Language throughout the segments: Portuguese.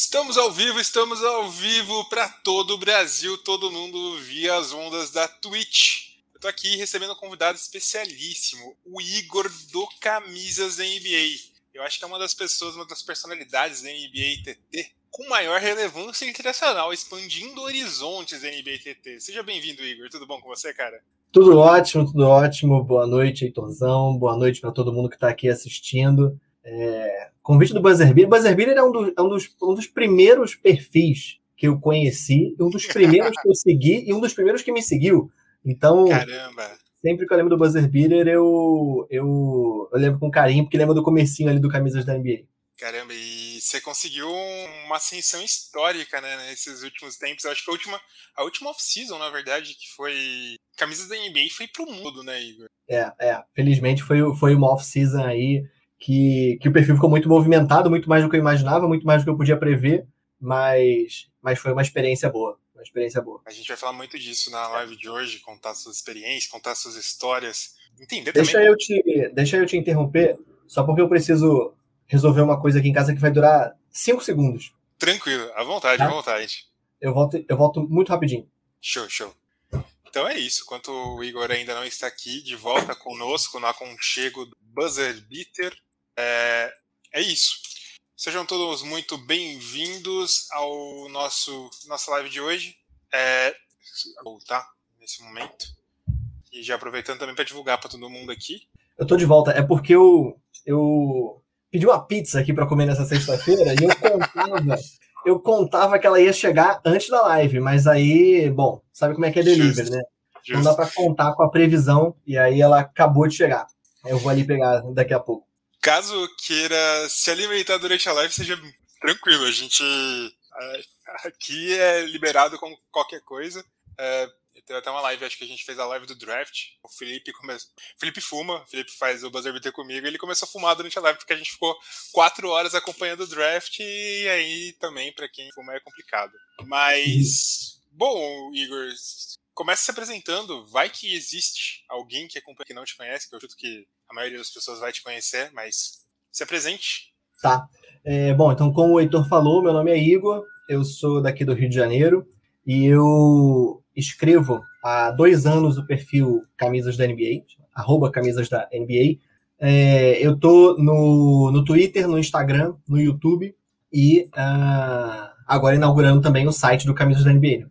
Estamos ao vivo, estamos ao vivo para todo o Brasil, todo mundo via as ondas da Twitch. Eu tô aqui recebendo um convidado especialíssimo, o Igor do Camisas da NBA. Eu acho que é uma das pessoas, uma das personalidades da NBA TT com maior relevância internacional, expandindo horizontes da NBA TT. Seja bem-vindo, Igor. Tudo bom com você, cara? Tudo ótimo, tudo ótimo. Boa noite, Heitorzão. Boa noite para todo mundo que está aqui assistindo. É, convite do Buzzerbeater. Buzzerbeater é, um, do, é um, dos, um dos primeiros perfis que eu conheci, um dos primeiros que eu segui e um dos primeiros que me seguiu. Então, Caramba. sempre que eu lembro do Buzzerbeater, eu, eu, eu lembro com carinho, porque lembro do comecinho ali do Camisas da NBA. Caramba, e você conseguiu uma ascensão histórica, né, nesses últimos tempos. Eu acho que a última, a última off-season, na verdade, que foi camisas da NBA, foi pro mundo, né, Igor? É, é. Felizmente foi, foi uma off-season aí que, que o perfil ficou muito movimentado, muito mais do que eu imaginava, muito mais do que eu podia prever, mas, mas foi uma experiência boa. Uma experiência boa. A gente vai falar muito disso na live de hoje, contar suas experiências, contar suas histórias, entender deixa também. Eu te, deixa eu te interromper, só porque eu preciso resolver uma coisa aqui em casa que vai durar cinco segundos. Tranquilo, à vontade, tá? à vontade. Eu volto, eu volto muito rapidinho. Show, show. Então é isso. Enquanto o Igor ainda não está aqui, de volta conosco no aconchego do Buzzer Beater, é, é isso. Sejam todos muito bem-vindos ao nosso nossa live de hoje. É, voltar nesse momento. E já aproveitando também para divulgar para todo mundo aqui. Eu tô de volta. É porque eu, eu pedi uma pizza aqui para comer nessa sexta-feira e eu contava, eu contava que ela ia chegar antes da live, mas aí, bom, sabe como é que é delivery, né? Não dá para contar com a previsão e aí ela acabou de chegar. Eu vou ali pegar daqui a pouco. Caso queira se alimentar durante a live, seja tranquilo. A gente aqui é liberado com qualquer coisa. É, Teve até uma live, acho que a gente fez a live do draft. O Felipe começou. Felipe fuma, o Felipe faz o buzzer beater comigo. Ele começou a fumar durante a live porque a gente ficou quatro horas acompanhando o draft. E aí também, para quem fuma, é complicado. Mas, bom, Igor, começa se apresentando. Vai que existe alguém que acompanha que não te conhece, que eu acho que a maioria das pessoas vai te conhecer, mas se apresente. Tá. É, bom, então, como o Heitor falou, meu nome é Igor, eu sou daqui do Rio de Janeiro e eu escrevo há dois anos o perfil Camisas da NBA, arroba Camisas da NBA. É, eu tô no, no Twitter, no Instagram, no YouTube e uh, agora inaugurando também o site do Camisas da NBA, né,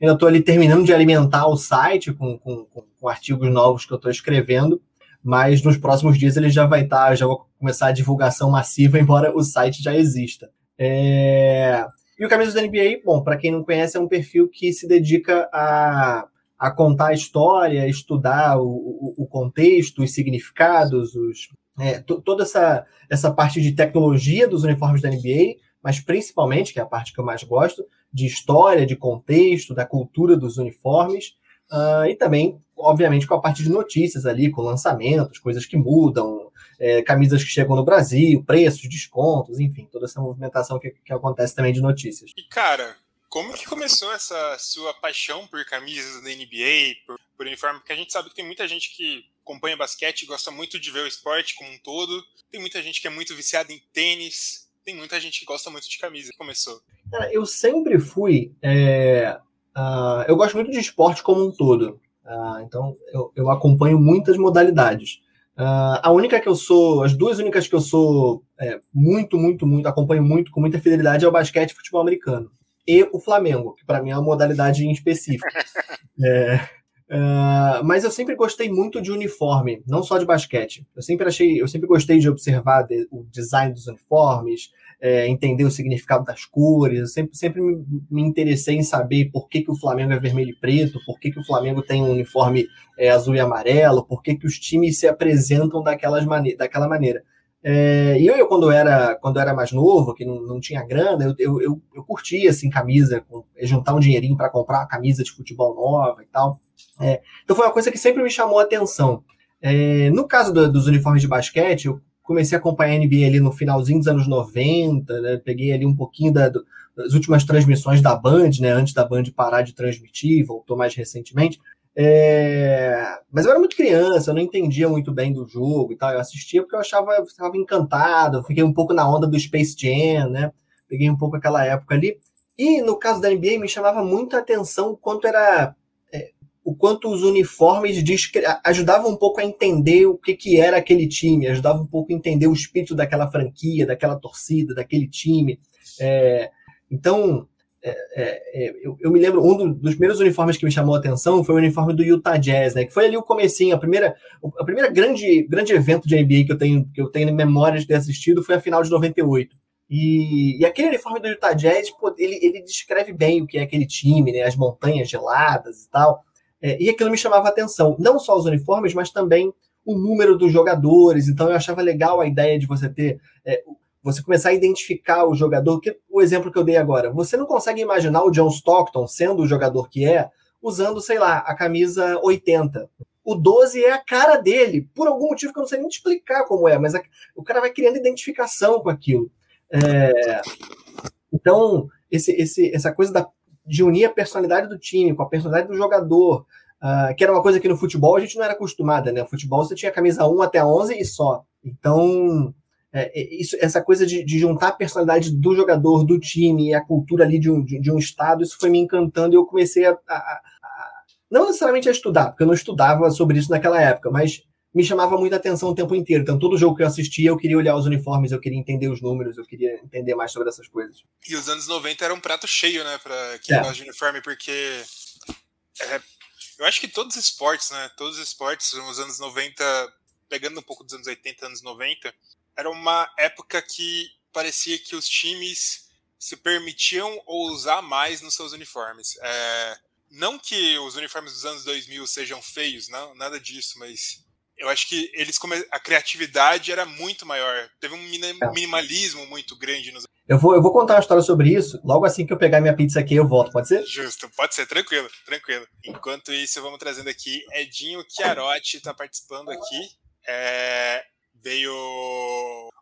Eu estou ali terminando de alimentar o site com, com, com artigos novos que eu estou escrevendo, mas nos próximos dias ele já vai estar, tá, já vou começar a divulgação massiva, embora o site já exista. É, e o Camisas da NBA, bom, para quem não conhece, é um perfil que se dedica a, a contar a história, estudar o, o, o contexto, os significados, os, é, toda essa, essa parte de tecnologia dos uniformes da NBA, mas principalmente, que é a parte que eu mais gosto, de história, de contexto, da cultura dos uniformes, uh, e também, obviamente, com a parte de notícias ali, com lançamentos, coisas que mudam, é, camisas que chegam no Brasil, preços, descontos, enfim, toda essa movimentação que, que acontece também de notícias. E, cara, como que começou essa sua paixão por camisas da NBA, por, por uniforme? Porque a gente sabe que tem muita gente que acompanha basquete, gosta muito de ver o esporte como um todo, tem muita gente que é muito viciada em tênis, tem muita gente que gosta muito de camisa. Começou. Cara, eu sempre fui. É, uh, eu gosto muito de esporte como um todo. Uh, então, eu, eu acompanho muitas modalidades. Uh, a única que eu sou, as duas únicas que eu sou é, muito, muito, muito, acompanho muito, com muita fidelidade é o basquete e futebol americano. E o Flamengo, que para mim é uma modalidade em específico. é, uh, mas eu sempre gostei muito de uniforme, não só de basquete. Eu sempre achei, eu sempre gostei de observar de, o design dos uniformes, é, entender o significado das cores. Eu sempre, sempre me, interessei em saber por que, que o Flamengo é vermelho e preto, por que, que o Flamengo tem um uniforme é, azul e amarelo, por que, que os times se apresentam daquelas mane daquela maneira. É, e eu, eu, quando era quando era mais novo, que não, não tinha grana, eu, eu, eu, eu curtia assim, camisa, com, juntar um dinheirinho para comprar uma camisa de futebol nova e tal. É, então foi uma coisa que sempre me chamou a atenção. É, no caso do, dos uniformes de basquete, eu comecei a acompanhar a NBA ali no finalzinho dos anos 90, né? peguei ali um pouquinho da, do, das últimas transmissões da Band, né? antes da Band parar de transmitir, voltou mais recentemente. É... Mas eu era muito criança, eu não entendia muito bem do jogo e tal. Eu assistia porque eu achava, eu estava encantado, fiquei um pouco na onda do Space Jam, né? Peguei um pouco aquela época ali. E no caso da NBA me chamava muita atenção o quanto era o quanto os uniformes ajudavam um pouco a entender o que, que era aquele time, ajudavam um pouco a entender o espírito daquela franquia, daquela torcida, daquele time. É, então, é, é, é, eu, eu, me lembro, um dos primeiros uniformes que me chamou a atenção foi o uniforme do Utah Jazz, né? Que foi ali o comecinho, a primeira, a primeira grande, grande evento de NBA que eu tenho, que eu tenho memória de ter assistido foi a final de 98. E, e aquele uniforme do Utah Jazz, pô, ele, ele descreve bem o que é aquele time, né? As montanhas geladas e tal. É, e aquilo me chamava a atenção, não só os uniformes, mas também o número dos jogadores. Então eu achava legal a ideia de você ter é, você começar a identificar o jogador, que o exemplo que eu dei agora, você não consegue imaginar o John Stockton sendo o jogador que é, usando, sei lá, a camisa 80. O 12 é a cara dele, por algum motivo que eu não sei nem explicar como é, mas a, o cara vai criando identificação com aquilo. É, então, esse, esse, essa coisa da, de unir a personalidade do time com a personalidade do jogador, uh, que era uma coisa que no futebol a gente não era acostumada, né? No futebol você tinha camisa 1 até 11 e só. Então, é, é, isso, essa coisa de, de, juntar a personalidade do jogador, do time e a cultura ali de um, de, de um estado, isso foi me encantando e eu comecei a, a, a, não necessariamente a estudar, porque eu não estudava sobre isso naquela época, mas me chamava muita atenção o tempo inteiro. Então, todo jogo que eu assistia, eu queria olhar os uniformes, eu queria entender os números, eu queria entender mais sobre essas coisas. E os anos 90 era um prato cheio, né, para quem é. gosta de uniforme, porque é, eu acho que todos os esportes, né, todos os esportes nos anos 90, pegando um pouco dos anos 80, anos 90, era uma época que parecia que os times se permitiam ousar mais nos seus uniformes. É, não que os uniformes dos anos 2000 sejam feios, não, nada disso, mas eu acho que eles a criatividade era muito maior. Teve um é. minimalismo muito grande nos. Eu vou, eu vou contar uma história sobre isso. Logo assim que eu pegar minha pizza aqui, eu volto, pode ser? Justo, pode ser, tranquilo, tranquilo. Enquanto isso, vamos trazendo aqui Edinho Chiarotti está participando aqui. É, veio.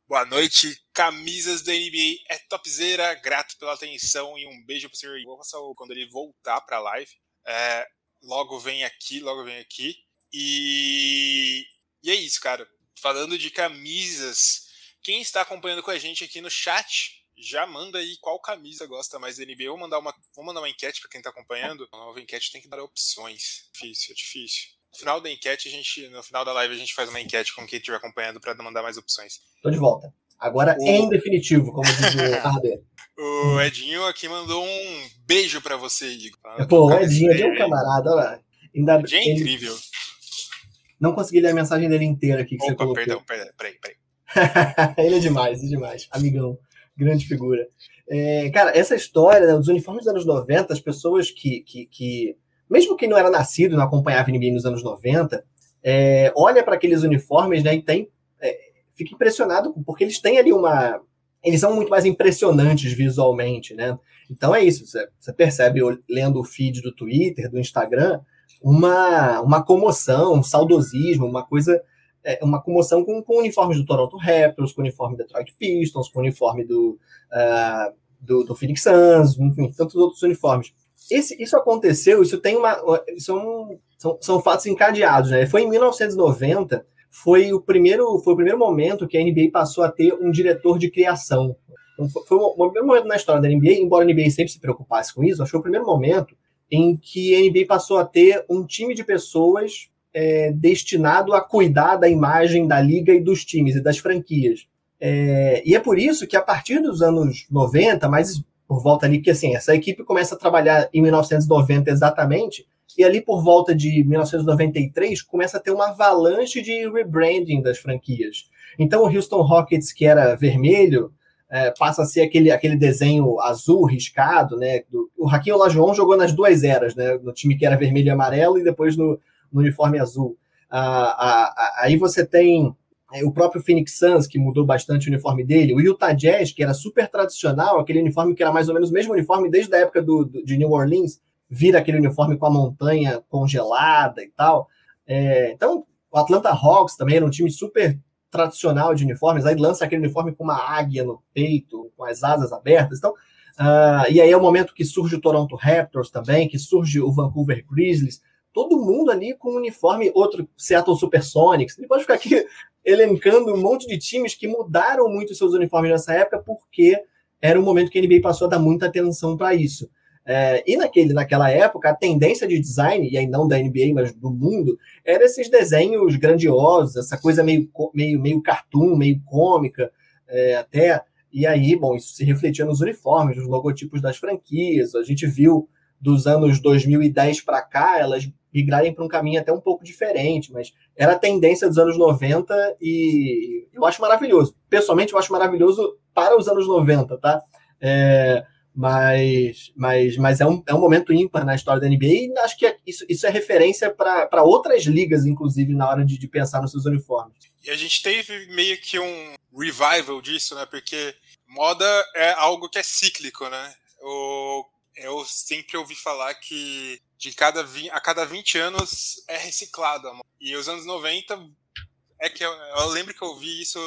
Boa noite, camisas da NBA é topzera, grato pela atenção e um beijo pro senhor Igor quando ele voltar pra live. É, logo vem aqui, logo vem aqui. E, e é isso, cara. Falando de camisas, quem está acompanhando com a gente aqui no chat, já manda aí qual camisa gosta mais da NBA. Vou mandar uma, vou mandar uma enquete para quem está acompanhando. A nova enquete tem que dar opções. Difícil, é difícil. No final da enquete, a gente, no final da live, a gente faz uma enquete com quem estiver acompanhando para mandar mais opções. Tô de volta. Agora o... em definitivo, como diz o Cardeiro. o Edinho aqui mandou um beijo para você, Igor. Pô, o Edinho, é um camarada, olha lá. Ainda, Edinho é incrível. Não consegui ler a mensagem dele inteira aqui que Opa, você colocou. perdão, perdão, peraí, peraí. ele é demais, é demais. Amigão, grande figura. É, cara, essa história né, dos uniformes dos anos 90, as pessoas que, que, que mesmo quem não era nascido, não acompanhava NBA nos anos 90, é, olha para aqueles uniformes né, e tem, é, fica impressionado, porque eles têm ali uma. Eles são muito mais impressionantes visualmente, né? Então é isso, você, você percebe lendo o feed do Twitter, do Instagram, uma, uma comoção, um saudosismo, uma coisa, é, uma comoção com, com uniformes do Toronto Raptors, com uniforme do Detroit Pistons, com uniforme do, uh, do, do Phoenix Suns, enfim, tantos outros uniformes. Esse, isso aconteceu, isso tem uma. São, são, são fatos encadeados, né? Foi em 1990, foi o primeiro, foi o primeiro momento que a NBA passou a ter um diretor de criação. Então, foi o, o primeiro momento na história da NBA, embora a NBA sempre se preocupasse com isso, acho que foi o primeiro momento em que a NBA passou a ter um time de pessoas é, destinado a cuidar da imagem da liga e dos times e das franquias. É, e é por isso que a partir dos anos 90, mais por volta ali, que assim, essa equipe começa a trabalhar em 1990 exatamente, e ali por volta de 1993 começa a ter uma avalanche de rebranding das franquias. Então o Houston Rockets, que era vermelho, é, passa a ser aquele, aquele desenho azul riscado, né? Do, o Raquel Olajuwon jogou nas duas eras, né? No time que era vermelho e amarelo e depois no, no uniforme azul. Ah, ah, ah, aí você tem é, o próprio Phoenix Suns, que mudou bastante o uniforme dele, o Utah Jazz, que era super tradicional, aquele uniforme que era mais ou menos o mesmo uniforme desde a época do, do de New Orleans, vira aquele uniforme com a montanha congelada e tal. É, então, o Atlanta Hawks também era um time super tradicional de uniformes, aí lança aquele uniforme com uma águia no peito, com as asas abertas. Então, uh, e aí é o momento que surge o Toronto Raptors também, que surge o Vancouver Grizzlies, todo mundo ali com um uniforme, outro Seattle Supersonics. Ele pode ficar aqui elencando um monte de times que mudaram muito seus uniformes nessa época, porque era um momento que a NBA passou a dar muita atenção para isso. É, e naquele, naquela época, a tendência de design, e aí não da NBA, mas do mundo, era esses desenhos grandiosos, essa coisa meio, meio, meio cartoon, meio cômica, é, até. E aí, bom, isso se refletia nos uniformes, nos logotipos das franquias. A gente viu dos anos 2010 para cá, elas migrarem para um caminho até um pouco diferente, mas era a tendência dos anos 90 e eu acho maravilhoso. Pessoalmente, eu acho maravilhoso para os anos 90, tá? É, mas, mas, mas é, um, é um momento ímpar na história da NBA e acho que é, isso, isso é referência para outras ligas, inclusive, na hora de, de pensar nos seus uniformes. E a gente teve meio que um revival disso, né? Porque moda é algo que é cíclico, né? O, eu sempre ouvi falar que de cada, a cada 20 anos é reciclado. E os anos 90 é que eu, eu, lembro que eu ouvi isso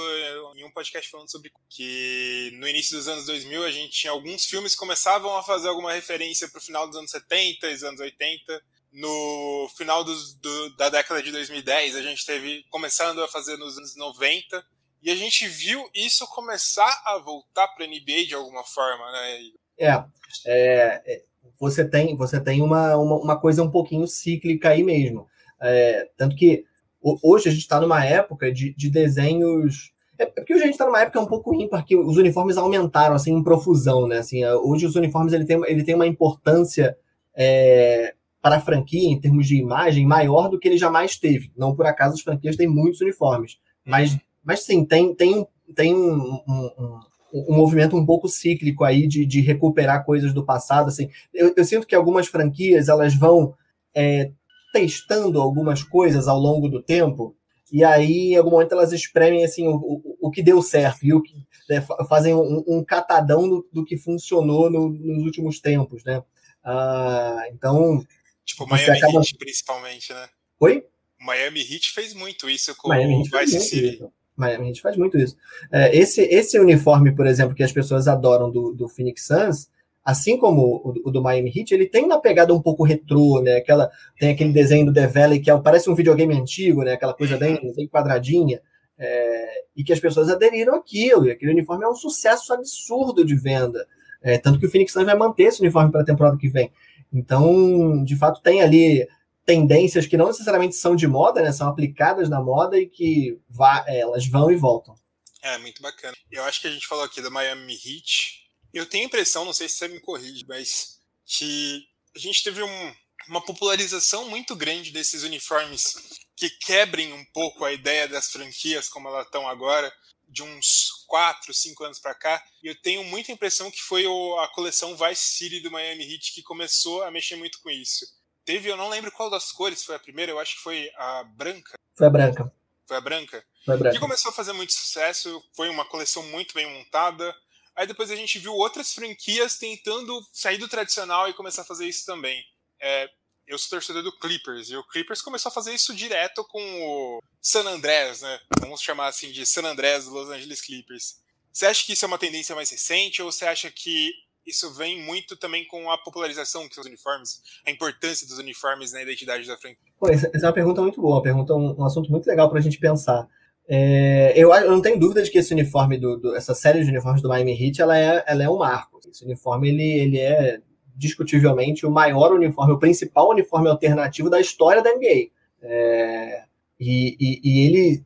em um podcast falando sobre que no início dos anos 2000 a gente tinha alguns filmes que começavam a fazer alguma referência para o final dos anos 70 e anos 80. No final dos, do, da década de 2010 a gente teve começando a fazer nos anos 90 e a gente viu isso começar a voltar para NBA de alguma forma, né? É, é, é, você tem você tem uma, uma, uma coisa um pouquinho cíclica aí mesmo. É, tanto que hoje a gente está numa época de, de desenhos. É porque hoje a gente está numa época um pouco ímpar, que os uniformes aumentaram assim, em profusão, né? Assim, é, hoje os uniformes ele tem, ele tem uma importância é, para a franquia, em termos de imagem, maior do que ele jamais teve. Não por acaso as franquias têm muitos uniformes. Mas, mas sim, tem, tem, um, tem um, um, um um movimento um pouco cíclico aí de, de recuperar coisas do passado. Assim, eu, eu sinto que algumas franquias elas vão é, testando algumas coisas ao longo do tempo, e aí, em algum momento, elas espremem assim, o, o, o que deu certo, e o que, né, fazem um, um catadão do, do, que funcionou no, nos últimos tempos, né? Ah, então. Tipo, Miami acaba... Heat, principalmente, né? Oi? Miami Heat fez muito isso com Miami o Vice City. Miami Heat faz muito isso. É, esse, esse uniforme, por exemplo, que as pessoas adoram do, do Phoenix Suns, assim como o, o, do Miami Heat, ele tem uma pegada um pouco retrô, né? Aquela, tem aquele desenho do The Valley que é, parece um videogame antigo, né? Aquela coisa bem, bem quadradinha. É, e que as pessoas aderiram àquilo, e aquele uniforme é um sucesso absurdo de venda. É, tanto que o Phoenix Suns vai manter esse uniforme para a temporada que vem. Então, de fato, tem ali tendências que não necessariamente são de moda, né? São aplicadas na moda e que vá, é, elas vão e voltam. É, muito bacana. Eu acho que a gente falou aqui do Miami Heat, eu tenho a impressão, não sei se você me corrige, mas que a gente teve um, uma popularização muito grande desses uniformes que quebrem um pouco a ideia das franquias como elas estão agora, de uns 4, 5 anos para cá. E eu tenho muita impressão que foi a coleção Vice City do Miami Heat que começou a mexer muito com isso. Teve, eu não lembro qual das cores foi a primeira, eu acho que foi a branca. Foi a branca. Foi a branca? Foi a branca. Que começou a fazer muito sucesso, foi uma coleção muito bem montada. Aí depois a gente viu outras franquias tentando sair do tradicional e começar a fazer isso também. É, eu sou torcedor do Clippers, e o Clippers começou a fazer isso direto com o San Andreas, né? Vamos chamar assim de San Andreas Los Angeles Clippers. Você acha que isso é uma tendência mais recente, ou você acha que isso vem muito também com a popularização dos uniformes, a importância dos uniformes na identidade da franquia? Pô, essa é uma pergunta muito boa, uma pergunta, um assunto muito legal para a gente pensar. É, eu, eu, não tenho dúvida de que esse uniforme, do, do, essa série de uniformes do Miami Heat, ela é, ela é um marco. Esse uniforme, ele, ele é discutivelmente o maior uniforme, o principal uniforme alternativo da história da NBA. É, e, e, e, ele...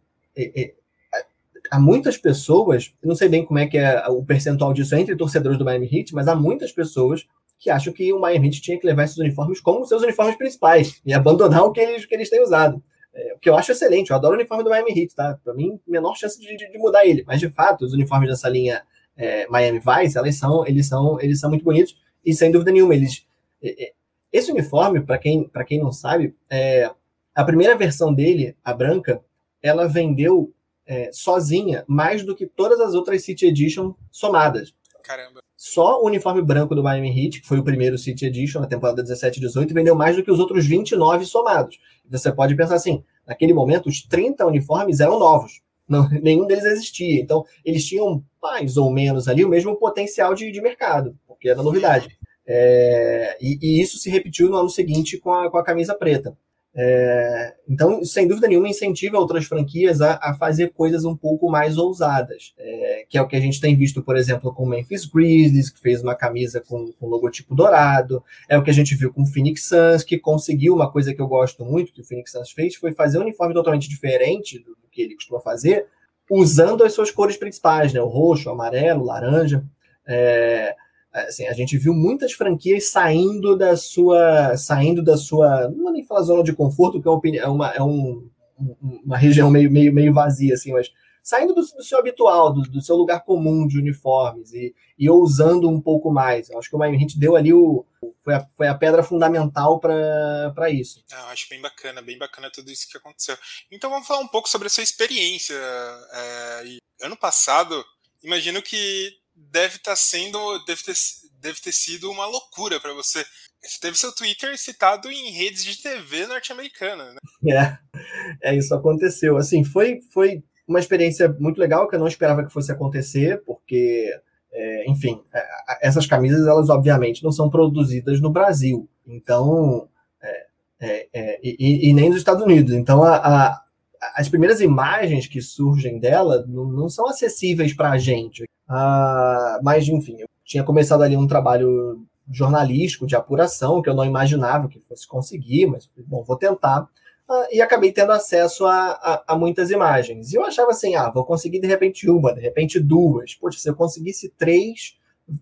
Há muitas pessoas, não sei bem como é que é o percentual disso entre torcedores do Miami Heat, mas há muitas pessoas que acham que o Miami Heat tinha que levar esses uniformes como seus uniformes principais e abandonar o que eles, que eles têm usado. É, o que eu acho excelente, eu adoro o uniforme do Miami Heat, tá? Para mim, menor chance de, de, de, mudar ele. Mas, de fato, os uniformes dessa linha é, Miami Vice, elas são, eles, são, eles são muito bonitos e, sem dúvida nenhuma, eles... É, é esse uniforme, para quem, quem não sabe, é, a primeira versão dele, a branca, ela vendeu é, sozinha mais do que todas as outras City Edition somadas. Caramba. Só o uniforme branco do Miami Heat, que foi o primeiro City Edition na temporada 17 e 18, vendeu mais do que os outros 29 somados. Você pode pensar assim, naquele momento os 30 uniformes eram novos. Não, nenhum deles existia. Então, eles tinham mais ou menos ali o mesmo potencial de, de mercado, porque era novidade. É, e, e, isso se repetiu no ano seguinte com a, com a camisa preta. É, então, sem dúvida nenhuma, incentiva outras franquias a, a fazer coisas um pouco mais ousadas, é, que é o que a gente tem visto, por exemplo, com o Memphis Grizzlies, que fez uma camisa com, com logotipo dourado, é o que a gente viu com o Phoenix Suns, que conseguiu uma coisa que eu gosto muito que o Phoenix Suns fez, foi fazer um uniforme totalmente diferente do, do que ele costuma fazer, usando as suas cores principais, né, o roxo, o amarelo, o laranja. É, assim, a gente viu muitas franquias saindo da sua, saindo da sua, não vou nem falar zona de conforto, que é uma, é um, uma região meio, meio, meio vazia, assim, mas saindo do, do seu habitual, do, do, seu lugar comum de uniformes e, e ousando um pouco mais. Eu acho que a gente deu ali o, foi, a, foi a pedra fundamental para isso. Ah, eu acho bem bacana, bem bacana tudo isso que aconteceu. Então vamos falar um pouco sobre a sua experiência. É, ano passado, imagino que deve estar tá sendo, deve ter, deve ter sido uma loucura para você. Você teve seu Twitter citado em redes de TV norte-americana, né? É, é, isso aconteceu. Assim, foi, foi uma experiência muito legal que eu não esperava que fosse acontecer, porque, é, enfim, é, essas camisas, elas obviamente não são produzidas no Brasil. Então, é, é, é e, e, nem nos Estados Unidos. Então, a, a as primeiras imagens que surgem dela não, não são acessíveis para a gente. Ah, mas, enfim, eu tinha começado ali um trabalho jornalístico de apuração que eu não imaginava que fosse conseguir, mas, bom, vou tentar. Ah, e acabei tendo acesso a, a, a, muitas imagens. E eu achava assim, ah, vou conseguir de repente uma, de repente duas. Poxa, se eu conseguisse três,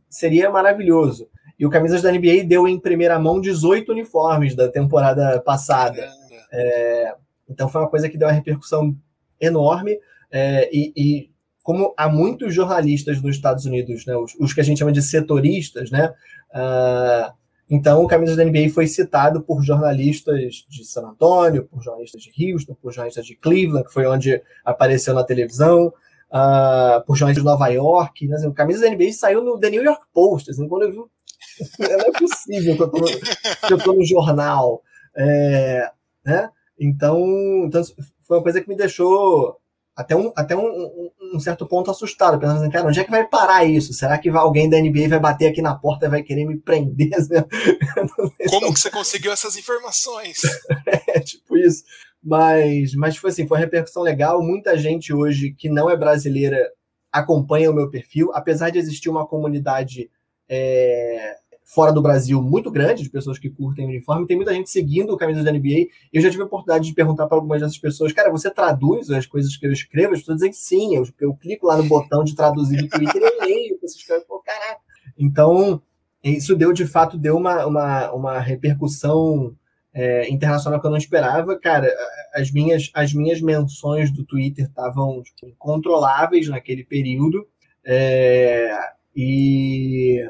seria maravilhoso. E o Camisas da NBA deu em primeira mão 18 uniformes da temporada passada. É, então foi uma coisa que deu uma repercussão enorme. É, e, e, como há muitos jornalistas nos Estados Unidos, né, os, os que a gente chama de setoristas, né, uh, então o Camisas da NBA foi citado por jornalistas de San Antonio, por jornalistas de Houston, por jornalistas de Cleveland, que foi onde apareceu na televisão, uh, por jornalistas de Nova York. Né, assim, o Camisas da NBA saiu no The New York Post. Assim, quando eu vi, não é possível que eu estou no jornal. É, né? Então, então, foi uma coisa que me deixou até um, até um, um certo ponto assustado, pensando assim, cara, onde é que vai parar isso? Será que alguém da NBA vai bater aqui na porta e vai querer me prender? Como que você conseguiu essas informações? é, tipo isso. Mas, mas foi assim, foi uma repercussão legal. Muita gente hoje que não é brasileira acompanha o meu perfil, apesar de existir uma comunidade é, fora do Brasil muito grande, de pessoas que curtem o uniforme. Tem muita gente seguindo o camisa da NBA. Eu já tive a oportunidade de perguntar para algumas dessas pessoas, cara, você traduz as coisas que eu escrevo? As pessoas dizem sim. Eu, eu clico lá no botão de traduzir do Twitter e leio. Você escreve, pô, caraca. Então, isso deu, de fato, deu uma, uma, uma repercussão é, internacional que eu não esperava. Cara, as minhas, as minhas menções do Twitter estavam tipo, incontroláveis naquele período. É, e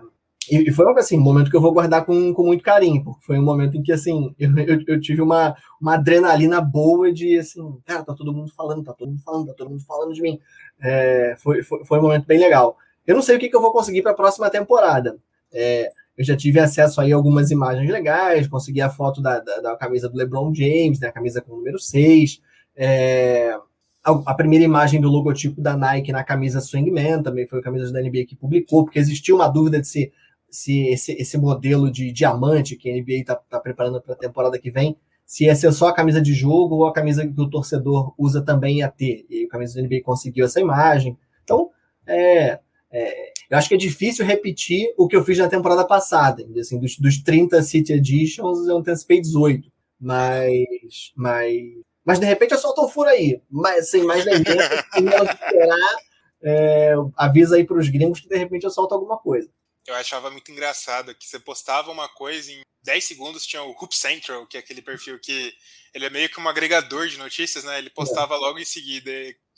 e, foi assim, um momento que eu vou guardar com, com muito carinho, porque foi um momento em que, assim, eu, eu, eu, tive uma, uma adrenalina boa de, assim, cara, tá todo mundo falando, tá todo mundo falando, tá todo mundo falando de mim. É, foi, foi, foi um momento bem legal. Eu não sei o que, que eu vou conseguir para a próxima temporada. É, eu já tive acesso aí a algumas imagens legais, consegui a foto da, da, da camisa do LeBron James, né, a camisa com o número 6. É, a, a, primeira imagem do logotipo da Nike na camisa Swingman também foi a camisa da NBA que publicou, porque existia uma dúvida de se se esse, esse modelo de diamante que a NBA está tá preparando para a temporada que vem, se ia ser só a camisa de jogo ou a camisa que o torcedor usa também ia ter. E a camisa da NBA conseguiu essa imagem. Então, é, é, eu acho que é difícil repetir o que eu fiz na temporada passada. Assim, dos, dos 30 City Editions, eu antecipei 18. Mas, mas, mas de repente eu solto um furo aí. Mas sem mais nem menos, esperar, é, avisa aí para os gringos que de repente eu solto alguma coisa eu achava muito engraçado que você postava uma coisa em 10 segundos tinha o Hoop Central, que é aquele perfil que ele é meio que um agregador de notícias, né? Ele postava logo em seguida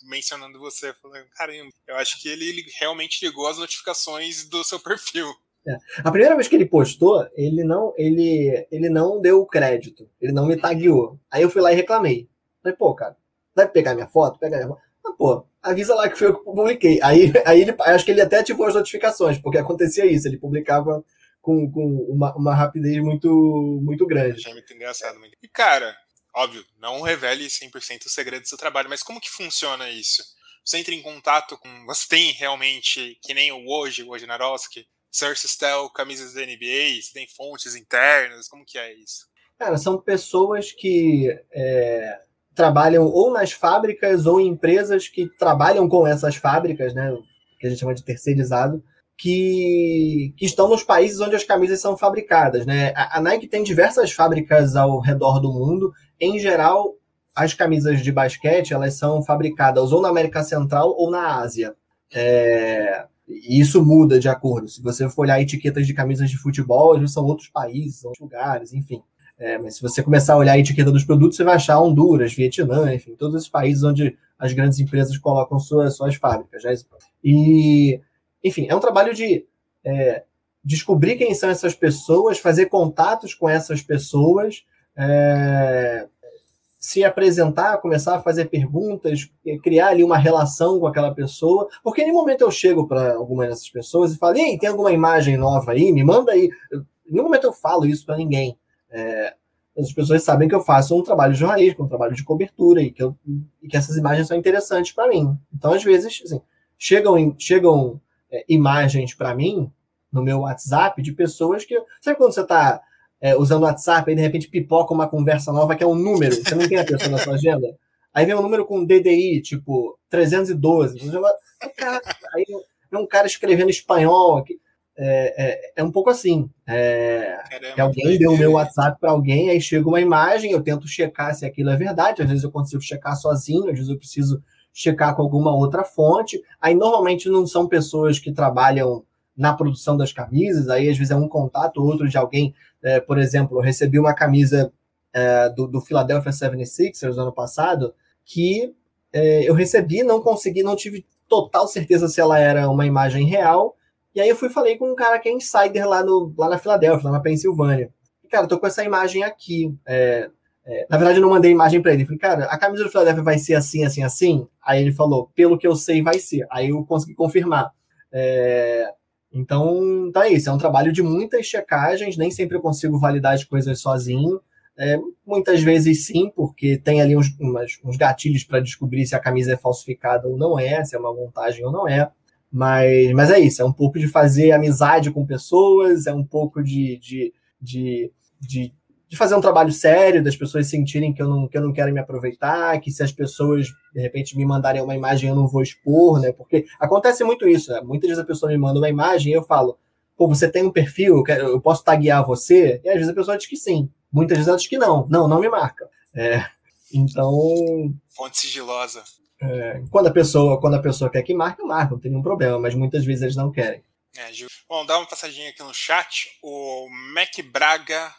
mencionando você, falando, caramba, eu acho que ele, ele realmente ligou as notificações do seu perfil. É. A primeira vez que ele postou, ele não, ele, ele não deu crédito, ele não me tagueou. Aí eu fui lá e reclamei. Falei, pô, cara, vai pegar minha foto? Pega minha foto. Ah, pô, avisa lá que foi eu que publiquei. Aí, aí ele, acho que ele até ativou as notificações, porque acontecia isso, ele publicava com, com uma, uma rapidez muito, muito grande. É muito engraçado. E, cara, óbvio, não revele 100% o segredo do seu trabalho, mas como que funciona isso? Você entra em contato com. Você tem realmente, que nem o hoje, o Wojnarowski, Cersei Stell, camisas da NBA, você tem fontes internas, como que é isso? Cara, são pessoas que é, trabalham ou nas fábricas ou em empresas que trabalham com essas fábricas, né? Que a gente chama de terceirizado, que, que estão nos países onde as camisas são fabricadas, né? A, a Nike tem diversas fábricas ao redor do mundo. Em geral, as camisas de basquete elas são fabricadas ou na América Central ou na Ásia. É, e isso muda de acordo. Se você for olhar etiquetas de camisas de futebol, vezes são outros países, outros lugares, enfim. É, mas se você começar a olhar a etiqueta dos produtos, você vai achar Honduras, Vietnã, enfim, todos esses países onde as grandes empresas colocam suas, suas fábricas. Né? E, enfim, é um trabalho de é, descobrir quem são essas pessoas, fazer contatos com essas pessoas, é, se apresentar, começar a fazer perguntas, criar ali uma relação com aquela pessoa, porque em nenhum momento eu chego para alguma dessas pessoas e falo, ei, tem alguma imagem nova aí? Me manda aí. Em nenhum momento eu falo isso para ninguém. É, as pessoas sabem que eu faço um trabalho jornalístico, um trabalho de cobertura e que, eu, e que essas imagens são interessantes para mim. Então, às vezes, assim, chegam, chegam é, imagens para mim no meu WhatsApp de pessoas que. Sabe quando você está é, usando o WhatsApp e de repente pipoca uma conversa nova que é um número, você não tem a pessoa na sua agenda? Aí vem um número com DDI, tipo 312. Aí vem um cara escrevendo espanhol aqui é, é, é, um pouco assim. É, Caramba, que alguém deu o meu WhatsApp para alguém, aí chega uma imagem, eu tento checar se aquilo é verdade. Às vezes eu consigo checar sozinho, às vezes eu preciso checar com alguma outra fonte. Aí normalmente não são pessoas que trabalham na produção das camisas, aí às vezes é um contato, outro de alguém. É, por exemplo, eu recebi uma camisa é, do, do Philadelphia 76ers ano passado que é, eu recebi, não consegui, não tive total certeza se ela era uma imagem real e aí eu fui falei com um cara que é insider lá, no, lá na Filadélfia, lá na Pensilvânia. E, cara, tô com essa imagem aqui. É, é, na verdade, eu não mandei imagem para ele. Falei, cara, a camisa do Philadelphia vai ser assim, assim, assim? Aí ele falou, pelo que eu sei, vai ser. Aí eu consegui confirmar. É, então, tá isso. É um trabalho de muitas checagens. Nem sempre eu consigo validar as coisas sozinho. É, muitas vezes sim, porque tem ali uns, umas, uns gatilhos para descobrir se a camisa é falsificada ou não é, se é uma montagem ou não é. Mas, mas é isso, é um pouco de fazer amizade com pessoas, é um pouco de, de, de, de, de fazer um trabalho sério, das pessoas sentirem que eu, não, que eu não quero me aproveitar, que se as pessoas, de repente, me mandarem uma imagem, eu não vou expor, né? Porque acontece muito isso, né? Muitas vezes a pessoa me manda uma imagem e eu falo, pô, você tem um perfil, eu, posso taguear você? E às vezes a pessoa diz que sim, muitas vezes ela diz que não, não, não me marca. É, então... Fonte sigilosa. É, quando, a pessoa, quando a pessoa quer que marque, marca, não tem nenhum problema, mas muitas vezes eles não querem. É, Bom, dá uma passadinha aqui no chat. O Mac Braga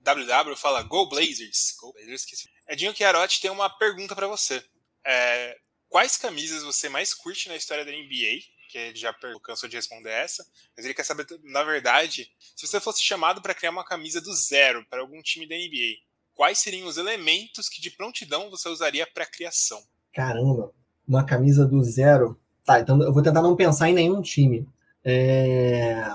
WW fala Go Blazers. Go Blazers, esqueci. Edinho Chiarotti tem uma pergunta para você. É, quais camisas você mais curte na história da NBA? Que ele já cansou de responder essa. Mas ele quer saber, na verdade, se você fosse chamado para criar uma camisa do zero para algum time da NBA, quais seriam os elementos que de prontidão você usaria para a criação? Caramba, uma camisa do zero. Tá, então eu vou tentar não pensar em nenhum time. É...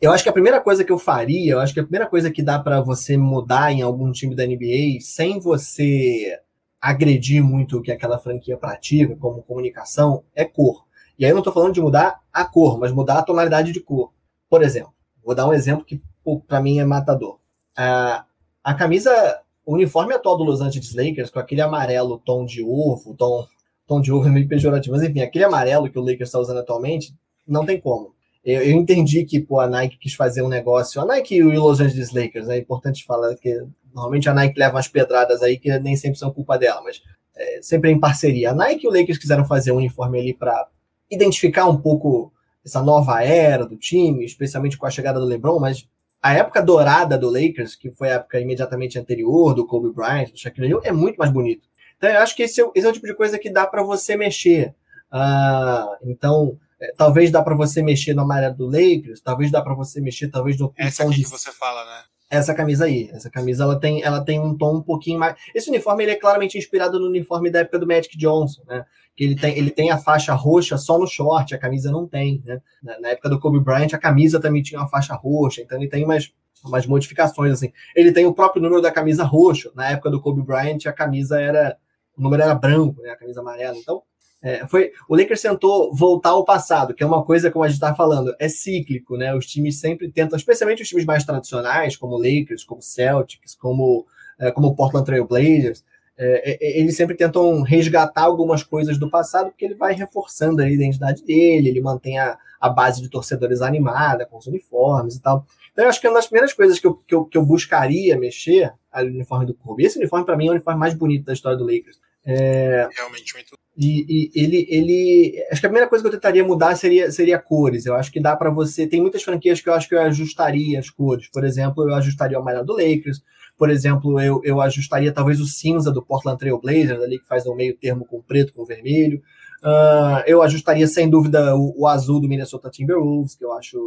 Eu acho que a primeira coisa que eu faria, eu acho que a primeira coisa que dá para você mudar em algum time da NBA, sem você agredir muito o que aquela franquia pratica, como comunicação, é cor. E aí eu não estou falando de mudar a cor, mas mudar a tonalidade de cor. Por exemplo, vou dar um exemplo que para mim é matador. A, a camisa o uniforme atual do Los Angeles Lakers, com aquele amarelo tom de ovo, tom, tom de ovo é meio pejorativo, mas enfim, aquele amarelo que o Lakers está usando atualmente, não tem como. Eu, eu, entendi que pô, a Nike quis fazer um negócio, a Nike e o Los Angeles Lakers, é importante falar que normalmente a Nike leva umas pedradas aí que nem sempre são culpa dela, mas é, sempre em parceria. A Nike e o Lakers quiseram fazer um uniforme ali para identificar um pouco essa nova era do time, especialmente com a chegada do LeBron, mas a época dourada do Lakers, que foi a época imediatamente anterior do Kobe Bryant, do Shaquille O'Neal, é muito mais bonito. Então eu acho que esse é, esse é o tipo de coisa que dá para você mexer. Uh, então, é, talvez dá para você mexer no amarelo do Lakers, talvez dá para você mexer, talvez no Essa aqui de... que você fala, né? Essa camisa aí, essa camisa ela tem, ela tem um tom um pouquinho mais. Esse uniforme ele é claramente inspirado no uniforme da época do Magic Johnson, né? Que ele tem, ele tem a faixa roxa só no short, a camisa não tem, né? Na, na época do Kobe Bryant, a camisa também tinha uma faixa roxa, então ele tem umas, umas modificações assim. Ele tem o próprio número da camisa roxo. Na época do Kobe Bryant, a camisa era o número era branco, né? A camisa amarela. Então, É, foi, o Lakers tentou voltar ao passado, que é uma coisa, como a gente está falando, é cíclico, né? Os times sempre tentam, especialmente os times mais tradicionais, como o Lakers, como o Celtics, como, é, como o Portland Trail Blazers, é, é, é, eles sempre tentam resgatar algumas coisas do passado, porque ele vai reforçando a identidade dele, ele mantém a, a base de torcedores animada, com os uniformes e tal. Então, eu acho que é uma das primeiras coisas que eu, que eu, que eu buscaria mexer ali no uniforme do Kobe. Esse uniforme, para mim, é o uniforme mais bonito da história do Lakers. É, Realmente muito. E, e, ele, ele. Acho que a primeira coisa que eu tentaria mudar seria, seria cores. Eu acho que dá para você. Tem muitas franquias que eu acho que eu ajustaria as cores. Por exemplo, eu ajustaria o amarelo do Lakers. Por exemplo, eu, eu ajustaria talvez o cinza do Portland Trail Blazers, ali que faz um meio termo com preto com vermelho. Uh, eu ajustaria sem dúvida o, o, azul do Minnesota Timberwolves, que eu acho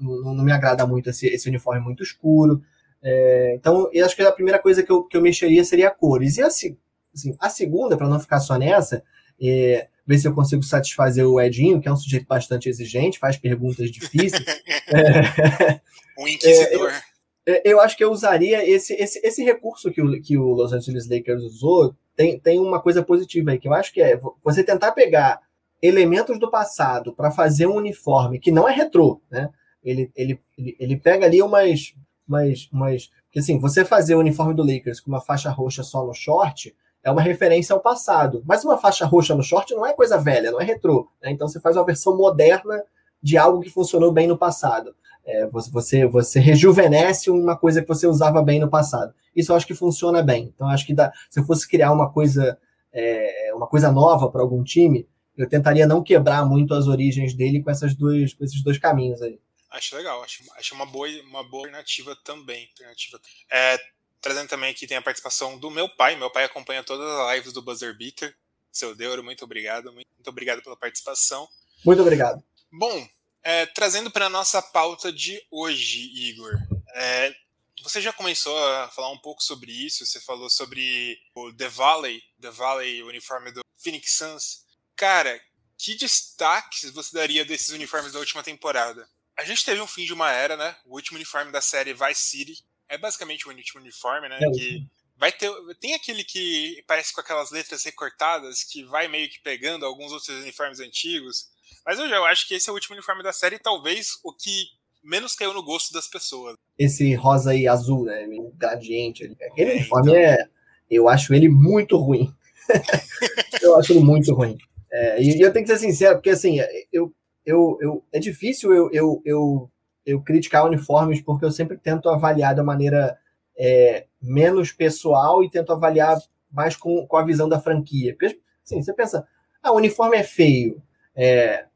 não, não me agrada muito esse, esse uniforme muito escuro. É, então, eu acho que a primeira coisa que eu, que eu mexeria seria cores. E assim, assim a segunda, para não ficar só nessa, é, ver se eu consigo satisfazer o Edinho, que é um sujeito bastante exigente, faz perguntas difíceis. é, o inquisidor. É, eu acho que eu usaria esse, esse, esse recurso que o, que o Los Angeles Lakers usou. Tem, tem uma coisa positiva aí, que eu acho que é você tentar pegar elementos do passado para fazer um uniforme que não é retrô, né? Ele, ele, ele, ele pega ali umas, umas, umas. Porque assim, você fazer o uniforme do Lakers com uma faixa roxa só no short é uma referência ao passado. Mas uma faixa roxa no short não é coisa velha, não é retrô. Né? Então você faz uma versão moderna de algo que funcionou bem no passado. É, você, você rejuvenesce uma coisa que você usava bem no passado. Isso eu acho que funciona bem. Então, acho que dá, se eu fosse criar uma coisa, é, uma coisa nova para algum time, eu tentaria não quebrar muito as origens dele com, essas duas, com esses dois caminhos aí. Acho legal, acho, acho uma, boa, uma boa alternativa também. Alternativa. É, trazendo também aqui tem a participação do meu pai. Meu pai acompanha todas as lives do Buzzer Beater. Seu Deuro, muito obrigado. Muito, muito obrigado pela participação. Muito obrigado. Bom, é, trazendo para a nossa pauta de hoje, Igor, é, você já começou a falar um pouco sobre isso, você falou sobre o The Valley, The Valley, o uniforme do Phoenix Suns. Cara, que destaques você daria desses uniformes da última temporada? A gente teve um fim de uma era, né? O último uniforme da série Vice City é basicamente o último uniforme, né? É. Que vai ter, tem aquele que parece com aquelas letras recortadas que vai meio que pegando alguns outros uniformes antigos. Mas eu já acho que esse é o último uniforme da série, talvez o que menos caiu no gosto das pessoas. Esse rosa e azul, né? Gradiente. Aquele é, uniforme então... é. Eu acho ele muito ruim. eu acho ele muito ruim. É, e, eu tenho que ser sincero, porque assim, eu, eu, eu, é difícil eu, eu, eu, eu criticar uniformes, porque eu sempre tento avaliar da maneira é, menos pessoal e tento avaliar mais com, com a visão da franquia. Porque assim, você pensa, ah, o uniforme é feio. É,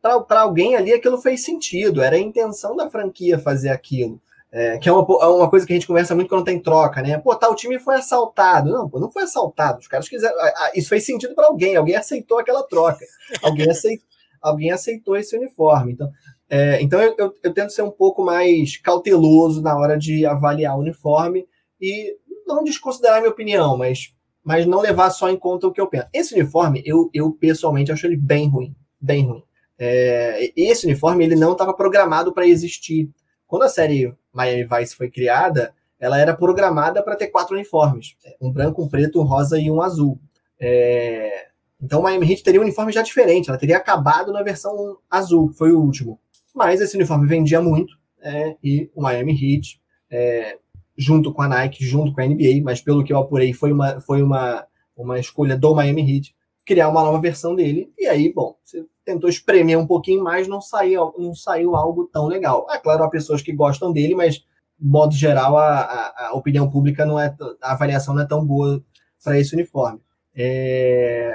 para alguém ali aquilo fez sentido, era a intenção da franquia fazer aquilo. É, que é uma, é uma coisa que a gente conversa muito quando tem troca, né? Pô, o time foi assaltado. Não, pô, não foi assaltado. Os caras quiseram. Isso fez sentido para alguém, alguém aceitou aquela troca. Alguém aceitou, alguém aceitou esse uniforme. Então, é, então eu, eu, eu, tento ser um pouco mais cauteloso na hora de avaliar o uniforme e não desconsiderar a minha opinião, mas, mas não levar só em conta o que eu penso. Esse uniforme, eu, eu pessoalmente acho ele bem ruim. Bem ruim. É, esse uniforme ele não estava programado para existir. Quando a série Miami Vice foi criada, ela era programada para ter quatro uniformes: um branco, um preto, um rosa e um azul. É, então Miami Heat teria um uniforme já diferente, ela teria acabado na versão azul, que foi o último. Mas esse uniforme vendia muito é, e o Miami Heat, é, junto com a Nike, junto com a NBA, mas pelo que eu apurei, foi uma, foi uma, uma escolha do Miami Heat criar uma nova versão dele. E aí, bom, você tentou espremer um pouquinho mais, não saiu, não saiu algo tão legal. É claro, há pessoas que gostam dele, mas, de modo geral, a, a, a opinião pública não é, a avaliação não é tão boa para esse uniforme. É...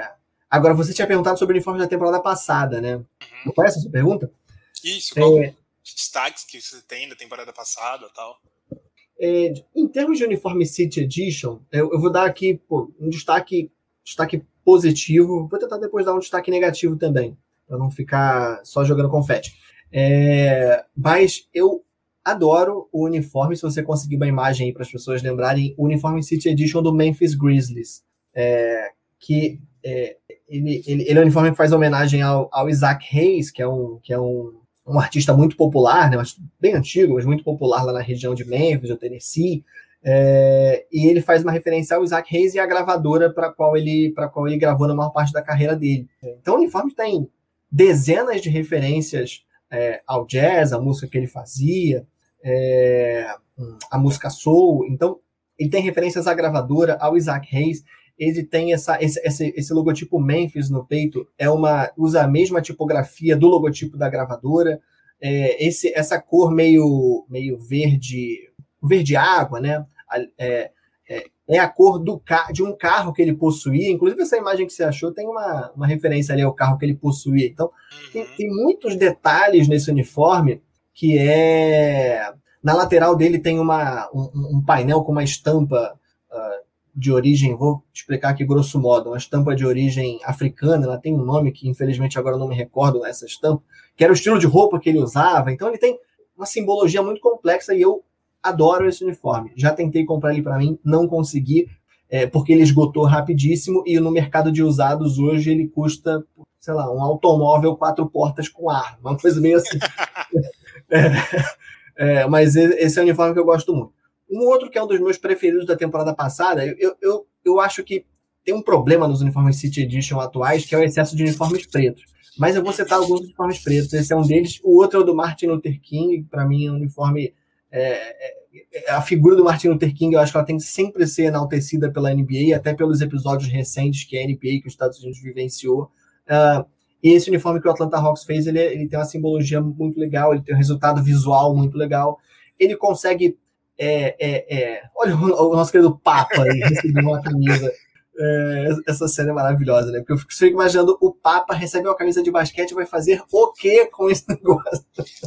Agora, você tinha perguntado sobre o uniforme da temporada passada, né? Uhum. Qual é essa sua pergunta? Isso, qual é... destaques que você tem da temporada passada tal? É, em termos de Uniforme City Edition, eu, eu vou dar aqui pô, um destaque, destaque positivo. Vou tentar depois dar um destaque negativo também, para não ficar só jogando confete. É, mas eu adoro o uniforme, se você conseguir uma imagem para as pessoas lembrarem, o Uniforme City Edition do Memphis Grizzlies, é, que é, ele, ele, ele, é um uniforme que faz homenagem ao, ao Isaac Hayes, que é um, que é um, um artista muito popular, né, bem antigo, mas muito popular lá na região de Memphis, do Tennessee, É, e ele faz uma referência ao Isaac Hayes e a gravadora para qual ele para qual ele gravou na maior parte da carreira dele. Então o uniforme tem dezenas de referências é, ao jazz, a música que ele fazia, é, a música soul. Então ele tem referências à gravadora, ao Isaac Hayes. Ele tem essa, esse, esse, esse logotipo Memphis no peito, é uma usa a mesma tipografia do logotipo da gravadora. É, esse, essa cor meio, meio verde verde água, né? É, é, é, a cor do de um carro que ele possuía. Inclusive, essa imagem que você achou tem uma, uma referência ali ao carro que ele possuía. Então, tem, uhum. tem muitos detalhes nesse uniforme que é. Na lateral dele tem uma, um, um painel com uma estampa uh, de origem, vou explicar aqui grosso modo, uma estampa de origem africana, ela tem um nome que infelizmente agora não me recordo essa estampa, que era o estilo de roupa que ele usava. Então ele tem uma simbologia muito complexa e eu adoro esse uniforme. Já tentei comprar ele para mim, não consegui, é, porque ele esgotou rapidíssimo e no mercado de usados hoje ele custa, sei lá, um automóvel quatro portas com ar, uma coisa meio assim. é, é, mas esse é um uniforme que eu gosto muito. Um outro que é um dos meus preferidos da temporada passada, eu, eu, eu acho que tem um problema nos uniformes City Edition atuais, que é o excesso de uniformes pretos. Mas eu vou citar alguns uniformes pretos. Esse é um deles. O outro é o do Martin Luther King, para mim é um uniforme é, é, a figura do Martin Luther King, eu acho que ela tem que sempre ser enaltecida pela NBA, até pelos episódios recentes que a NBA, que os Estados Unidos vivenciou. Uh, e esse uniforme que o Atlanta Hawks fez, ele, ele tem uma simbologia muito legal, ele tem um resultado visual muito legal. Ele consegue. É, é, é, olha o, o, nosso querido Papa aí, recebeu uma camisa. É, essa cena é maravilhosa, né? Porque eu fico imaginando o Papa recebe uma camisa de basquete e vai fazer o quê com esse negócio?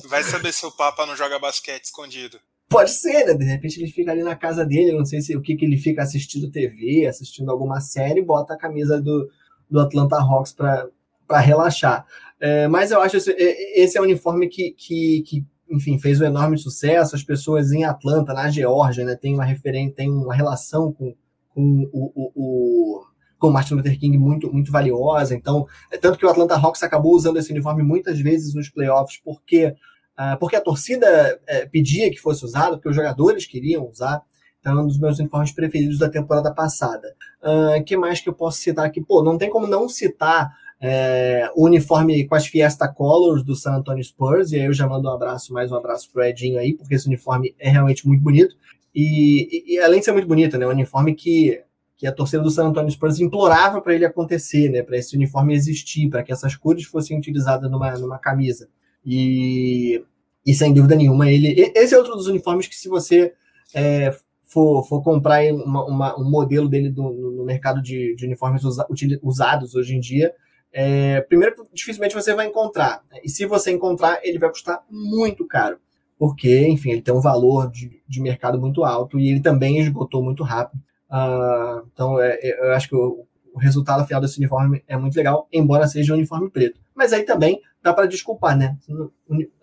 Vai saber se o Papa não joga basquete escondido. Pode ser, né? De repente ele fica ali na casa dele, não sei se o que, que ele fica assistindo TV, assistindo alguma série, bota a camisa do, do Atlanta Hawks para relaxar. É, mas eu acho esse, esse é um uniforme que, que, que, enfim, fez um enorme sucesso. As pessoas em Atlanta, na Geórgia, né, tem uma referência, tem uma relação com com o, o, o com Martin Luther King muito, muito valiosa. Então, é tanto que o Atlanta Hawks acabou usando esse uniforme muitas vezes nos playoffs, porque, uh, porque a torcida uh, pedia que fosse usado, porque os jogadores queriam usar. Então, é um dos meus uniformes preferidos da temporada passada. O uh, que mais que eu posso citar aqui? Pô, não tem como não citar é, uniforme com as Fiesta Colors do San Antonio Spurs, e aí eu já mando um abraço, mais um abraço pro Edinho aí, porque esse uniforme é realmente muito bonito. E, e, e, além de ser muito bonito, né, um uniforme que, que a torcida do San Antonio Spurs implorava para ele acontecer, né, para esse uniforme existir, para que essas cores fossem utilizadas numa, numa camisa. E, e sem dúvida nenhuma, ele. Esse é outro dos uniformes que, se você é, for, for comprar uma, uma, um modelo dele do, no mercado de, de uniformes usa, usados hoje em dia, é, primeiro, dificilmente você vai encontrar. Né, e se você encontrar, ele vai custar muito caro porque, enfim, ele tem um valor de, de mercado muito alto e ele também esgotou muito rápido. Uh, então, é, é, eu acho que o, o, resultado final desse uniforme é muito legal, embora seja um uniforme preto. Mas aí também dá para desculpar, né?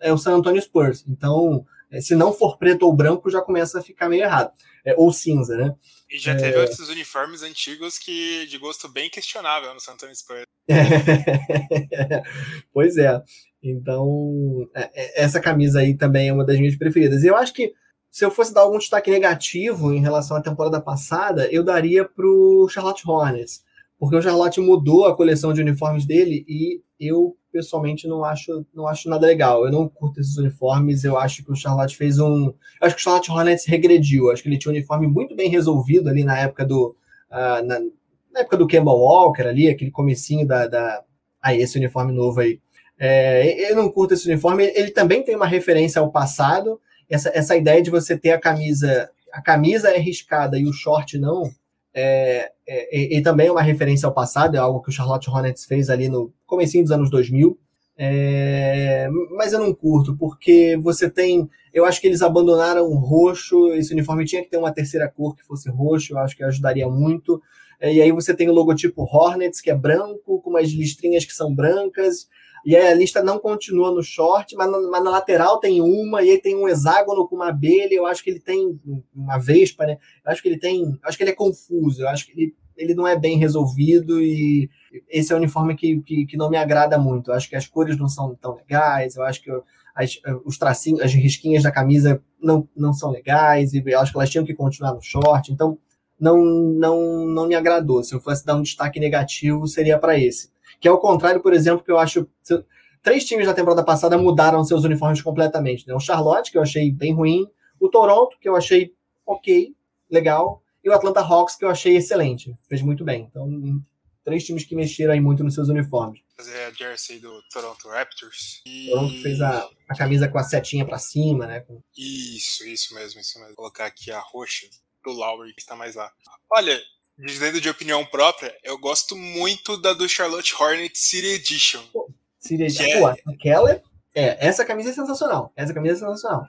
É o San Antonio Spurs, então é, se não for preto ou branco, já começa a ficar meio errado. É, ou cinza, né? E já teve é... outros uniformes antigos que de gosto bem questionável no San Antonio Spurs. pois é. Então, é, é, essa camisa aí também é uma das minhas preferidas. E eu acho que se eu fosse dar algum destaque negativo em relação à temporada passada, eu daria para o Charlotte Hornets, porque o Charlotte mudou a coleção de uniformes dele e eu pessoalmente não acho, não acho nada legal. Eu não curto esses uniformes. Eu acho que o Charlotte fez um, eu acho que o Charlotte Hornets regrediu. Acho que ele tinha um uniforme muito bem resolvido ali na época do, uh, na, na, época do Campbell Walker ali, aquele comecinho da, da aí ah, esse uniforme novo aí. É, eu não curto esse uniforme. Ele também tem uma referência ao passado. Essa, essa ideia de você ter a camisa, a camisa é riscada e o short não, é, é, e também é uma referência ao passado, é algo que o Charlotte Hornets fez ali no comecinho dos anos 2000. É, mas eu não curto, porque você tem. Eu acho que eles abandonaram o roxo. Esse uniforme tinha que ter uma terceira cor que fosse roxo, eu acho que ajudaria muito. É, e aí você tem o logotipo Hornets, que é branco, com umas listrinhas que são brancas. E aí a lista não continua no short, mas na, mas na, lateral tem uma, e aí tem um hexágono com uma abelha. Eu acho que ele tem uma vespa, né? Eu acho que ele tem. acho que ele é confuso, eu acho que ele, ele não é bem resolvido e esse é um uniforme que, que, que não me agrada muito. Eu acho que as cores não são tão legais, eu acho que as, os tracinhos, as risquinhas da camisa não, não são legais, e eu acho que elas tinham que continuar no short, então não, não, não me agradou. Se eu fosse dar um destaque negativo, seria para esse. Que é o contrário, por exemplo, que eu acho. Três times da temporada passada mudaram seus uniformes completamente. Né? O Charlotte, que eu achei bem ruim, o Toronto, que eu achei ok, legal, e o Atlanta Hawks, que eu achei excelente, fez muito bem. Então, três times que mexeram aí muito nos seus uniformes. Fazer a jersey do Toronto Raptors. E... Toronto fez a, a camisa com a setinha para cima, né? Isso, isso mesmo, isso mesmo. Vou colocar aqui a roxa do Lowry, que está mais lá. Olha, dizendo de opinião própria, eu gosto muito da do Charlotte Hornets City Edition. Pô, City Edition. É... Pô, aquela é, essa camisa é sensacional. Essa camisa é sensacional.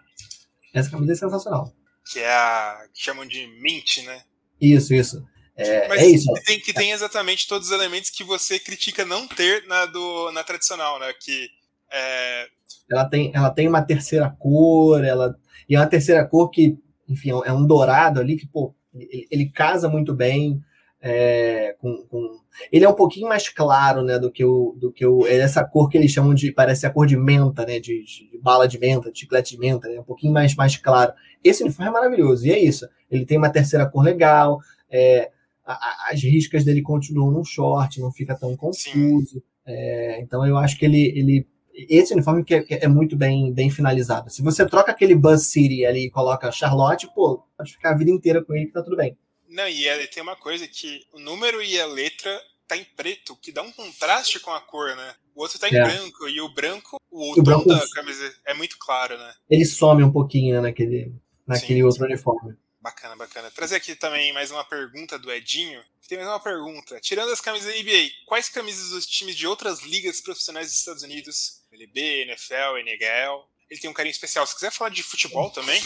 Essa camisa é sensacional. Que é a que chamam de mint, né? Isso, isso. É, Mas é isso. Que tem, que tem exatamente todos os elementos que você critica não ter na, do, na tradicional, né? Que é... ela, tem, ela tem uma terceira cor, ela e é uma terceira cor que, enfim, é um dourado ali que, pô, ele, ele casa muito bem. É, com, com, ele é um pouquinho mais claro, né, do que o, do que o, é essa cor que eles chamam de, parece a cor de menta, né, de, de bala de menta, de chiclete de menta, né, um pouquinho mais, mais claro. Esse uniforme é maravilhoso, e é isso. Ele tem uma terceira cor legal, é, a, as riscas dele continuam no short, não fica tão confuso. É, então eu acho que ele, ele esse uniforme que é, que é, muito bem, bem finalizado. Se você troca aquele Buzz City ali e coloca Charlotte, pô, pode ficar a vida inteira com ele que tá tudo bem. Não, e é, tem uma coisa que o número e a letra tá em preto, que dá um contraste com a cor, né? O outro tá em é. branco, e o branco, o, o branco, da camisa é muito claro, né? Ele some um pouquinho né, naquele, naquele sim, outro sim. uniforme. Bacana, bacana. Trazer aqui também mais uma pergunta do Edinho. Tem mais uma pergunta. Tirando as camisas da NBA, quais camisas dos times de outras ligas profissionais dos Estados Unidos, LB, NFL, NHL, ele tem um carinho especial? Se quiser falar de futebol também,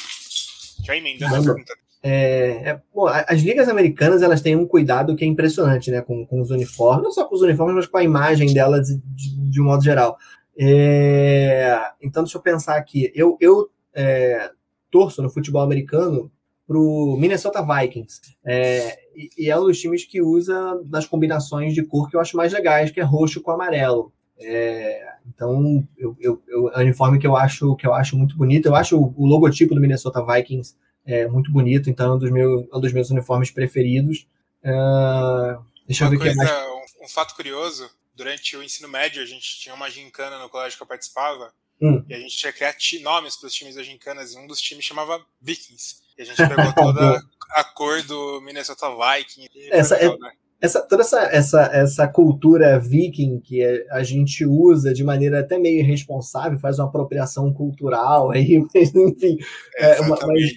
já emendando a pergunta. É, é, bom, as ligas americanas elas têm um cuidado que é impressionante, né, com, com os uniformes, não só com os uniformes, mas com a imagem delas de, de um modo geral. É, então, deixa eu pensar aqui. Eu, eu é, torço no futebol americano para o Minnesota Vikings. É, e, e, é um dos times que usa das combinações de cor que eu acho mais legais, que é roxo com amarelo. É, então, eu, eu, eu, é um uniforme que eu acho que eu acho muito bonito. Eu acho o, o logotipo do Minnesota Vikings é, muito bonito, então é um dos, meu, um dos meus uniformes preferidos. Uh, deixa uma eu ver coisa, mais... um, um, fato curioso: durante o ensino médio, a gente tinha uma gincana no colégio que eu participava, hum. e a gente tinha que criar nomes para os times das gincanas, e um dos times chamava Vikings. E a gente pegou toda a cor do Minnesota Vikings. Essa, legal, é, né? essa, toda essa, essa, essa cultura viking que a gente usa de maneira até meio irresponsável, faz uma apropriação cultural aí, mas enfim, é, uma, mas,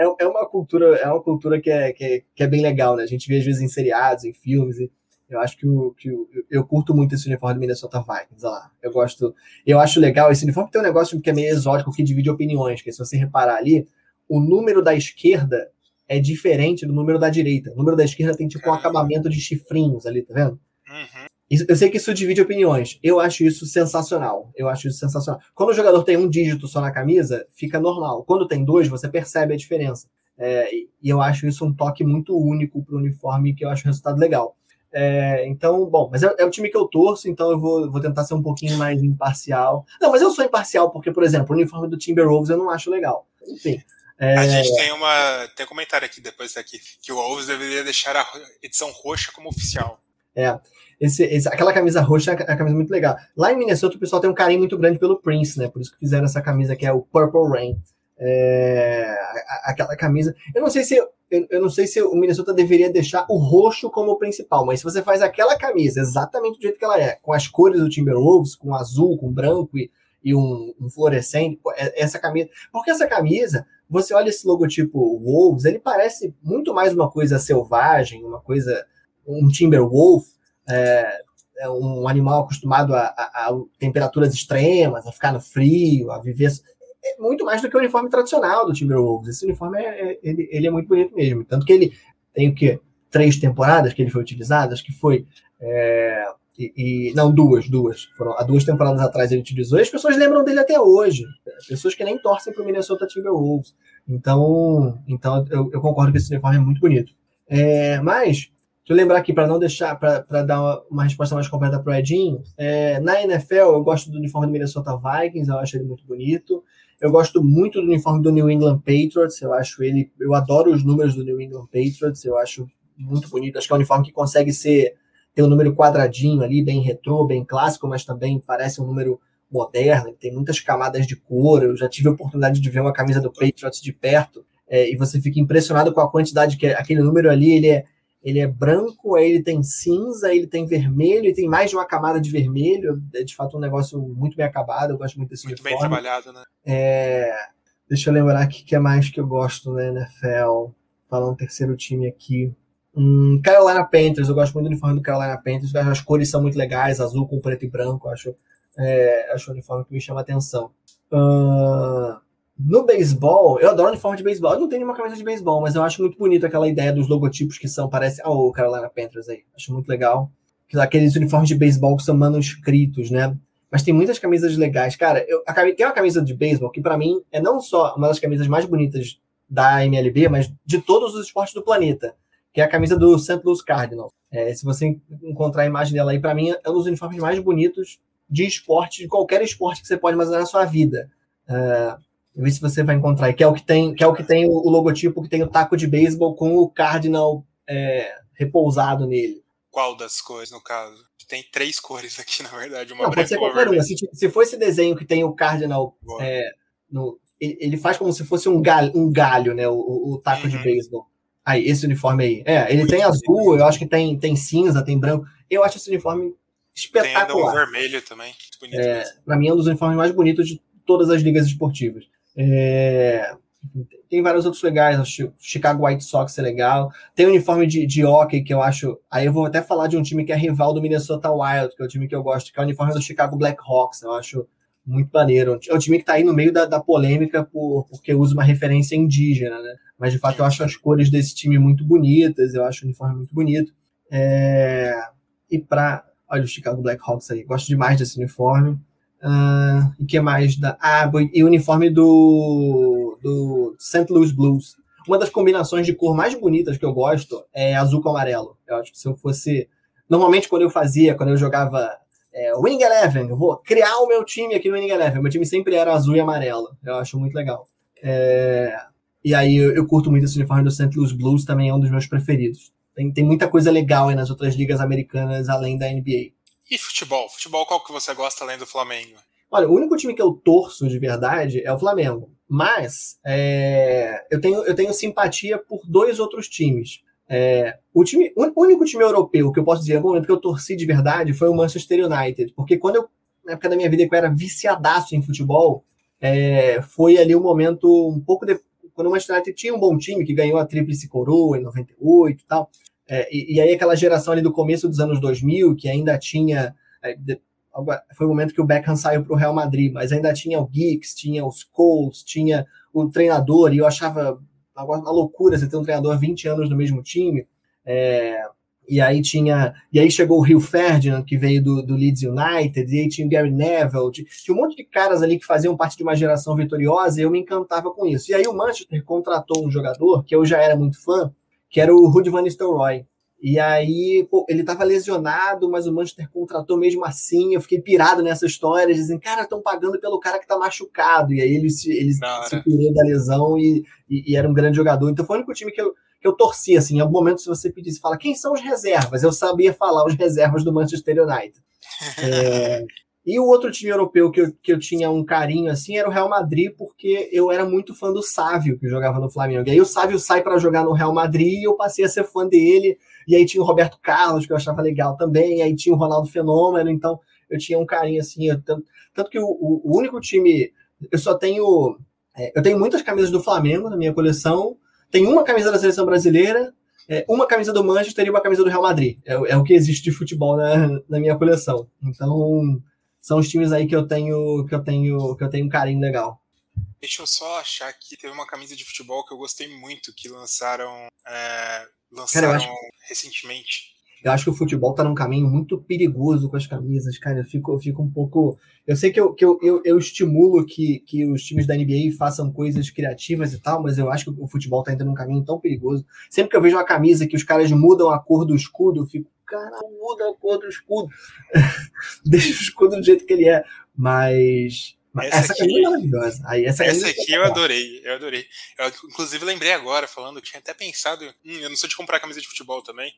é, é, uma cultura, é uma cultura que é, que é, que, é, bem legal, né? A gente vê às vezes em seriados, em filmes, e eu acho que, o, que o, eu curto muito esse uniforme do Minnesota Vikings, olha lá. Eu gosto, eu acho legal, esse uniforme tem um negócio que é meio exótico, que divide opiniões, que se você reparar ali, o número da esquerda é diferente do número da direita. O número da esquerda tem tipo um acabamento de chifrinhos ali, tá vendo? Uhum. eu sei que isso divide opiniões. Eu acho isso sensacional. Eu acho isso sensacional. Quando o jogador tem um dígito só na camisa, fica normal. Quando tem dois, você percebe a diferença. É, e eu acho isso um toque muito único para o uniforme, que eu acho o resultado legal. É, então, bom, mas é, é, o time que eu torço, então eu vou, vou tentar ser um pouquinho mais imparcial. Não, mas eu sou imparcial porque, por exemplo, o uniforme do Timberwolves eu não acho legal. Enfim, é... A gente tem uma tem um comentário aqui depois daqui que o Wolves deveria deixar a edição roxa como oficial. É. Esse, esse, aquela camisa roxa é a camisa muito legal. Lá em Minnesota o pessoal tem um carinho muito grande pelo Prince, né? Por isso que fizeram essa camisa que é o Purple Rain. É, aquela camisa. Eu não sei se eu, eu, não sei se o Minnesota deveria deixar o roxo como principal, mas se você faz aquela camisa exatamente do jeito que ela é, com as cores do Timberwolves, com azul, com branco e, e um, um fluorescente, é, essa camisa. Porque essa camisa você olha esse logotipo Wolves, ele parece muito mais uma coisa selvagem, uma coisa, um Timberwolf, é, é um animal acostumado a, a, a, temperaturas extremas, a ficar no frio, a viver. É muito mais do que o uniforme tradicional do Timberwolves. Esse uniforme é, é, ele, ele é muito bonito mesmo. Tanto que ele tem o quê? Três temporadas que ele foi utilizado, acho que foi. É, e, e, não, duas, duas. Foram, há duas temporadas atrás ele utilizou e as pessoas lembram dele até hoje. Pessoas que nem torcem para o Minnesota Timberwolves. Então, então eu, eu, concordo que esse uniforme é muito bonito. É, mas Deixa eu lembrar aqui, para não deixar, para dar uma, uma, resposta mais completa para o Edinho. É, na NFL, eu gosto do uniforme do Minnesota Vikings, eu acho ele muito bonito. Eu gosto muito do uniforme do New England Patriots, eu acho ele, eu adoro os números do New England Patriots, eu acho muito bonito. Acho que é um uniforme que consegue ser ter um número quadradinho ali, bem retrô, bem clássico, mas também parece um número moderno, tem muitas camadas de cor. Eu já tive a oportunidade de ver uma camisa do Patriots de perto, é, e você fica impressionado com a quantidade que é, aquele número ali, ele é ele é branco, aí ele tem cinza, ele tem vermelho, e tem mais de uma camada de vermelho. É de fato um negócio muito bem acabado. Eu gosto muito desse Muito uniforme. bem trabalhado, né? É... Deixa eu lembrar aqui que é mais que eu gosto na NFL. Falando terceiro time aqui. Hum, Carolina Panthers, eu gosto muito do uniforme do Carolina Panthers. As cores são muito legais, azul com preto e branco. Acho, é, acho um uniforme que me chama atenção. Uh, no beisebol, eu adoro uniforme de beisebol. Eu não tenho nenhuma camisa de beisebol, mas eu acho muito bonito aquela ideia dos logotipos que são, parece. Ah, o Carolina Panthers aí. Acho muito legal. Aqueles uniformes de beisebol que são manuscritos, né? Mas tem muitas camisas legais. Cara, eu, a, tem uma camisa de beisebol que, para mim, é não só uma das camisas mais bonitas da MLB, mas de todos os esportes do planeta, que é a camisa do St. Louis Cardinals. É, se você encontrar a imagem dela aí, para mim, é um dos uniformes mais bonitos de esporte, de qualquer esporte que você pode imaginar na sua vida. Uh, Vê se você vai encontrar. Que é o que tem, que é o que tem o, o logotipo que tem o taco de beisebol com o Cardinal é, repousado nele. Qual das cores, no caso? Tem três cores aqui, na verdade. Uma Não, pode ser qualquer uma. Se, se for esse desenho que tem o Cardinal é, no, ele faz como se fosse um galho, um galho né? O, o taco uhum. de beisebol. Aí, esse uniforme aí. É, ele Muito tem azul, eu acho que tem, tem cinza, tem branco. Eu acho esse uniforme espetacular. Tem o vermelho também. É, pra mim é um dos uniformes mais bonitos de todas as ligas esportivas. É, tem vários outros legais, o Chicago White Sox é legal. Tem o uniforme de, de hockey que eu acho. Aí eu vou até falar de um time que é rival do Minnesota Wild, que é o time que eu gosto, que é o uniforme do Chicago Blackhawks. Eu acho muito maneiro. É um time que está aí no meio da, da polêmica por, porque usa uma referência indígena, né? Mas de fato eu acho as cores desse time muito bonitas, eu acho o uniforme muito bonito. É... E para. Olha o Chicago Blackhawks aí, gosto demais desse uniforme. Uh, e que mais? Da, ah, e o uniforme do, do St. Louis Blues. Uma das combinações de cor mais bonitas que eu gosto é azul com amarelo. Eu acho que se eu fosse. Normalmente, quando eu fazia, quando eu jogava é, Winning Eleven, eu vou criar o meu time aqui no Winning Eleven. Meu time sempre era azul e amarelo. Eu acho muito legal. É, e aí eu, eu, curto muito esse uniforme do St. Louis Blues, também é um dos meus preferidos. Tem, tem muita coisa legal aí nas outras ligas americanas além da NBA. E futebol? Futebol, qual que você gosta além do Flamengo? Olha, o único time que eu torço de verdade é o Flamengo. Mas é, eu, tenho, eu tenho simpatia por dois outros times. É, o, time, o único time europeu que eu posso dizer no momento que eu torci de verdade foi o Manchester United. Porque quando eu, na época da minha vida, que eu era viciadaço em futebol, é, foi ali o um momento um pouco de, quando o Manchester United tinha um bom time que ganhou a Tríplice Coroa em 98 e tal. É, e, e, aí aquela geração ali do começo dos anos 2000, que ainda tinha... É, foi o momento que o Beckham saiu para o Real Madrid, mas ainda tinha o Geeks, tinha os Coles, tinha o treinador, e eu achava uma loucura você ter um treinador há 20 anos no mesmo time. É, e aí tinha. E aí chegou o Rio Ferdinand, que veio do, do Leeds United, e aí tinha o Gary Neville, tinha um monte de caras ali que faziam parte de uma geração vitoriosa, e eu me encantava com isso. E aí o Manchester contratou um jogador que eu já era muito fã, que era o Rudy Van Nistelrooy. E aí, pô, ele estava lesionado, mas o Manchester contratou mesmo assim. Eu fiquei pirado nessa história, dizendo, cara, estão pagando pelo cara que está machucado. E aí ele se, ele se curou da lesão e, e, e, era um grande jogador. Então foi o único time que eu, eu torci, assim. Em algum momento, se você pedisse, fala, quem são os reservas? Eu sabia falar os reservas do Manchester United. é, e o outro time europeu que eu, que eu tinha um carinho assim era o Real Madrid, porque eu era muito fã do Sávio, que jogava no Flamengo. E aí o Sávio sai para jogar no Real Madrid e eu passei a ser fã dele. E aí tinha o Roberto Carlos, que eu achava legal também. E aí tinha o Ronaldo Fenômeno. Então eu tinha um carinho assim. Eu, tanto, tanto, que o, o, único time. Eu só tenho. É, eu tenho muitas camisas do Flamengo na minha coleção. Tem uma camisa da seleção brasileira, é, uma camisa do Manchester e uma camisa do Real Madrid. É, é o que existe de futebol na, na minha coleção. Então são os times aí que eu tenho que eu tenho que eu tenho um carinho legal. Deixa eu só achar que teve uma camisa de futebol que eu gostei muito que lançaram é, lançaram Cara, acho... recentemente. Eu acho que o futebol tá num caminho muito perigoso com as camisas, cara. Eu fico, eu fico um pouco. Eu sei que eu, que eu, eu, eu estimulo que, que os times da NBA façam coisas criativas e tal, mas eu acho que o futebol tá indo num caminho tão perigoso. Sempre que eu vejo uma camisa que os caras mudam a cor do escudo, eu fico, caralho, muda a cor do escudo. Deixa o escudo do jeito que ele é. Mas. Essa, essa aqui, é maravilhosa. Aí, essa, essa aqui eu adorei, eu adorei. Eu, inclusive, lembrei agora, falando que tinha até pensado. Hum, eu não sou de comprar camisa de futebol também.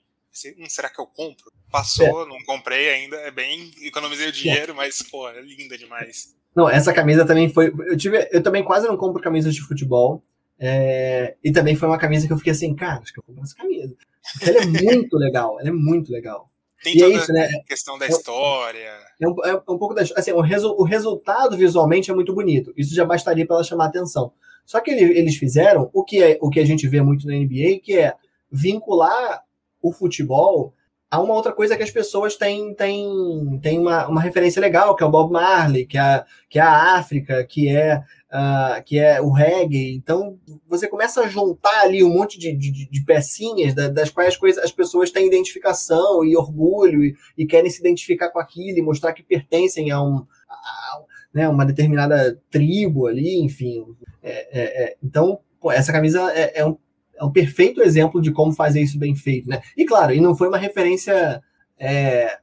Hum, será que eu compro? Passou, é. não comprei ainda. É bem. Economizei o dinheiro, é. mas, pô, é linda demais. Não, essa camisa também foi. Eu, tive, eu também quase não compro camisas de futebol. É, e também foi uma camisa que eu fiquei assim, cara, acho que eu compro essa camisa. Porque ela é muito legal, ela é muito legal. Tem e é toda é isso, né? a questão da é história. É um, é um pouco da. Assim, o, resu, o resultado visualmente é muito bonito. Isso já bastaria para ela chamar atenção. Só que ele, eles fizeram o que, é, o que a gente vê muito na NBA, que é vincular o futebol a uma outra coisa que as pessoas têm, têm, têm uma, uma referência legal, que é o Bob Marley, que é, que é a África, que é, uh, que é o reggae. Então, você começa a juntar ali um monte de, de, de pecinhas das, das quais as, coisas, as pessoas têm identificação e orgulho e, e, querem se identificar com aquilo e mostrar que pertencem a, um, a né, uma determinada tribo ali, enfim. É, é, é. Então, pô, essa camisa é, é um é um perfeito exemplo de como fazer isso bem feito, né? E claro, e não foi uma referência é,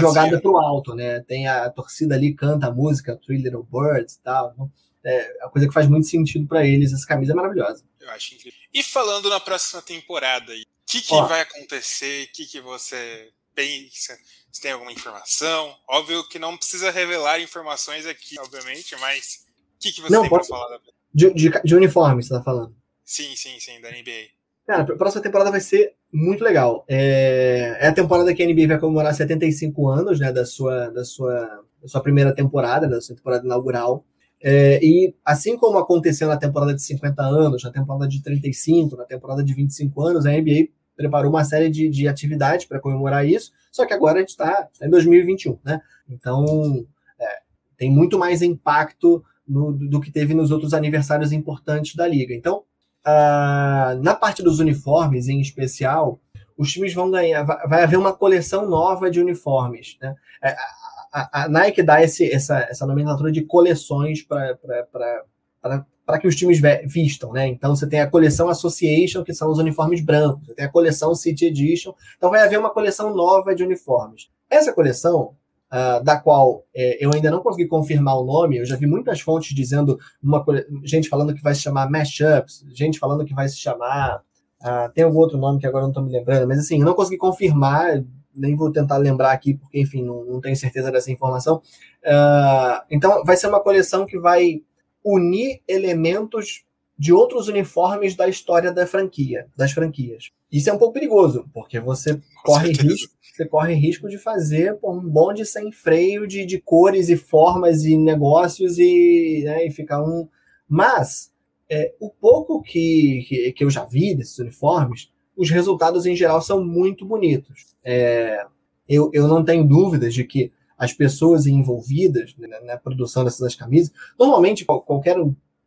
jogada para o alto, né? Tem a, a, torcida ali canta a música Three Little Birds e tal. Então, é a coisa que faz muito sentido para eles. Essa camisa é maravilhosa. Eu acho incrível. E falando na próxima temporada, o que, que vai acontecer? O que, que você pensa? Se tem alguma informação? Óbvio que não precisa revelar informações aqui, obviamente, mas o que, que você não, tem para falar? De, de, de uniforme, você está falando? Sim, sim, sim, da NBA. Cara, a próxima temporada vai ser muito legal. É, é a temporada que a NBA vai comemorar 75 anos, né, da sua, da sua, da sua primeira temporada, da sua temporada inaugural. É, e assim como aconteceu na temporada de 50 anos, na temporada de 35, na temporada de 25 anos, a NBA preparou uma série de, de atividades para comemorar isso, só que agora a gente está tá em 2021, né? Então é, tem muito mais impacto no, do, do que teve nos outros aniversários importantes da liga. Então, Uh, na parte dos uniformes, em especial, os times vão ganhar, vai haver uma coleção nova de uniformes. Né? É, a, a, Nike dá esse, essa, essa nomenclatura de coleções para que os times vistam. Né? Então, você tem a coleção Association, que são os uniformes brancos, você tem a coleção City Edition. Então, vai haver uma coleção nova de uniformes. Essa coleção uh, da qual é, eu ainda não consegui confirmar o nome, eu já vi muitas fontes dizendo, uma, gente falando que vai se chamar Mashups, gente falando que vai se chamar. Uh, tem algum outro nome que agora eu não estou me lembrando, mas assim, eu não consegui confirmar, nem vou tentar lembrar aqui, porque, enfim, não, não tenho certeza dessa informação. Uh, então, vai ser uma coleção que vai unir elementos de outros uniformes da história da franquia, das franquias. Isso é um pouco perigoso, porque você Com corre certeza. risco, você corre risco de fazer pô, um bonde sem freio de, de cores e formas e negócios e, né, e ficar um. Mas é, o pouco que, que, que, eu já vi desses uniformes, os resultados em geral são muito bonitos. É, eu, eu não tenho dúvidas de que as pessoas envolvidas né, na produção dessas camisas, normalmente qualquer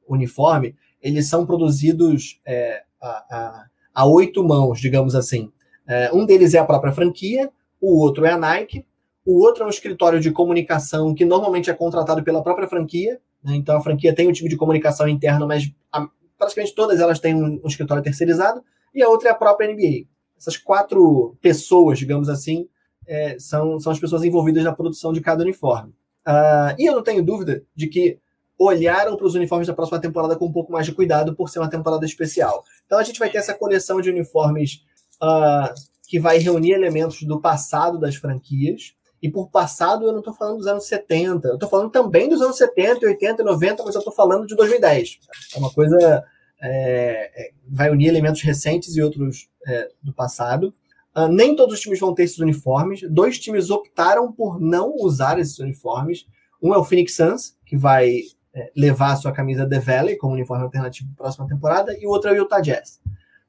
uniforme, eles são produzidos é, a, a, a, oito mãos, digamos assim. É, um deles é a própria franquia, o outro é a Nike, o outro é um escritório de comunicação que normalmente é contratado pela própria franquia. Né? Então a franquia tem um tipo de comunicação interna, mas a, praticamente todas elas têm um, um escritório terceirizado. E a outra é a própria NBA. Essas quatro pessoas, digamos assim, é, são, são as pessoas envolvidas na produção de cada uniforme. Uh, e eu não tenho dúvida de que olharam para os uniformes da próxima temporada com um pouco mais de cuidado por ser uma temporada especial. Então a gente vai ter essa coleção de uniformes uh, que vai reunir elementos do passado das franquias. E por passado eu não estou falando dos anos 70, eu estou falando também dos anos 70, 80 e 90, mas eu estou falando de 2010. É uma coisa. É, é, vai unir elementos recentes e outros é, do passado. Uh, nem todos os times vão ter esses uniformes. Dois times optaram por não usar esses uniformes. Um é o Phoenix Suns, que vai é, levar a sua camisa The Valley como uniforme alternativo para a próxima temporada, e o outro é o Utah Jazz.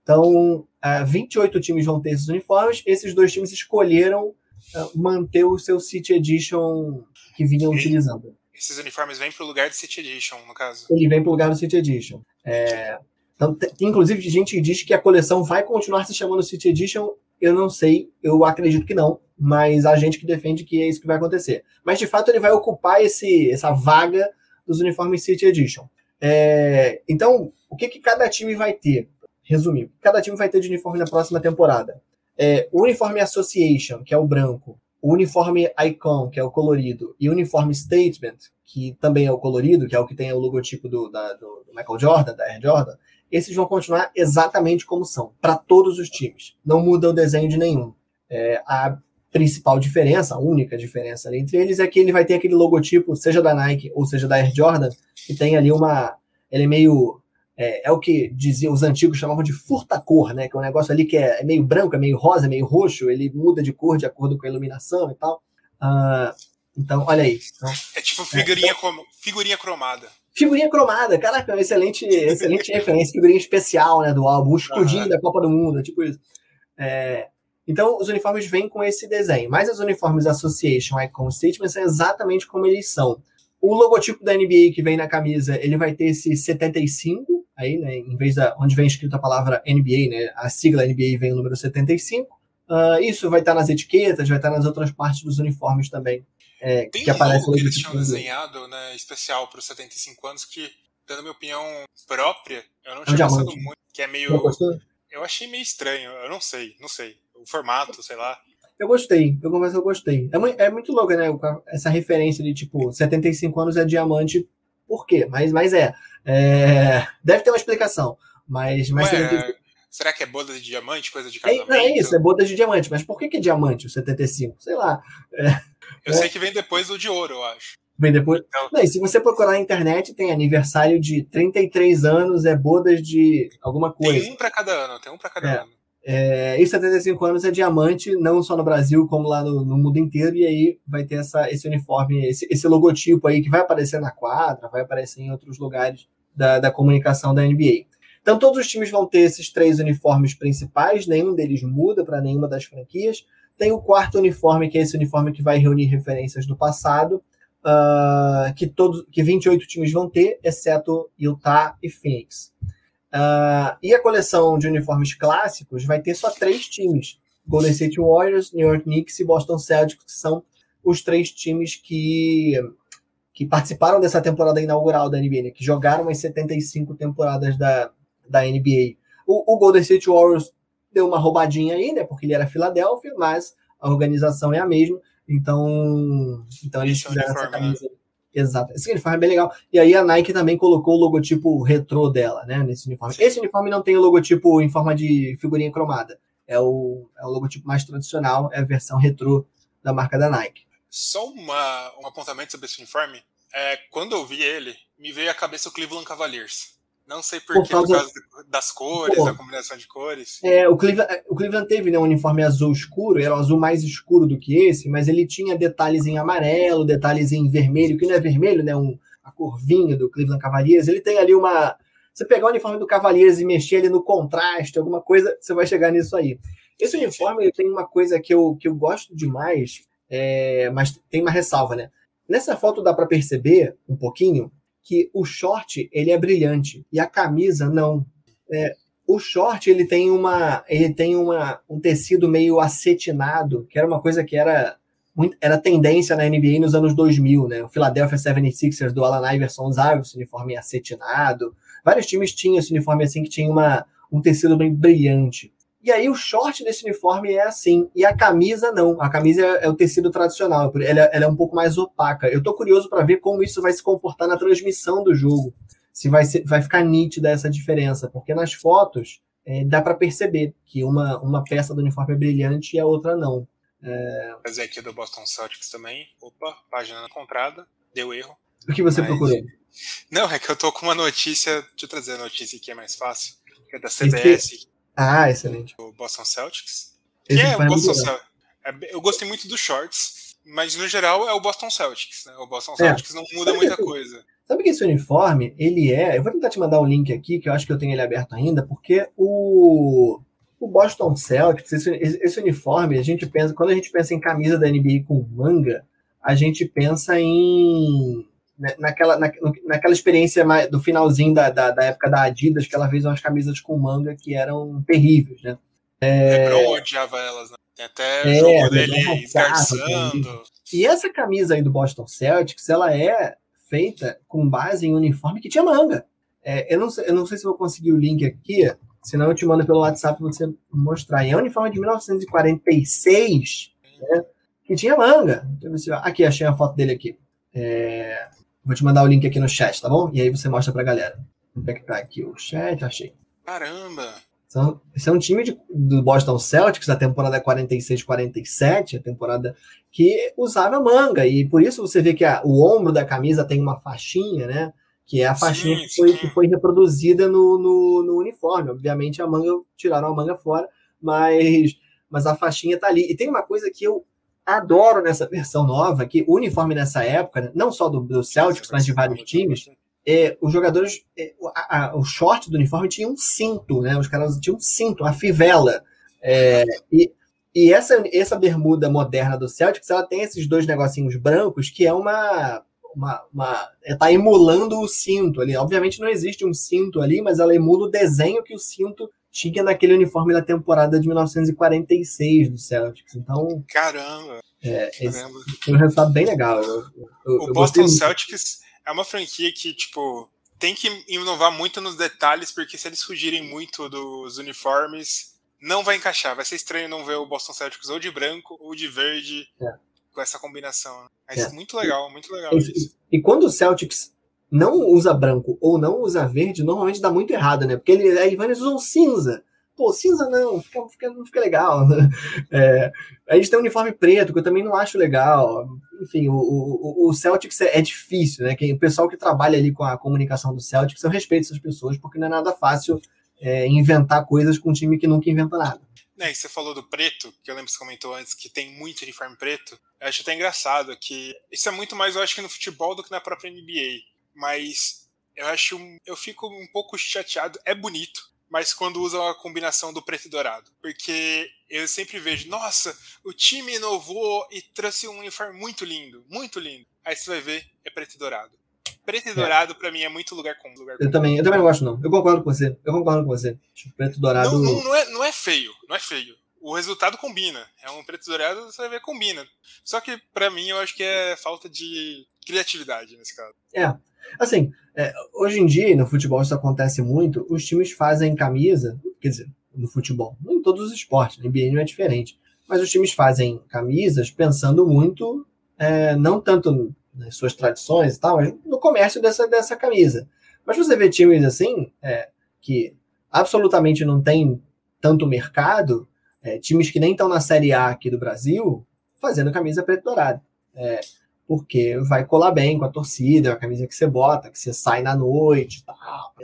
Então, uh, é, 28 times vão ter esses uniformes, esses dois times escolheram uh, manter o seu City Edition que vinham e utilizando. Esses uniformes vêm para o lugar do City Edition, no caso? Ele vem para o lugar do City Edition. É, então, inclusive, gente diz que a coleção vai continuar se chamando City Edition Eu não sei, eu acredito que não, mas a gente que defende que é isso que vai acontecer. Mas de fato ele vai ocupar esse, essa vaga dos uniformes City Edition. É, então, o que, que cada time vai ter? Resumir, cada time vai ter de uniforme na próxima temporada. É, o uniforme Association, que é o branco, o uniforme Icon, que é o colorido, e o uniforme Statement, que também é o colorido, que é o que tem o logotipo do, da, do Michael Jordan, da Air Jordan, esses vão continuar exatamente como são, para todos os times. Não muda o desenho de nenhum. É, a principal diferença, a única diferença entre eles é que ele vai ter aquele logotipo, seja da Nike ou seja da Air Jordan, que tem ali uma. Ele é meio. É, é o que diziam os antigos chamavam de furta-cor, né? Que é um negócio ali que é, é, meio branco, é meio rosa, é meio roxo, ele muda de cor de acordo com a iluminação e tal. Uh, então, olha aí. Então, é tipo figurinha, é, figurinha cromada. Figurinha cromada, caraca, excelente, excelente referência, figurinha especial né, do álbum, o escudinho da Copa do Mundo, tipo isso. É, então, os uniformes vêm com esse desenho, mas os uniformes Association Icon Statement são exatamente como eles são. O logotipo da NBA que vem na camisa, ele vai ter esse 75, aí, né, em vez da onde vem escrito a palavra NBA, né, a sigla NBA vem o número 75. Uh, ah, isso vai estar nas etiquetas, vai estar nas outras partes dos uniformes também. É, Tem que um aparece que eles tinham desenhado né, especial para os 75 anos que, dando minha opinião própria, eu não é tinha gostado muito, que é meio. Eu achei meio estranho, eu não sei, não sei. O formato, sei lá. Eu gostei, eu confesso que eu gostei. É, muito, é muito louco, né? Essa referência de tipo, 75 anos é diamante, por quê? Mas, mas é. é deve ter uma explicação. Mas, mas Ué, Será que é boda de diamante, coisa de casamento? É, é isso, é boda de diamante. Mas por que, que é diamante o 75? Sei lá. É, eu é. sei que vem depois do de ouro, eu acho. Vem depois. Então, Não, e se você procurar na internet, tem aniversário de 33 anos, é bodas de alguma coisa. Tem um para cada ano, tem um para cada é. ano. É, e 75 anos é diamante, não só no Brasil, como lá no, no mundo inteiro, e aí vai ter essa, esse uniforme, esse, esse, logotipo aí que vai aparecer na quadra, vai aparecer em outros lugares da, da comunicação da NBA. Então, todos os times vão ter esses três uniformes principais, nenhum deles muda para nenhuma das franquias. Tem o quarto uniforme, que é esse uniforme que vai reunir referências do passado, uh, que, todos, que 28 times vão ter, exceto Utah e Phoenix. Uh, e a coleção de uniformes clássicos vai ter só três times: Golden State Warriors, New York Knicks e Boston Celtics, que são os três times que, que participaram dessa temporada inaugural da NBA, né, que jogaram as 75 temporadas da, da NBA. O, o Golden State Warriors deu uma roubadinha aí, né? Porque ele era Filadélfia, mas a organização é a mesma. Então, então eles fizeram essa camisa. Né? Exato. Esse uniforme é bem legal. E aí a Nike também colocou o logotipo retrô dela, né? Nesse uniforme. Sim. Esse uniforme não tem o logotipo em forma de figurinha cromada. É o, é o logotipo mais tradicional, é a versão retrô da marca da Nike. Só uma, um apontamento sobre esse uniforme. É, quando eu vi ele, me veio à cabeça o Cleveland Cavaliers. Não sei por, por, causa... por causa das cores, Pô, da combinação de cores. É, o Cleveland, o Cleveland teve né, um uniforme azul escuro, era um azul mais escuro do que esse, mas ele tinha detalhes em amarelo, detalhes em vermelho, que não é vermelho, né? Um, a cor vinho do Cleveland Cavaliers. Ele tem ali uma. Você pegar o uniforme do Cavaliers e mexer ele no contraste, alguma coisa, você vai chegar nisso aí. Esse uniforme ele tem uma coisa que eu, que eu gosto demais, é, mas tem uma ressalva, né? Nessa foto dá para perceber um pouquinho que o short ele é brilhante e a camisa não. É, o short ele tem uma ele tem uma, um tecido meio acetinado, que era uma coisa que era era tendência na NBA nos anos 2000, né? O Philadelphia 76ers do Alan Iverson usava esse uniforme acetinado. Vários times tinham esse uniforme assim que tinha uma, um tecido bem brilhante. E aí o short desse uniforme é assim, e a camisa não. A camisa é, é o tecido tradicional, ela, ela, é um pouco mais opaca. Eu tô curioso para ver como isso vai se comportar na transmissão do jogo. Se vai, ser, vai ficar nítida essa diferença, porque nas fotos é, dá para perceber que uma, uma peça do uniforme é brilhante e a outra não. É... Fazer aqui do Boston Celtics também. Opa, página comprada, deu erro. O que você Mas... procurou? Não, é que eu tô com uma notícia. Deixa eu trazer a notícia aqui, é mais fácil. Que é da CBS. Esse... Ah, excelente. O Boston Celtics. Esse que é o Boston Celtics. É eu gostei muito dos shorts, mas no geral é o Boston Celtics. Né? O Boston é. Celtics é. não muda sabe muita que, coisa. Sabe que esse uniforme, ele é. Eu vou tentar te mandar um link aqui, que eu acho que eu tenho ele aberto ainda, porque o, o Boston Celtics, esse, esse uniforme, a gente pensa. Quando a gente pensa em camisa da NBA com manga, a gente pensa em naquela, na, naquela experiência do finalzinho da, da, da, época da Adidas, que ela fez umas camisas com manga que eram terríveis, né? É... Lebron odiava elas, né? Tem até é, jogo dele esgarçando. E essa camisa aí do Boston Celtics, ela é feita com base em uniforme que tinha manga. É, eu, não sei, eu não sei se vou conseguir o link aqui, senão eu te mando pelo WhatsApp para você mostrar. E é um uniforme de 1946, né, que tinha manga. Aqui, achei a foto dele aqui. É, vou te mandar o link aqui no chat, tá bom? E aí você mostra pra galera. Como é que tá aqui o chat? Achei. Caramba! Então, esse é um time de, do Boston Celtics da temporada 46-47, a temporada que usava manga, e por isso você vê que a, o ombro da camisa tem uma faixinha, né? Que é a faixinha sim, que, foi, que foi reproduzida no, no, no, uniforme. Obviamente a manga, tiraram a manga fora, mas, mas a faixinha tá ali. E tem uma coisa que eu adoro nessa versão nova, que o uniforme nessa época, não só do, do Celtics, mas de vários times, é, os jogadores, é, a, a, o short do uniforme tinha um cinto, né? Os caras tinham um cinto, uma fivela. É, e e essa, essa bermuda moderna do Celtics, ela tem esses dois negocinhos brancos que é uma. uma, uma é, tá emulando o cinto ali. Obviamente não existe um cinto ali, mas ela emula o desenho que o cinto tinha naquele uniforme da temporada de 1946 do Celtics. Então. Caramba! É, Caramba. um resultado bem legal. Eu, eu, o eu Boston Celtics é uma franquia que, tipo, tem que inovar muito nos detalhes, porque se eles fugirem muito dos uniformes, não vai encaixar. Vai ser estranho não ver o Boston Celtics ou de branco ou de verde é. com essa combinação. Mas é. muito legal, muito legal e, isso. E quando o Celtics não usa branco ou não usa verde, normalmente dá muito errado, né? Porque ele, aí eles usam cinza. Pô, cinza não, fica, fica, não fica legal. É, a gente tem um uniforme preto, que eu também não acho legal. Enfim, o, o, o Celtics é, é, difícil, né? Quem, o pessoal que trabalha ali com a comunicação do Celtics, eu respeito essas pessoas, porque não é nada fácil é, inventar coisas com um time que nunca inventa nada. É, e você falou do preto, que eu lembro que você comentou antes, que tem muito uniforme preto. Eu acho até engraçado que isso é muito mais, eu acho que no futebol do que na própria NBA. Mas eu acho, eu fico um pouco chateado. É bonito, mas quando usa a combinação do preto e dourado. Porque eu sempre vejo, nossa, o time inovou e trouxe um uniforme muito lindo, muito lindo. Aí você vai ver, é preto e dourado. Preto e é. dourado, pra mim, é muito lugar comum. Lugar eu também, eu também não gosto, não. Eu concordo com você. Eu concordo com você. Preto e dourado. Não, não, não, é, não é feio, não é feio. O resultado combina. É um preto e dourado, você vai ver, combina. Só que, pra mim, eu acho que é falta de criatividade nesse caso. É. Assim, é, hoje em dia, no futebol isso acontece muito, os times fazem camisa, quer dizer, no futebol, não em todos os esportes, na NBA não é diferente, mas os times fazem camisas pensando muito, é, não tanto nas suas tradições e tal, mas no comércio dessa, dessa camisa. Mas você vê times assim, é, que absolutamente não tem tanto mercado, é, times que nem estão na Série A aqui do Brasil, fazendo camisa preto dourado. É, porque vai colar bem com a torcida, é uma camisa que você bota, que você sai na noite tal.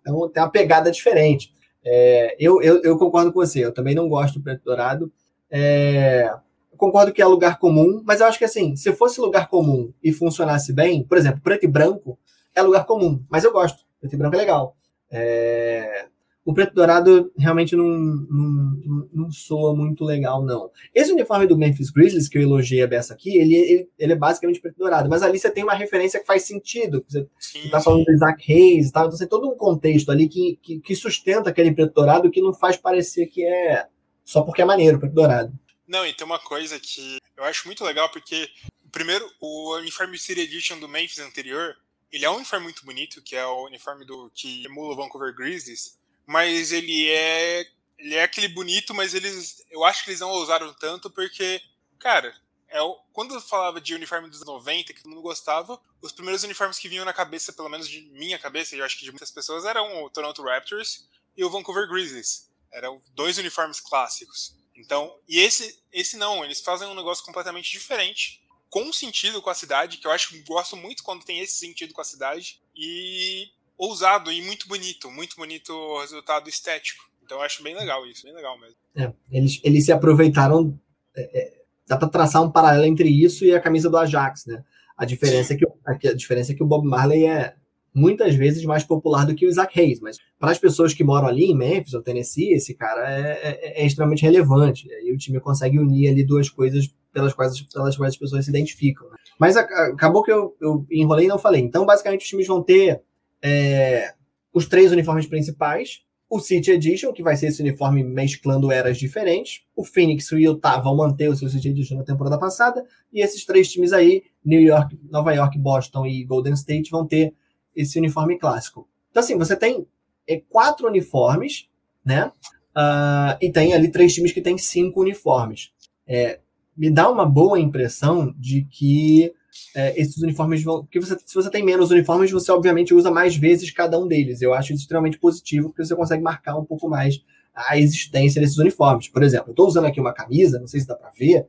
Então tem uma pegada diferente. É, eu, eu, eu, concordo com você, eu também não gosto do preto dourado. É, concordo que é lugar comum, mas eu acho que assim, se fosse lugar comum e funcionasse bem, por exemplo, preto e branco é lugar comum, mas eu gosto. Preto e branco é legal. É... O preto dourado realmente não, não, não, soa muito legal, não. Esse uniforme do Memphis Grizzlies, que eu elogiei a beça aqui, ele, ele, ele, é basicamente preto dourado, mas ali você tem uma referência que faz sentido. Você, está falando do Isaac Hayes e tal, então tem todo um contexto ali que, que, que sustenta aquele preto dourado que não faz parecer que é só porque é maneiro, preto dourado. Não, e tem uma coisa que eu acho muito legal, porque, primeiro, o uniforme City Edition do Memphis anterior, ele é um uniforme muito bonito, que é o uniforme do que emula o Vancouver Grizzlies, mas ele é ele é aquele bonito, mas eles eu acho que eles não usaram tanto porque, cara, é o, quando eu falava de uniforme dos 90 que todo mundo gostava, os primeiros uniformes que vinham na cabeça, pelo menos de minha cabeça, e eu acho que de muitas pessoas, eram o Toronto Raptors e o Vancouver Grizzlies. Eram dois uniformes clássicos. Então, e esse, esse não, eles fazem um negócio completamente diferente, com sentido com a cidade, que eu acho que gosto muito quando tem esse sentido com a cidade, e ousado e muito bonito, muito bonito o resultado estético. Então eu acho bem legal isso, bem legal mesmo. É, eles, eles se aproveitaram. É, é, dá para traçar um paralelo entre isso e a camisa do Ajax, né? A diferença, é que, a, diferença é que o Bob Marley é muitas vezes mais popular do que o Isaac Hayes, mas para as pessoas que moram ali em Memphis ou Tennessee, esse cara é, é, é extremamente relevante. E o time consegue unir ali duas coisas pelas quais, pelas quais as pessoas se identificam. Né? Mas a, acabou que eu, eu enrolei e não falei. Então, basicamente, os times vão ter é, os três uniformes principais, o City Edition, que vai ser esse uniforme mesclando eras diferentes. O Phoenix e o Utah vão manter o seu City Edition na temporada passada. E esses três times aí, New York, Nova York, Boston e Golden State, vão ter esse uniforme clássico. Então, assim, você tem é, quatro uniformes, né? Uh, e tem ali três times que têm cinco uniformes. É, me dá uma boa impressão de que é, esses uniformes vão. Porque você, se você tem menos uniformes, você obviamente usa mais vezes cada um deles. Eu acho isso extremamente positivo, porque você consegue marcar um pouco mais a existência desses uniformes. Por exemplo, eu estou usando aqui uma camisa, não sei se dá para ver,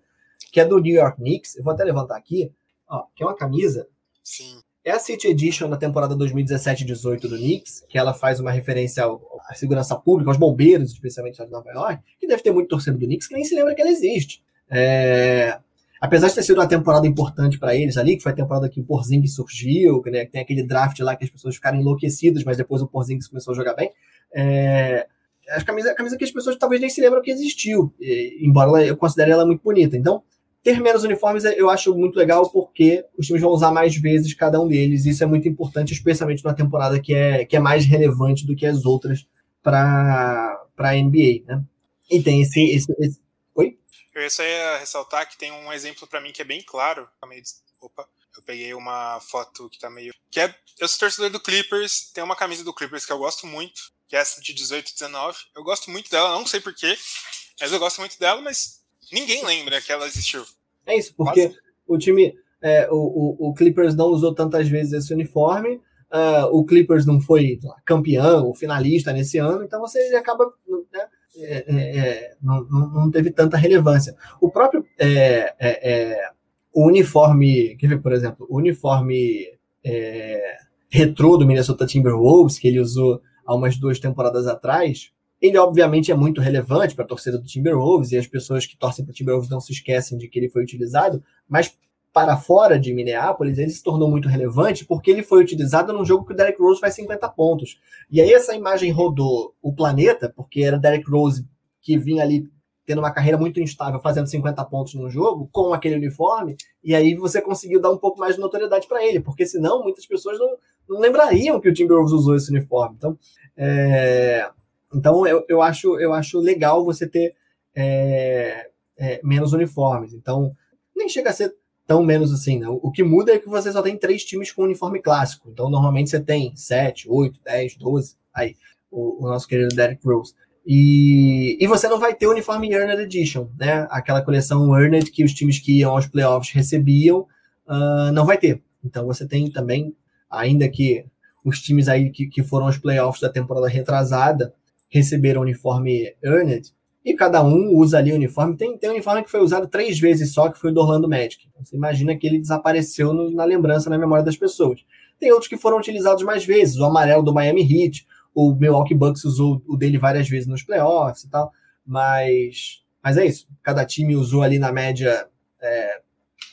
que é do New York Knicks. Eu vou até levantar aqui, ó, que é uma camisa. Sim. É a City Edition da temporada 2017-18 do Knicks, que ela faz uma referência à segurança pública, aos bombeiros, especialmente de Nova York, que deve ter muito torcedor do Knicks que nem se lembra que ela existe. É, apesar de ter sido uma temporada importante para eles ali, que foi a temporada que o Porzingis surgiu, né, que tem aquele draft lá que as pessoas ficaram enlouquecidas, mas depois o Porzingis começou a jogar bem. É, a camisa, a camisa que as pessoas talvez nem se lembram que existiu, e, embora ela, eu considere ela muito bonita. Então, ter menos uniformes eu acho muito legal porque os times vão usar mais vezes cada um deles. E isso é muito importante, especialmente numa temporada que é, que é mais relevante do que as outras para a NBA. Né? E tem esse, esse, esse eu só ia ressaltar que tem um exemplo para mim que é bem claro. Tá opa, eu peguei uma foto que tá meio. Que é. Eu sou torcedor do Clippers, tem uma camisa do Clippers que eu gosto muito, que é essa de 18 e 19. Eu gosto muito dela, não sei porquê, mas eu gosto muito dela, mas ninguém lembra que ela existiu. É isso, porque Quase. o time. É, o, o, o, Clippers não usou tantas vezes esse uniforme. Uh, o Clippers não foi campeão ou finalista nesse ano, então você acaba. Né, é, é, é, não, não, teve tanta relevância. O próprio é, o uniforme, quer ver, por exemplo, o uniforme retrô do Minnesota Timberwolves, que ele usou há umas duas temporadas atrás, ele obviamente é muito relevante para a torcida do Timberwolves e as pessoas que torcem para o Timberwolves não se esquecem de que ele foi utilizado, mas para fora de Minneapolis, ele se tornou muito relevante porque ele foi utilizado num jogo que o Derek Rose faz 50 pontos. E aí essa imagem rodou o planeta, porque era Derek Rose que vinha ali tendo uma carreira muito instável, fazendo 50 pontos no jogo, com aquele uniforme, e aí você conseguiu dar um pouco mais de notoriedade para ele, porque senão muitas pessoas não, não lembrariam que o Timberwolves usou esse uniforme. Então, é, então eu, eu, acho, eu acho legal você ter é, é, menos uniformes. Então, nem chega a ser tão menos assim, né? O que muda é que você só tem três times com uniforme clássico. Então, normalmente você tem sete, oito, dez, doze. Aí, o, o, nosso querido Derek Rose. E, e você não vai ter o uniforme Earned Edition, né? Aquela coleção Earned que os times que iam aos playoffs recebiam, uh, não vai ter. Então, você tem também, ainda que os times aí que, que foram aos playoffs da temporada retrasada receberam uniforme Earned, e cada um usa ali o uniforme. Tem, tem um uniforme que foi usado três vezes só, que foi o do Orlando Magic. Então, você imagina que ele desapareceu no, na lembrança, na memória das pessoas. Tem outros que foram utilizados mais vezes, o amarelo do Miami Heat, o Milwaukee Bucks usou o dele várias vezes nos playoffs e tal, mas, mas é isso. Cada time usou ali na média é,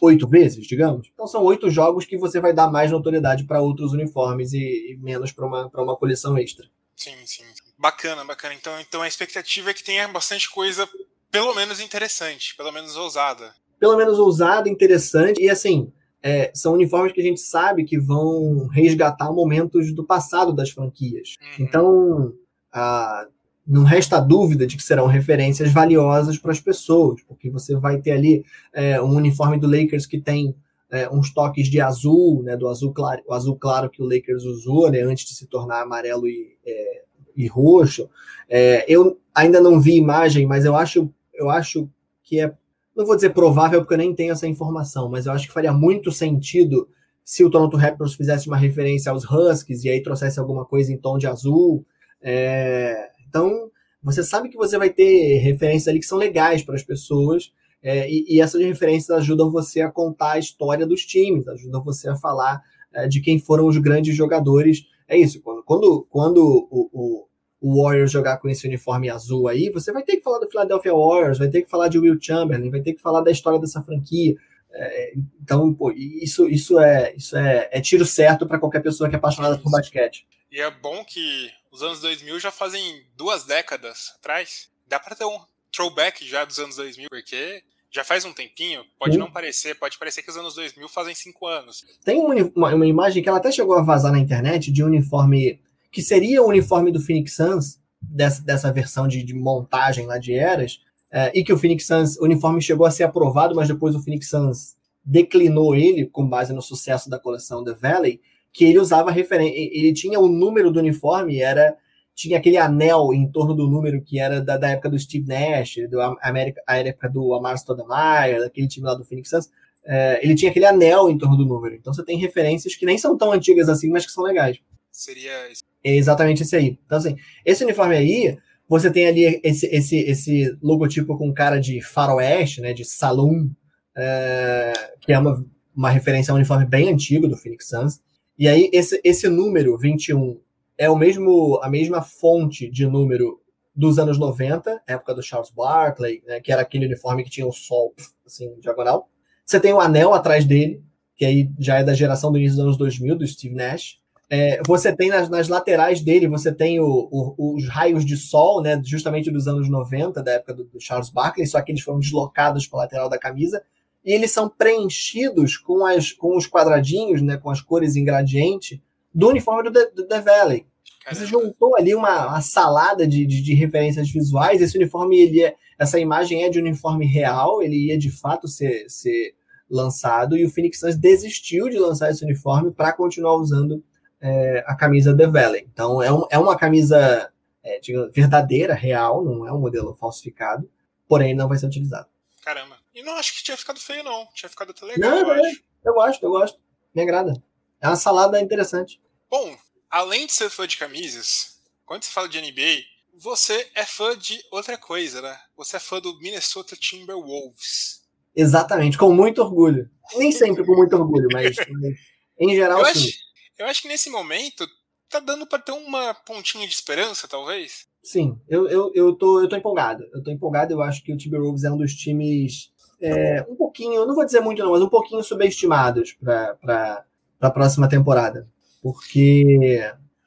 oito vezes, digamos. Então são oito jogos que você vai dar mais notoriedade para outros uniformes e, e menos para uma, uma coleção extra. Sim, sim. Bacana, bacana. Então, então a expectativa é que tenha bastante coisa, pelo menos interessante, pelo menos ousada. Pelo menos ousada, interessante. E assim, é, são uniformes que a gente sabe que vão resgatar momentos do passado das franquias. Uhum. Então, a, não resta dúvida de que serão referências valiosas para as pessoas, porque você vai ter ali é, um uniforme do Lakers que tem é, uns toques de azul, né, do azul claro, o azul claro que o Lakers usou, né, antes de se tornar amarelo e, é, e roxo. É, eu ainda não vi imagem, mas eu acho, eu acho que é, não vou dizer provável porque eu nem tenho essa informação, mas eu acho que faria muito sentido se o Toronto Raptors fizesse uma referência aos Huskies e aí trouxesse alguma coisa em tom de azul. É, então, você sabe que você vai ter referências ali que são legais para as pessoas. É, e, e, essas referências ajudam você a contar a história dos times, ajudam você a falar é, de quem foram os grandes jogadores. É isso, quando, quando, quando o, o, o, Warriors jogar com esse uniforme azul aí, você vai ter que falar do Philadelphia Warriors, vai ter que falar de Will Chamberlain, vai ter que falar da história dessa franquia. É, então, pô, isso, isso, é, isso é, é tiro certo para qualquer pessoa que é apaixonada por basquete. E é bom que os anos 2000 já fazem duas décadas atrás. Dá para ter um throwback já dos anos 2000, porque já faz um tempinho, pode não parecer, pode parecer que os anos 2000 fazem cinco anos. Tem uma, uma, uma, imagem que ela até chegou a vazar na internet de um uniforme que seria o uniforme do Phoenix Suns dessa, dessa versão de, de montagem lá de eras, é, e que o Phoenix Suns, o uniforme chegou a ser aprovado, mas depois o Phoenix Suns declinou ele com base no sucesso da coleção The Valley, que ele usava referência, ele tinha o número do uniforme, era tinha aquele anel em torno do número que era da, da época do Steve Nash, do América, a época do Amar Stoudemire, daquele time lá do Phoenix Suns, é, ele tinha aquele anel em torno do número. Então você tem referências que nem são tão antigas assim, mas que são legais. Seria é exatamente esse aí. Então assim, esse uniforme aí, você tem ali esse, esse, esse logotipo com cara de faroeste, né, de saloon, é, que é uma, uma referência a um uniforme bem antigo do Phoenix Suns. E aí esse, esse número 21 é o mesmo a mesma fonte de número dos anos 90, época do Charles Barkley, né, que era aquele uniforme que tinha o sol assim diagonal. Você tem o anel atrás dele, que aí já é da geração do início dos anos 2000, do Steve Nash. É, você tem nas, nas, laterais dele, você tem o, o, os raios de sol, né, justamente dos anos 90, da época do, do Charles Barkley, só que eles foram deslocados para a lateral da camisa, e eles são preenchidos com, as, com os quadradinhos, né, com as cores em gradiente, do uniforme do The, do The Valley. Você juntou ali uma, uma salada de, de, de, referências visuais. Esse uniforme, ele é, essa imagem é de uniforme real, ele ia de fato ser, ser lançado, e o Phoenix Suns desistiu de lançar esse uniforme para continuar usando é, a camisa The Valley. Então, é, um, é uma camisa é, digamos, verdadeira, real, não é um modelo falsificado, porém não vai ser utilizado. Caramba. E não acho que tinha ficado feio, não. Tinha ficado até legal. Não, eu, é, acho. eu gosto, eu gosto. Me agrada. É uma salada interessante. Bom, além de ser fã de camisas, quando você fala de NBA, você é fã de outra coisa, né? Você é fã do Minnesota Timberwolves. Exatamente, com muito orgulho. Nem sempre com muito orgulho, mas em geral eu sim. Acho, eu acho que nesse momento tá dando para ter uma pontinha de esperança, talvez. Sim, eu, eu, eu, tô, eu tô empolgado. Eu tô empolgado, eu acho que o Timberwolves é um dos times é, um pouquinho, não vou dizer muito não, mas um pouquinho subestimados para a próxima temporada. Porque.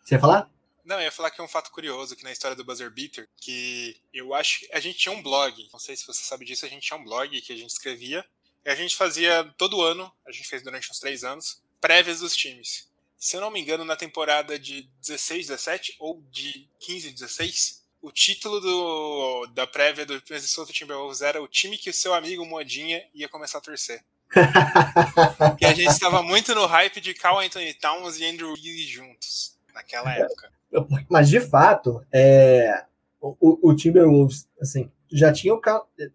Você ia falar? Não, eu ia falar que é um fato curioso aqui na história do Buzzer Beater, que eu acho que a gente tinha um blog, não sei se você sabe disso, a gente tinha um blog que a gente escrevia, e a gente fazia todo ano, a gente fez durante uns três anos, prévias dos times. Se eu não me engano, na temporada de 16, 17 ou de 15, 16, o título do, da prévia do Minnesota Timberwolves era o time que o seu amigo Modinha ia começar a torcer. que a gente estava muito no hype de Carl Anthony Towns e Andrew Wiggins juntos naquela época. Mas de fato, é, o, o, Timberwolves assim, já tinha o,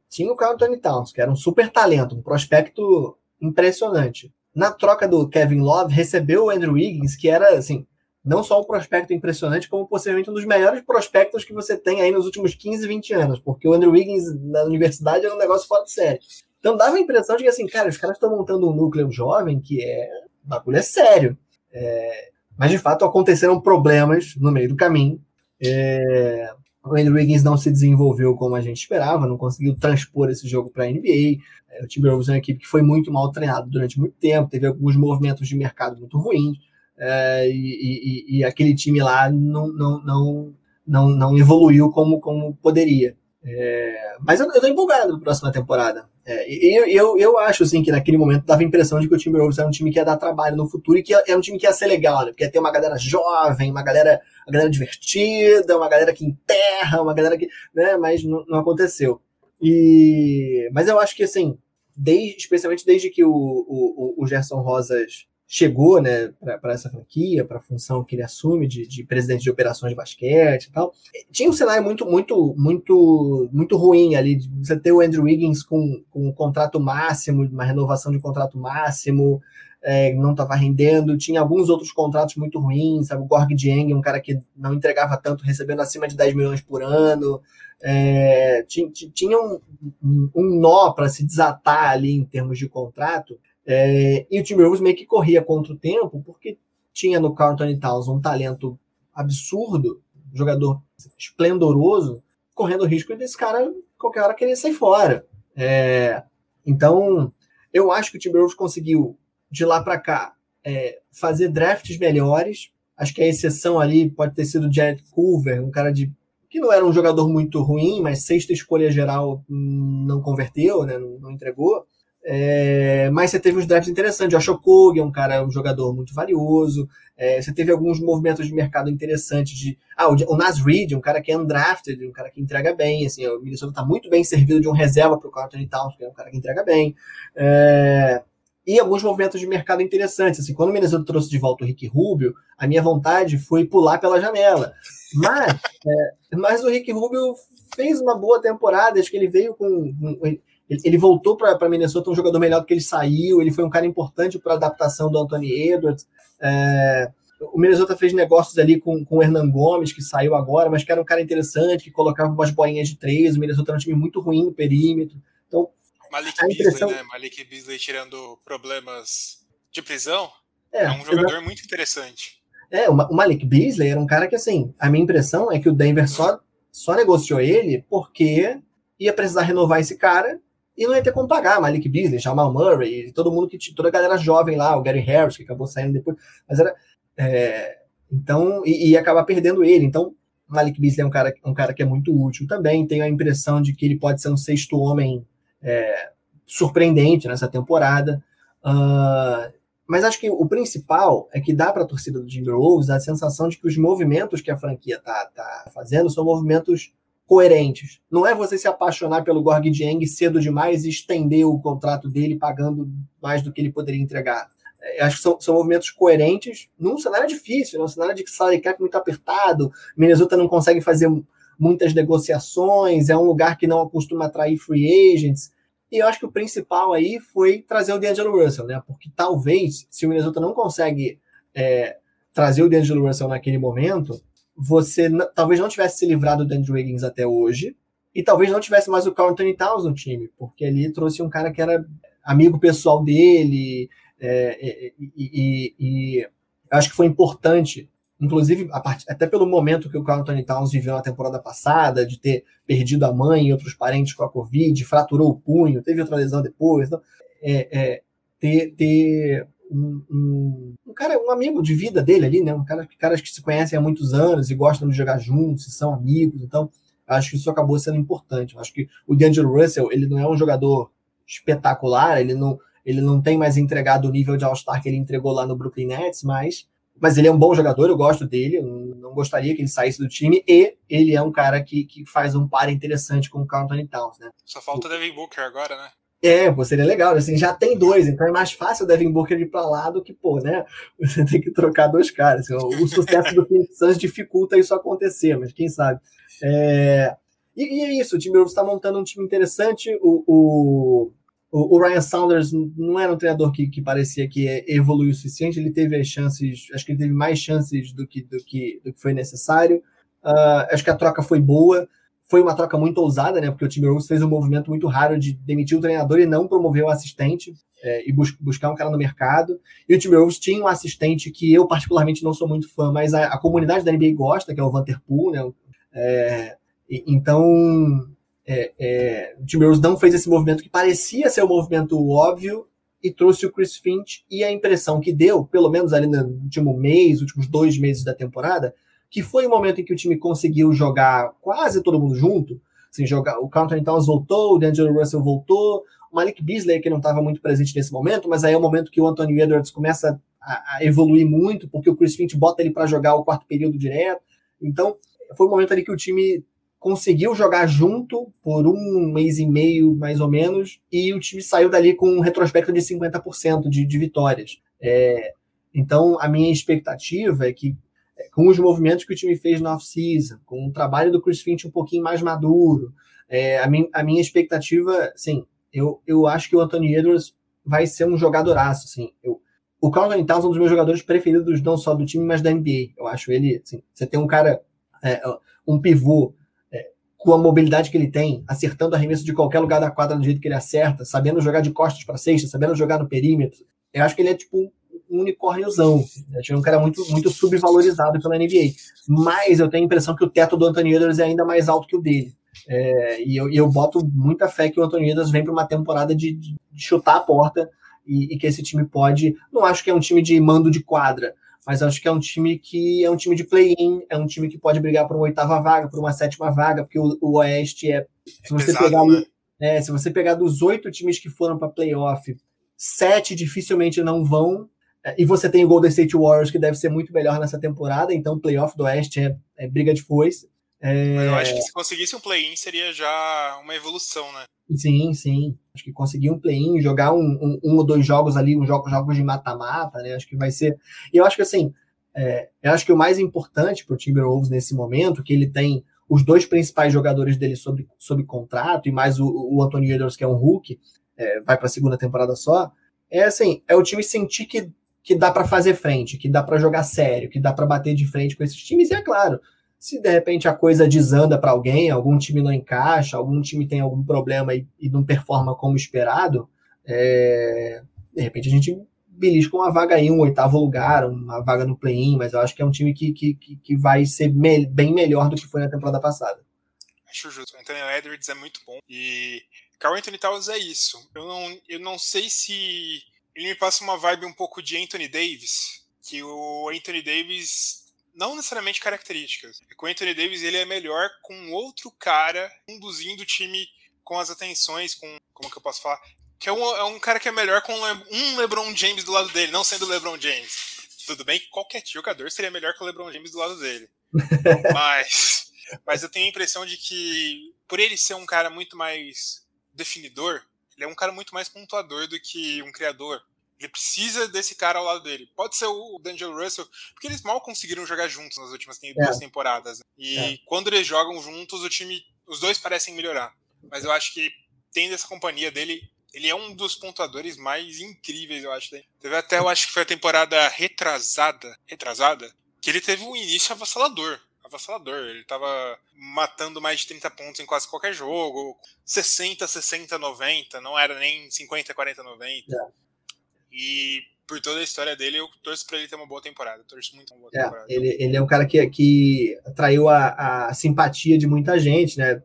tinha o Carl Anthony Towns, que era um super talento, um prospecto impressionante. Na troca do Kevin Love, recebeu o Andrew Wiggins, que era assim, não só um prospecto impressionante, como possivelmente um dos melhores prospectos que você tem aí nos últimos 15, 20 anos, porque o Andrew Wiggins na universidade era um negócio fora de série. Então dava a impressão de que, assim, cara, os caras estão montando um núcleo jovem que é. O bagulho é sério. É, mas, de fato, aconteceram problemas no meio do caminho. É, o Andrew Wiggins não se desenvolveu como a gente esperava, não conseguiu transpor esse jogo para a NBA. É, o Timberwolves é uma equipe que foi muito mal treinado durante muito tempo, teve alguns movimentos de mercado muito ruins, é, e, e, e, aquele time lá não, não, não, não, não evoluiu como, como poderia. É, mas eu, tô empolgado para a próxima temporada. É, eu, eu, eu acho assim, que naquele momento dava a impressão de que o Timberwolves era um time que ia dar trabalho no futuro e que era um time que ia ser legal, né? Porque ia ter uma galera jovem, uma galera, uma galera divertida, uma galera que enterra, uma galera que. Né? Mas não, não aconteceu. E, mas eu acho que assim, desde, especialmente desde que o, o, o Gerson Rosas chegou né, para essa franquia, para a função que ele assume de, de, presidente de operações de basquete e tal. Tinha um cenário muito, muito, muito, muito ruim ali. Você ter o Andrew Wiggins com, com um contrato máximo, uma renovação de contrato máximo, é, não estava rendendo. Tinha alguns outros contratos muito ruins, sabe? O Gorg Dieng, um cara que não entregava tanto, recebendo acima de 10 milhões por ano. É, tinha, tinha um, um nó para se desatar ali em termos de contrato é, e o Timberwolves meio que corria contra o tempo, porque tinha no Carl Anthony Towns um talento absurdo, jogador esplendoroso, correndo o risco desse cara qualquer hora querer sair fora. É, então, eu acho que o Timberwolves conseguiu, de lá para cá, é, fazer drafts melhores. Acho que a exceção ali pode ter sido o Jared Culver, um cara de que não era um jogador muito ruim, mas sexta escolha geral hum, não converteu, né, não, não entregou. É, mas você teve uns drafts interessantes. Josh Okogie é um cara, um jogador muito valioso. É, você teve alguns movimentos de mercado interessantes. De, ah, o, o Nas Reed, um cara que é undrafted, um cara que entrega bem. Assim, o Minnesota está muito bem servido de um reserva para o Carlton Towns, que é um cara que entrega bem. É, e alguns movimentos de mercado interessantes. Assim, quando o Minnesota trouxe de volta o Rick Rubio, a minha vontade foi pular pela janela. Mas, é, mas o Rick Rubio fez uma boa temporada. Acho que ele veio com. com ele voltou para Minnesota um jogador melhor do que ele saiu. Ele foi um cara importante para a adaptação do Anthony Edwards. É, o Minnesota fez negócios ali com, com o Hernan Gomes, que saiu agora, mas que era um cara interessante, que colocava umas bolinhas de três. O Minnesota era um time muito ruim no perímetro. Então, Malik impressão... Beasley, né? Malik Beasley tirando problemas de prisão. É, é um jogador muito interessante. É, o Malik Beasley era um cara que, assim, a minha impressão é que o Denver só, só negociou ele porque ia precisar renovar esse cara e não ia ter como pagar Malik Beasley, Jamal Murray, todo mundo que toda a galera jovem lá, o Gary Harris, que acabou saindo depois, mas era é, então e, ia acabar perdendo ele. Então, Malik Beasley é um cara, um cara que é muito útil também. Tenho a impressão de que ele pode ser um sexto homem é, surpreendente nessa temporada. Uh, mas acho que o principal é que dá para a torcida do Timberwolves a sensação de que os movimentos que a franquia tá, tá fazendo são movimentos coerentes. Não é você se apaixonar pelo Gorg Dieng cedo demais e estender o contrato dele pagando mais do que ele poderia entregar. É, acho que são, são movimentos coerentes num cenário difícil, num cenário de salary cap muito apertado. Minnesota não consegue fazer muitas negociações, é um lugar que não costuma atrair free agents. E eu acho que o principal aí foi trazer o D'Angelo Russell, né? Porque talvez, se o Minnesota não consegue é, trazer o D'Angelo Russell naquele momento, você talvez não tivesse se livrado do Andrew Wiggins até hoje, e talvez não tivesse mais o Carl Anthony Towns no time, porque ali trouxe um cara que era amigo pessoal dele, é, e, e, e, acho que foi importante, inclusive part... até pelo momento que o Carl Anthony Towns viveu na temporada passada, de ter perdido a mãe e outros parentes com a Covid, fraturou o punho, teve outra lesão depois, então, é, é, ter, ter um, um, um, cara, um amigo de vida dele ali, né? Um cara, caras que se conhecem há muitos anos e gostam de jogar juntos, e são amigos. Então, acho que isso acabou sendo importante. acho que o D'Angelo Russell, ele não é um jogador espetacular, ele não, ele não tem mais entregado o nível de All-Star que ele entregou lá no Brooklyn Nets, mas, mas ele é um bom jogador, eu gosto dele, eu não gostaria que ele saísse do time, e ele é um cara que, que faz um par interessante com o Carl Anthony Towns, né? Só falta o Devin Booker agora, né? É, pô, seria legal. Assim, já tem dois, então é mais fácil o Devin Booker ir para lá do que, pô, né? Você tem que trocar dois caras. Assim, o sucesso do Phoenix Suns dificulta isso acontecer, mas quem sabe. É... E, e, é isso, o time está montando um time interessante. O, o, o, Ryan Saunders não era um treinador que, que parecia que evoluiu o suficiente. Ele teve as chances, acho que ele teve mais chances do que, do que, do que foi necessário. Uh, acho que a troca foi boa foi uma troca muito ousada, né? Porque o time Rose fez um movimento muito raro de demitir o treinador e não promover o assistente é, e bus buscar um cara no mercado. E o time Rose tinha um assistente que eu particularmente não sou muito fã, mas a, a comunidade da NBA gosta, que é o Vanterpool, né? É, e, então é, é, o time Rose não fez esse movimento que parecia ser um movimento óbvio e trouxe o Chris Finch e a impressão que deu, pelo menos ali no último mês, últimos dois meses da temporada, que foi o momento em que o time conseguiu jogar quase todo mundo junto. Assim, jogar, o Counter Towns voltou, o D'Angelo Russell voltou, o Malik Beasley, que não estava muito presente nesse momento, mas aí é o momento que o Anthony Edwards começa a, a evoluir muito, porque o Chris Finch bota ele para jogar o quarto período direto. Então, foi o momento ali que o time conseguiu jogar junto por um mês e meio, mais ou menos, e o time saiu dali com um retrospecto de 50% de, de vitórias. É, então, a minha expectativa é que com os movimentos que o time fez na off-season, com o trabalho do Chris Finch um pouquinho mais maduro. É, a, min, a minha expectativa, sim, eu, eu acho que o Anthony Edwards vai ser um jogadoraço, assim. Eu, o Carl Anthony Towns é um dos meus jogadores preferidos, não só do time, mas da NBA. Eu acho ele, assim, você tem um cara, é, um pivô, é, com a mobilidade que ele tem, acertando arremesso de qualquer lugar da quadra do jeito que ele acerta, sabendo jogar de costas para cesta, sabendo jogar no perímetro. Eu acho que ele é tipo um unicórniozão. Né? É um cara muito, muito subvalorizado pela NBA. Mas eu tenho a impressão que o teto do Anthony Edwards é ainda mais alto que o dele. É, e, eu, eu boto muita fé que o Anthony Edwards vem para uma temporada de, de, chutar a porta e, e, que esse time pode. Não acho que é um time de mando de quadra, mas acho que é um time que é um time de play-in, é um time que pode brigar por uma oitava vaga, por uma sétima vaga, porque o, o Oeste é. Se você pegar né? É, se você pegar dos oito times que foram para playoff, sete dificilmente não vão. É, e você tem o Golden State Warriors, que deve ser muito melhor nessa temporada, então playoff do Oeste é, é briga de foice. É... Eu acho que se conseguisse um play-in seria já uma evolução, né? Sim, sim. Acho que conseguir um play-in, jogar um, um, um, ou dois jogos ali, um jogo, jogos de mata-mata, né? Acho que vai ser. E eu acho que assim, é, eu acho que o mais importante para o Timberwolves nesse momento, que ele tem os dois principais jogadores dele sob, sob contrato, e mais o, o Anthony Edwards, que é um Hulk, é, vai para a segunda temporada só, é assim, é o time sentir que, que dá para fazer frente, que dá para jogar sério, que dá para bater de frente com esses times, e é claro, se de repente a coisa desanda para alguém, algum time não encaixa, algum time tem algum problema e, e não performa como esperado, é, de repente a gente belisca uma vaga aí, um oitavo lugar, uma vaga no play-in, mas eu acho que é um time que, que, que vai ser me bem melhor do que foi na temporada passada. Acho justo. Anthony Edwards é muito bom. E Carl Anthony Towns é isso. Eu não, eu não sei se ele me passa uma vibe um pouco de Anthony Davis, que o Anthony Davis não necessariamente características. É que o Anthony Davis ele é melhor com outro cara conduzindo o time com as atenções, com como que eu posso falar, que é um, é um cara que é melhor com um LeBron James do lado dele, não sendo o LeBron James. Tudo bem que qualquer jogador seria melhor que o LeBron James do lado dele. mas, mas eu tenho a impressão de que por ele ser um cara muito mais definidor, ele é um cara muito mais pontuador do que um criador. Ele precisa desse cara ao lado dele. Pode ser o D'Angelo Russell, porque eles mal conseguiram jogar juntos nas últimas duas é. temporadas. Né? E é. quando eles jogam juntos, o time, os dois parecem melhorar. Mas eu acho que tendo essa companhia dele, ele é um dos pontuadores mais incríveis, eu acho. Né? Teve até, eu acho que foi a temporada retrasada, retrasada, que ele teve um início avassalador. Avassalador. Ele tava matando mais de 30 pontos em quase qualquer jogo. 60, 60, 90. Não era nem 50, 40, 90. É. E por toda a história dele, eu torço para ele ter uma boa temporada. Eu torço muito uma boa é, temporada. Ele, ele é um cara que, que atraiu a, a simpatia de muita gente, né?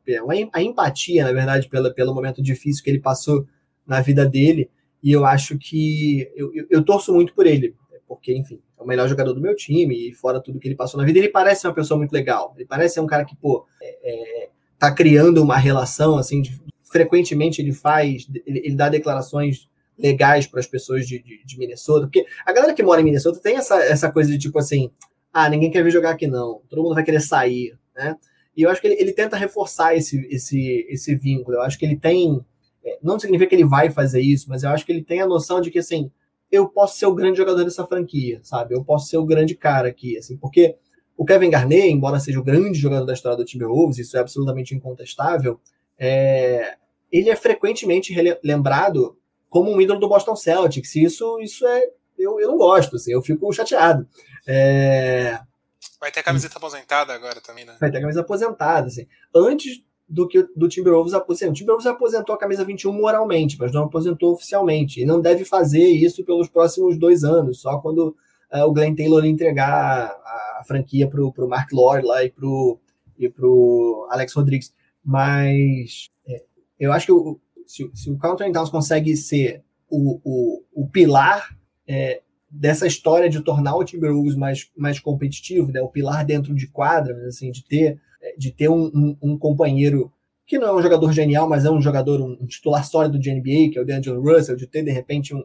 A empatia, na verdade, pelo, pelo momento difícil que ele passou na vida dele. E eu acho que eu, eu, eu torço muito por ele, porque, enfim, é o melhor jogador do meu time, e fora tudo que ele passou na vida, ele parece uma pessoa muito legal. Ele parece ser um cara que, pô, é, é, tá criando uma relação, assim, de, frequentemente ele faz, ele, ele dá declarações legais para as pessoas de, de, de, Minnesota, porque a galera que mora em Minnesota tem essa, essa coisa de tipo assim, ah, ninguém quer vir jogar aqui não, todo mundo vai querer sair, né? E eu acho que ele, ele tenta reforçar esse, esse, esse vínculo. Eu acho que ele tem, é, não significa que ele vai fazer isso, mas eu acho que ele tem a noção de que assim, eu posso ser o grande jogador dessa franquia, sabe? Eu posso ser o grande cara aqui, assim, porque o Kevin Garnett, embora seja o grande jogador da história do Timberwolves, isso é absolutamente incontestável, é, ele é frequentemente lembrado como um ídolo do Boston Celtics. Isso, isso é. Eu, eu não gosto, assim, eu fico chateado. É... Vai ter a camiseta aposentada agora também, né? Vai ter a camisa aposentada, assim. Antes do que do Timberwolves aposentou. O Timberwolves aposentou a camisa 21 moralmente, mas não aposentou oficialmente. E não deve fazer isso pelos próximos dois anos, só quando uh, o Glenn Taylor entregar a, a franquia para o Mark Lord lá e para e pro Alex Rodrigues. Mas é, eu acho que o, se, se o Carl Anthony Towns consegue ser o, o, o pilar é, dessa história de tornar o Timberwolves mais, mais competitivo, né, o pilar dentro de quadra, assim, de ter, de ter um, um, um companheiro que não é um jogador genial, mas é um jogador, um titular sólido de NBA, que é o DeAngelo Russell, de ter, de repente, um,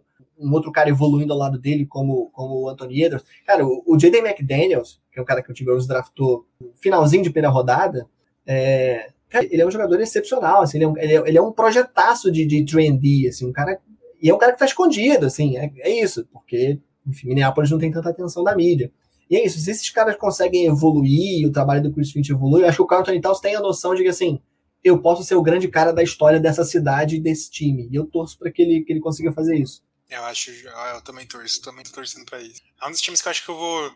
outro cara evoluindo ao lado dele, como, como o Anthony Edwards. Cara, o, o J.D. McDaniels, que é o cara que o Timberwolves draftou finalzinho de primeira rodada, é, Cara, ele é um jogador excepcional, assim, ele é um, ele é, ele é um projetaço de, de trendy, assim, um cara. E é um cara que tá escondido, assim, é, é isso, porque, enfim, Minneapolis não tem tanta atenção da mídia. E é isso, se esses caras conseguem evoluir, o trabalho do Chris Finch evolui, eu acho que o Carl Anthony Towns tem a noção de que, assim, eu posso ser o grande cara da história dessa cidade e desse time. E eu torço para que ele, que ele consiga fazer isso. Eu acho, eu também torço, também tô torcendo para isso. É um dos times que eu acho que eu vou.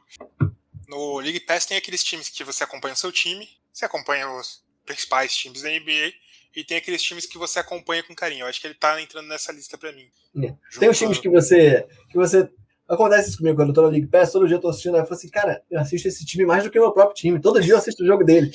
No League Pass tem aqueles times que você acompanha o seu time, você acompanha os, principais times da NBA e tem aqueles times que você acompanha com carinho. Eu acho que ele tá entrando nessa lista para mim. É. Tem os times que você que você acontece isso comigo quando eu tô no League Pass, todo dia eu tô assistindo, aí eu falo assim, cara, eu assisto esse time mais do que o meu próprio time. Todo dia eu assisto o jogo dele.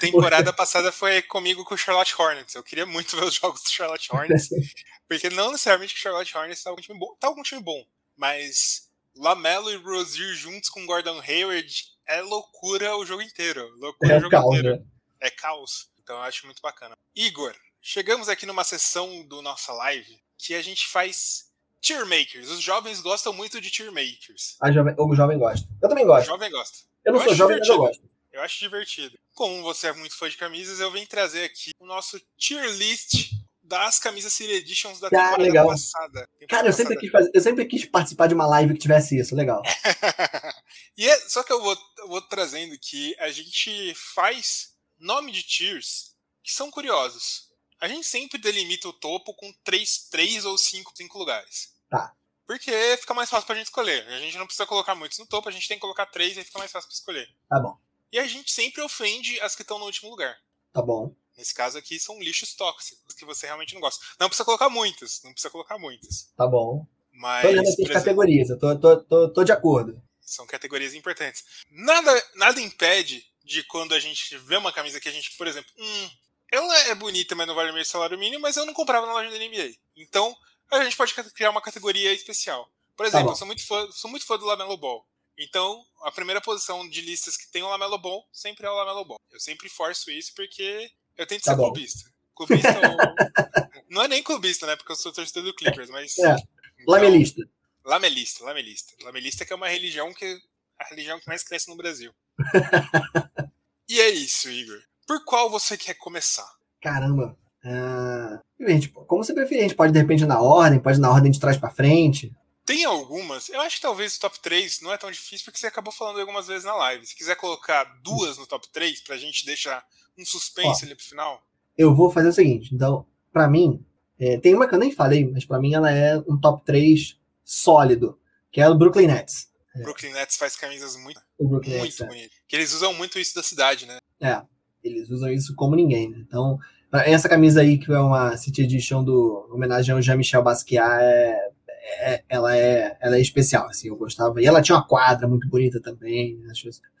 Temporada passada foi comigo com o Charlotte Hornets. Eu queria muito ver os jogos do Charlotte Hornets, porque não necessariamente o Charlotte Hornets tá algum time bom, tá algum time bom, mas Lamelo e Rozier juntos com Gordon Hayward é loucura o jogo inteiro. Loucura é o jogo caos, inteiro. Né? é caos. Então eu acho muito bacana. Igor, chegamos aqui numa sessão do nossa live que a gente faz tier makers. Os jovens gostam muito de tier makers. A jovem, o jovem gosta. Eu também gosto. O jovem gosta. Eu não Eu sou jovem, mas eu gosto. Eu acho divertido. Como você é muito fã de camisas, eu venho trazer aqui o nosso tier list das camisas City Editions da Ah, temporada legal. passada. Temporada Cara, eu sempre, passada. quis fazer, eu sempre quis participar de uma live que tivesse isso. Legal. e é, só que eu vou, eu vou trazendo que a gente faz nome de tiers que são curiosos. A gente sempre delimita o topo com três, três ou cinco, cinco lugares. Tá. Porque fica mais fácil pra gente escolher. A gente não precisa colocar muitos no topo, a gente tem que colocar três e fica mais fácil pra escolher. Tá bom. E a gente sempre ofende as que estão no último lugar. Tá bom. Nesse caso aqui são lixos tóxicos que você realmente não gosta. Não precisa colocar muitos, não precisa colocar muitos. Tá bom. Mas Tô aqui as exemplo, categorias. Eu tô, tô, tô, tô de acordo. são categorias importantes. Nada, nada impede de quando a gente vê uma camisa que a gente, por exemplo, hum, ela é bonita, mas não vale meu salário mínimo, mas eu não comprava na loja da NBA. Então, a gente pode criar uma categoria especial. Por exemplo, bom. eu sou muito, fã, sou muito fã do Lamelo Ball. Então, a primeira posição de listas que tem o Lamelo Ball sempre é o Lamelo Ball. Eu sempre forço isso porque eu tento Tá ser bom. clubista. Clubista ou... Não é nem clubista, né? Porque eu sou torcedor do Clippers, mas. É. Então, Lamelista. Lamelista, lamelista. Lamelista que é uma religião que a religião que mais cresce no Brasil. e é isso, Igor. Por qual você quer começar? Caramba. Ah, gente, como você preferir, a gente pode de repente na ordem, pode na ordem de trás pra frente. Tem algumas, eu acho que talvez o top 3 não é tão difícil porque você acabou falando algumas vezes na live. Se quiser colocar duas no top 3 pra gente deixar um suspense Ó. ali pro final. Eu vou fazer o seguinte, então, pra mim, é, tem uma que eu nem falei, mas pra mim ela é um top 3 sólido, que é o Brooklyn Nets. O Brooklyn Nets faz camisas muito, muito Nets, é. bonitas. Que eles usam muito isso da cidade, né? É, eles usam isso como ninguém, né? Então, essa camisa aí, que é uma City Edition do homenagem ao Jean-Michel Basquiat, é, é- ela, é, ela é especial, assim, eu gostava. E ela tinha uma quadra muito bonita também. né?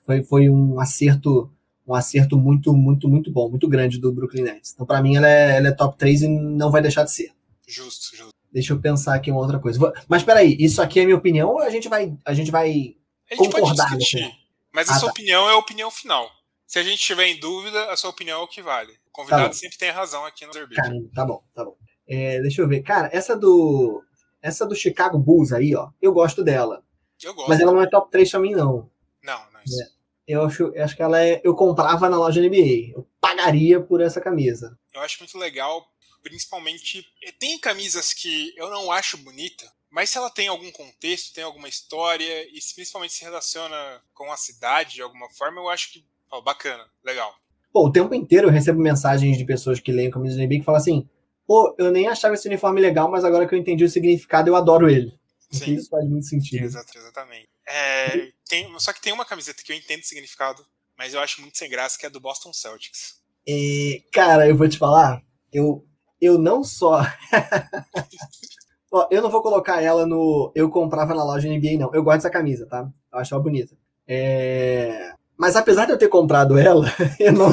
Foi, foi um acerto um acerto muito, muito, muito bom, muito grande do Brooklyn Nets. Então, pra mim, ela é, ela é top 3 e não vai deixar de ser. Justo, justo. Deixa eu pensar aqui uma outra coisa. Mas peraí, isso aqui é minha opinião ou a gente vai, a gente vai A gente Concordar, pode discutir, mas a Ah, sua tá. opinião é a opinião final. Se a gente tiver em dúvida, a sua opinião é o que vale. Convidado bom. sempre tem razão aqui no. Caramba, tá bom, tá bom. É, deixa eu ver. Cara, essa do. Essa do Chicago Bulls aí, ó. Eu gosto dela. Eu gosto. Mas ela não é top 3 pra mim, não. Não, não é isso. Eu acho, eu acho que ela é. Eu comprava na loja NBA. Eu pagaria por essa camisa. Eu acho muito legal, principalmente. eh, Tem camisas que eu não acho bonita, mas se ela tem algum contexto, tem alguma história, e se principalmente se relaciona com a cidade de alguma forma, eu acho que. ó, bacana, legal. Pô, o tempo inteiro eu recebo mensagens de pessoas que leem camisas da NBA que falam assim: pô, eu nem achava esse uniforme legal, mas agora que eu entendi o significado, eu adoro ele. Sim. Isso faz muito sentido. Exato, exatamente. É, tem- só que tem uma camiseta que eu entendo o significado, mas eu acho muito sem graça, que é do Boston Celtics. É, cara, eu vou te falar, eu, eu não só. Ó, eu não vou colocar ela no. Eu comprava na loja NBA, não. Eu gosto dessa camisa, tá? Eu acho ela bonita. É, Mas apesar de eu ter comprado ela, eu não.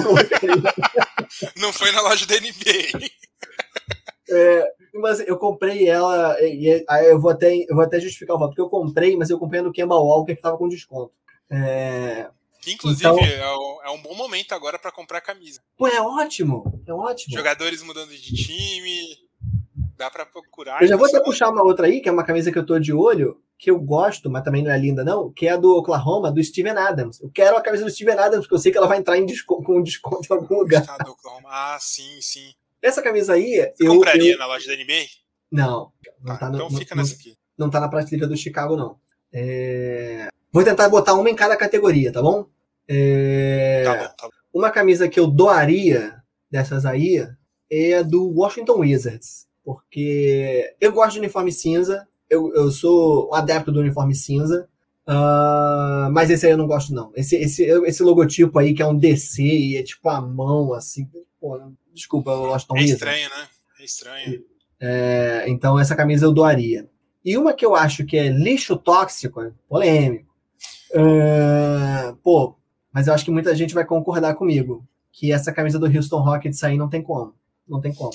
Não foi na loja da NBA. É, Mas eu comprei ela, e aí eu vou até, eu vou até justificar o voto, porque eu comprei, mas eu comprei no Kemba Walker que tava com desconto. É... Que inclusive Então- é, um, é um bom momento agora pra comprar camisa. Pô, é ótimo, é ótimo. Jogadores mudando de time, dá pra procurar. Eu já vou até Então, puxar uma outra aí, que é uma camisa que eu tô de olho, que eu gosto, mas também não é linda, não, que é a do Oklahoma, do Steven Adams. Eu quero a camisa do Steven Adams, porque eu sei que ela vai entrar em desconto, com desconto em algum lugar. Oklahoma. Ah, sim, sim. Essa camisa aí, Você eu. compraria eu- na loja da NBA? Não, não Tá, tá, no- então fica nessa aqui. não tá na prateleira do Chicago, não. É, Vou tentar botar uma em cada categoria, tá bom? É, Tá bom, tá bom. Uma camisa que eu doaria dessas aí é a do Washington Wizards. Porque eu gosto de uniforme cinza. Eu, eu sou um adepto do uniforme cinza. ah, mas esse aí eu não gosto, não. Esse, esse, esse logotipo aí, que é um DC e é tipo a mão, assim. Pô, desculpa, Washington É Wizards. estranho, né? É estranho. É, então essa camisa eu doaria. E uma que eu acho que é lixo tóxico, é polêmico. É, pô, mas eu acho que muita gente vai concordar comigo. Que essa camisa do Houston Rockets aí não tem como. Não tem como.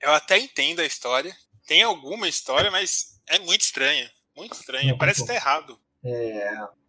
Eu até entendo a história. Tem alguma história, mas é muito estranha. Muito estranha. Não, Parece que tá errado.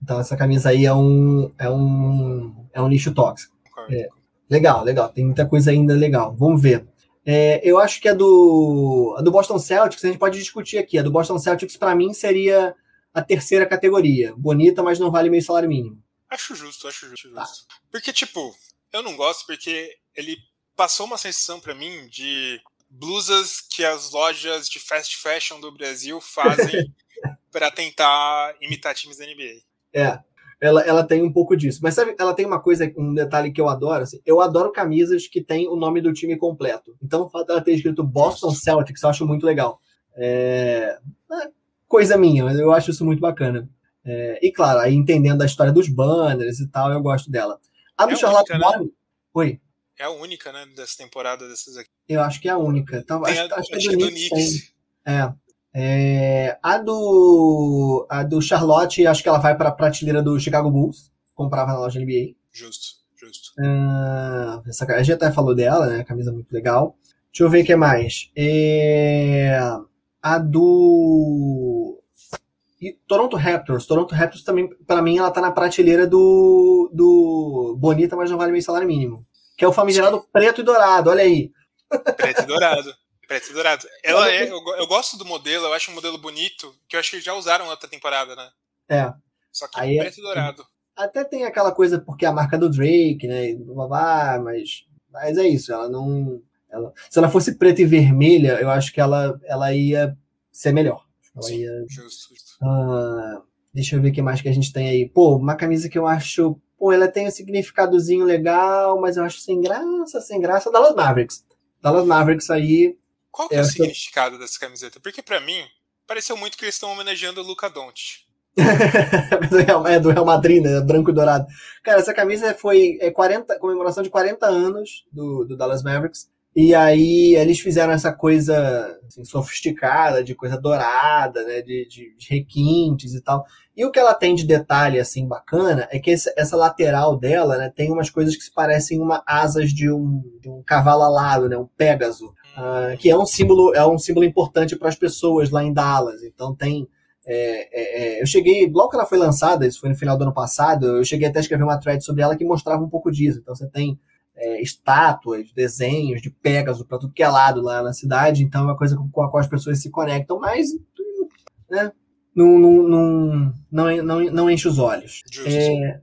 Então essa camisa aí é um é um é um lixo tóxico. É. Legal, legal. Tem muita coisa ainda legal. Vamos ver. É, eu acho que a do, a do Boston Celtics, a gente pode discutir aqui. A do Boston Celtics, para mim, seria a terceira categoria. Bonita, mas não vale meio salário mínimo. Acho justo, acho justo. Tá. Porque, tipo, eu não gosto porque ele passou uma sensação para mim de blusas que as lojas de fast fashion do Brasil fazem para tentar imitar times da NBA. É, ela, ela tem um pouco disso. Mas sabe, ela tem uma coisa, um detalhe que eu adoro. Assim, eu adoro camisas que tem o nome do time completo. Então, o fato dela ter escrito Boston Celtics, eu acho muito legal. É, é coisa minha, mas eu acho isso muito bacana. É, e claro, aí entendendo a história dos banners e tal, eu gosto dela. A do é Charlotte única, né? Oi. É a única, né, dessa temporada dessas aqui. Eu acho que é a única. Então, acho, a, acho, acho que é do Knicks. É. É, a do a do Charlotte, acho que ela vai para a prateleira do Chicago Bulls, comprava na loja NBA. Justo, justo. Uh, essa, a gente até falou dela, né? Camisa muito legal. Deixa eu ver o que mais. É, a do e Toronto Raptors. Toronto Raptors também, para mim, ela tá na prateleira do, do Bonita, mas não vale meio salário mínimo. Que é o famigerado preto e dourado, olha aí. Preto e dourado. Preto e dourado. Ela é, eu, eu, gosto do modelo, eu acho um modelo bonito, que eu acho que já usaram outra temporada, né? É. Só que aí é preto é, e dourado. Até tem aquela coisa porque é a marca do Drake, né? Blá, mas, mas é isso, ela não. Ela, se ela fosse preta e vermelha, eu acho que ela, ela ia ser melhor. Ela Sim, ia, justo, justo. Uh, deixa eu ver o que mais que a gente tem aí. Pô, uma camisa que eu acho. Pô, ela tem um significadozinho legal, mas eu acho sem graça, sem graça. Dallas Mavericks. Dallas Mavericks aí qual é, é o significado dessa camiseta? Porque para mim, pareceu muito que eles estão homenageando o Luca Doncic. é do Real Madrid, né? Branco e dourado. Cara, essa camisa foi é 40, comemoração de 40 anos do, do Dallas Mavericks. E aí eles fizeram essa coisa assim, sofisticada, de coisa dourada, né? De, de, de, requintes e tal. E o que ela tem de detalhe assim bacana é que esse, essa lateral dela né, tem umas coisas que se parecem uma asas de um, de um cavalo alado, né? Um Pégaso. Uh, que é um símbolo é um símbolo importante para as pessoas lá em Dallas. Então tem é, é, é, eu cheguei logo que ela foi lançada, isso foi no final do ano passado, eu cheguei até a escrever uma thread sobre ela que mostrava um pouco disso. Então você tem é, estátuas, desenhos de Pegasus para tudo que é lado lá na cidade. Então é uma coisa com a qual as pessoas se conectam, mas né, não, não, não, não, não, enche os olhos. É,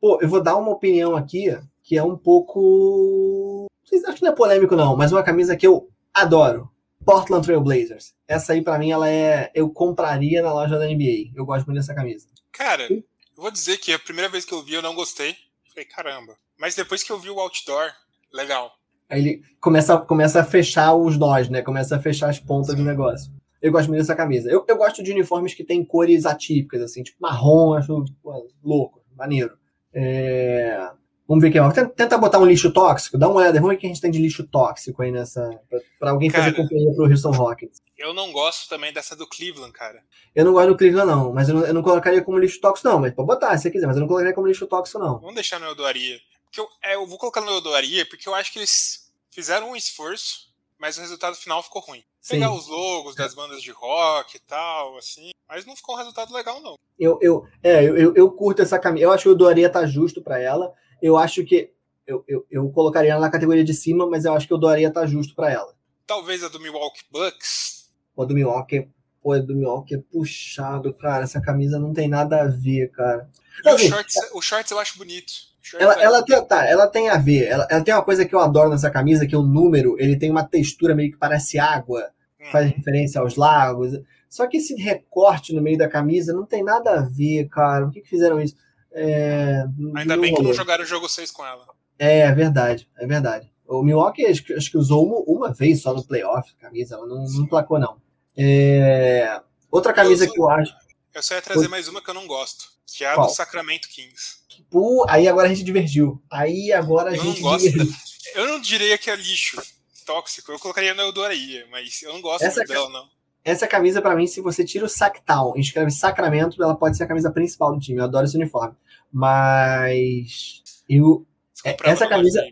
pô, eu vou dar uma opinião aqui que é um pouco. Vocês acham que não é polêmico, não, mas uma camisa que eu Adoro. Portland Trail Blazers. Essa aí, para mim, ela é. Eu compraria na loja da NBA. Eu gosto muito dessa camisa. Cara, eu vou dizer que a primeira vez que eu vi eu não gostei. Falei, caramba. Mas depois que eu vi o outdoor, legal. Aí ele começa, começa a fechar os nós, né? Começa a fechar as pontas Sim. do negócio. Eu gosto muito dessa camisa. Eu, eu gosto de uniformes que tem cores atípicas, assim, tipo marrom, acho pô, louco, maneiro. É... Vamos ver o que mais. Tenta botar um lixo tóxico, dá uma olhada, vamos ver o que a gente tem de lixo tóxico aí nessa. para alguém cara, fazer companhia pro Houston Rockets. Eu não gosto também dessa do Cleveland, cara. Eu não gosto do Cleveland, não, mas eu não, eu não colocaria como lixo tóxico, não. Mas pode botar se você quiser, mas eu não colocaria como lixo tóxico, não. Vamos deixar no Eudoaria. Porque eu, é, eu vou colocar no Eudoaria porque eu acho que eles fizeram um esforço, mas o resultado final ficou ruim. Sim. Pegar os logos das bandas de rock e tal, assim. Mas não ficou um resultado legal, não. Eu, eu, é, eu, eu, curto essa camisa. Eu acho que o Eudoaria tá justo para ela. Eu acho que eu, eu, eu colocaria ela na categoria de cima, mas eu acho que o Doaria tá justo para ela. Talvez a do Milwaukee Bucks. O do Milwaukee, pô, a do Milwaukee é puxado, cara. Essa camisa não tem nada a ver, cara. E o, shorts, o shorts eu acho bonito. Ela, ela, tem, tá, ela tem a ver. Ela, ela, tem uma coisa que eu adoro nessa camisa, que é o número, ele tem uma textura meio que parece água, uhum. faz referência aos lagos. Só que esse recorte no meio da camisa não tem nada a ver, cara. Por que, que fizeram isso? É, Ainda bem que não jogaram o jogo 6 com ela. É, é verdade, é verdade. O Milwaukee acho que, acho que usou uma, uma, vez só no playoff, camisa, ela não, não placou, não. É... Outra camisa eu só, que eu acho. Eu só ia trazer mais uma que eu não gosto, que é a Qual? do Sacramento Kings. Pô, aí agora a gente divergiu. Aí agora a eu gente. Não da... Eu não diria que é lixo tóxico, eu colocaria na Eudoraria, mas eu não gosto essa dela, não. Essa camisa, para mim, se você tira o Sactal e escreve Sacramento, ela pode ser a camisa principal do time. Eu adoro esse uniforme. Mas eu é, essa camisa,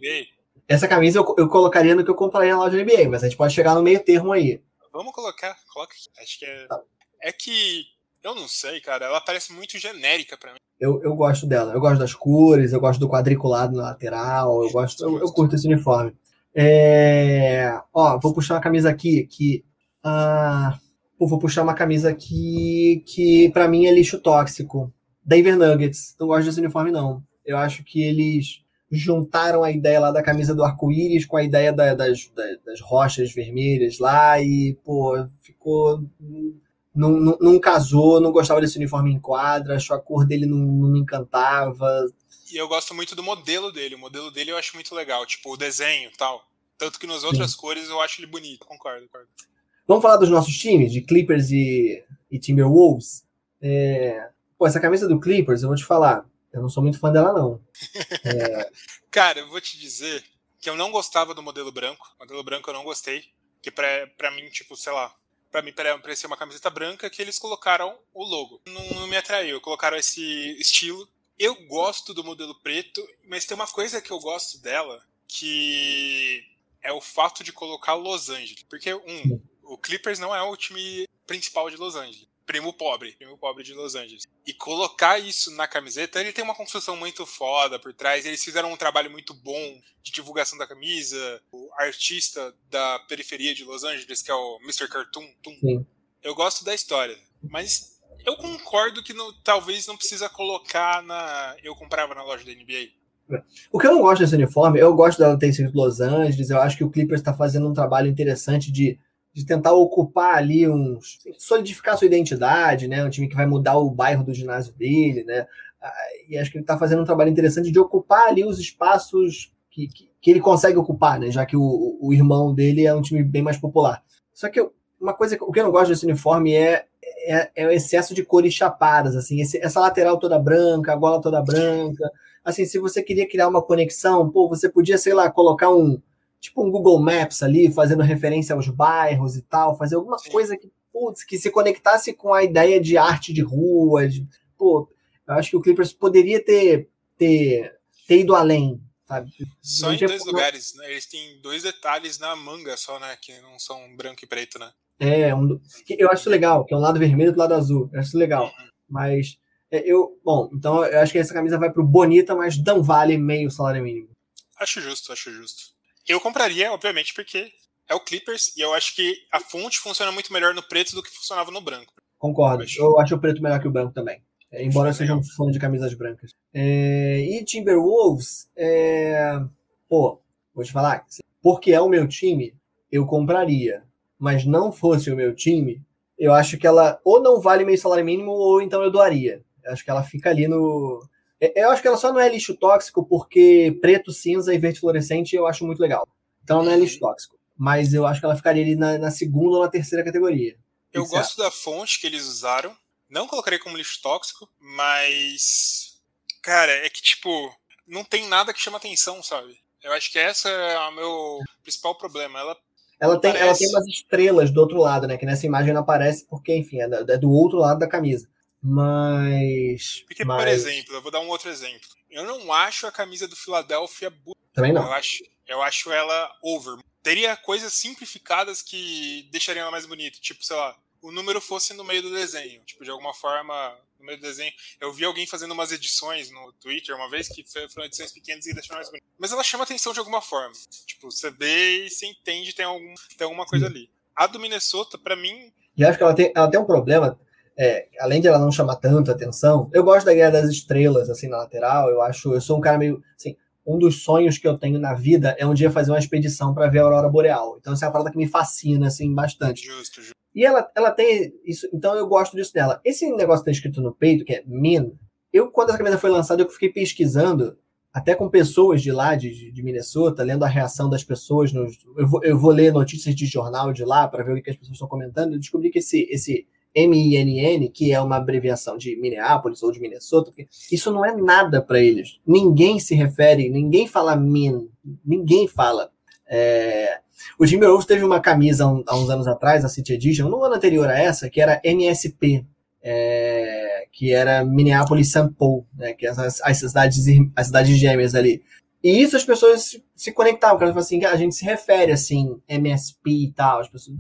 essa camisa eu, eu colocaria no que eu compraria na loja NBA, mas a gente pode chegar no meio termo aí. Vamos colocar, coloca aqui. Acho que é. Tá. É que eu não sei, cara. Ela parece muito genérica para mim. Eu, eu gosto dela. Eu gosto das cores, eu gosto do quadriculado na lateral, eu gosto, eu, eu curto esse uniforme. É... Ó, vou puxar uma camisa aqui que. Ah, vou puxar uma camisa aqui que para mim é lixo tóxico. Denver Nuggets. Não gosto desse uniforme, não. Eu acho que eles juntaram a ideia lá da camisa do arco-íris com a ideia da, das, das, das, rochas vermelhas lá e, pô, ficou. Não, não, não, casou, não gostava desse uniforme em quadra, achou a cor dele não, não me encantava. E eu gosto muito do modelo dele. O modelo dele eu acho muito legal, tipo o desenho e tal. Tanto que nas outras Sim. cores eu acho ele bonito, concordo, concordo. Vamos falar dos nossos times, de Clippers e, e Timberwolves. É... Pô, essa camisa do Clippers, eu vou te falar, eu não sou muito fã dela, não. É... Cara, eu vou te dizer que eu não gostava do modelo branco. O modelo branco eu não gostei. Que pra, pra mim, tipo, sei lá, pra mim parecia uma camiseta branca que eles colocaram o logo. Não, não me atraiu, colocaram esse estilo. Eu gosto do modelo preto, mas tem uma coisa que eu gosto dela, que é o fato de colocar Los Angeles. Porque, um, o Clippers não é o time principal de Los Angeles. Primo pobre, primo pobre de Los Angeles. E colocar isso na camiseta, ele tem uma construção muito foda por trás. Eles fizeram um trabalho muito bom de divulgação da camisa. O artista da periferia de Los Angeles, que é o Mr. Cartoon, eu gosto da história. Mas eu concordo que não, talvez não precisa colocar na. Eu comprava na loja da NBA. O que eu não gosto desse uniforme, eu gosto dela ter sido Los Angeles, eu acho que o Clippers está fazendo um trabalho interessante de de tentar ocupar ali uns. solidificar sua identidade, né? Um time que vai mudar o bairro do ginásio dele, né? Ah, e acho que ele está fazendo um trabalho interessante de ocupar ali os espaços que, que, que, ele consegue ocupar, né? Já que o, o irmão dele é um time bem mais popular. Só que uma coisa o que eu não gosto desse uniforme é, é, é o excesso de cores chapadas, assim, esse, essa lateral toda branca, a gola toda branca. Assim, se você queria criar uma conexão, pô, você podia, sei lá, colocar um tipo um Google Maps ali, fazendo referência aos bairros e tal, fazer alguma Sim. coisa que, putz, que se conectasse com a ideia de arte de rua, de, pô, eu acho que o Clippers poderia ter, ter, ter ido além, sabe? Só em dois lugares, né? Eles têm dois detalhes na manga só, né? Que não são branco e preto, né? É, um, eu acho legal, que é um lado vermelho e outro lado azul. Eu acho legal. Uhum. Mas é, eu, bom, então eu acho que essa camisa vai pro Bonita, mas não vale meio salário mínimo. Acho justo, acho justo. Eu compraria, obviamente, porque é o Clippers e eu acho que a fonte funciona muito melhor no preto do que funcionava no branco. Concordo. Eu acho o preto melhor que o branco também. É, embora eu seja um fã de camisas brancas. É, e Timberwolves, é, pô, vou te falar, porque é o meu time, eu compraria. Mas não fosse o meu time, eu acho que ela ou não vale meio salário mínimo ou então eu doaria. Eu acho que ela fica ali no, eu acho que ela só não é lixo tóxico porque preto, cinza e verde fluorescente eu acho muito legal. Então ela não é lixo uhum. tóxico. Mas eu acho que ela ficaria ali na, na segunda ou na terceira categoria. Eu gosto da fonte que eles usaram. Não colocaria como lixo tóxico, mas. Cara, é que tipo. Não tem nada que chama atenção, sabe? Eu acho que essa é o meu principal problema. Ela ela tem, ela tem umas estrelas do outro lado, né? Que nessa imagem não aparece porque, enfim, é, é do outro lado da camisa. Mas. Porque, mas... por exemplo, eu vou dar um outro exemplo. Eu não acho a camisa do Philadelphia bonita. Também não. Eu acho, eu acho ela over. Teria coisas simplificadas que deixariam ela mais bonita. Tipo, sei lá, o número fosse no meio do desenho. Tipo, de alguma forma, no meio do desenho. Eu vi alguém fazendo umas edições no Twitter uma vez que foram edições pequenas e deixaram mais bonita. Mas ela chama atenção de alguma forma. Tipo, você vê e você entende tem, algum, tem alguma coisa ali. A do Minnesota, para mim. E acho que ela tem, ela tem um problema é, além de ela não chamar tanta atenção, eu gosto da Guerra das Estrelas, assim, na lateral. Eu acho, eu sou um cara meio, assim, um dos sonhos que eu tenho na vida é um dia fazer uma expedição para ver a aurora boreal. Então, essa é uma parada que me fascina, assim, bastante. Justo, justo. E ela, ela tem isso, então eu gosto disso dela. Esse negócio que tá escrito no peito, que é Min, eu, quando essa camisa foi lançada, eu fiquei pesquisando, até com pessoas de lá, de, de Minnesota, lendo a reação das pessoas. Nos, eu, vou, eu vou ler notícias de jornal de lá para ver o que as pessoas estão comentando. Eu descobri que esse, esse MINN, que é uma abreviação de Minneapolis ou de Minnesota, isso não é nada para eles. Ninguém se refere, ninguém fala min, ninguém fala. É... O Timberwolves teve uma camisa há uns anos atrás, a City Edition, no ano anterior a essa, que era MSP, é... que era Minneapolis St. Paul, né? que é as, as, cidades, as cidades gêmeas ali. E isso as pessoas se, se conectavam, porque elas assim, a gente se refere assim, MSP e tal, as pessoas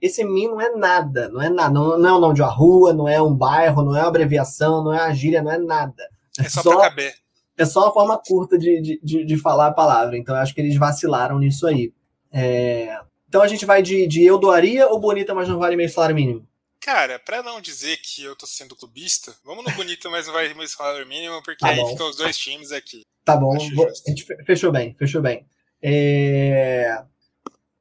esse MIN não é nada, não é nada, não, não é o nome de uma rua, não é um bairro, não é uma abreviação, não é uma gíria, não é nada. É só, só pra caber. é só uma forma curta de, de, de, falar a palavra. Então eu acho que eles vacilaram nisso aí. É... Então a gente vai de, de eu doaria ou bonita, mas não vale meio salário mínimo? Cara, pra não dizer que eu tô sendo clubista, vamos no bonito, mas não vai meio salário mínimo, porque tá aí ficam os dois times aqui. Tá bom, a gente fechou bem, fechou bem. É...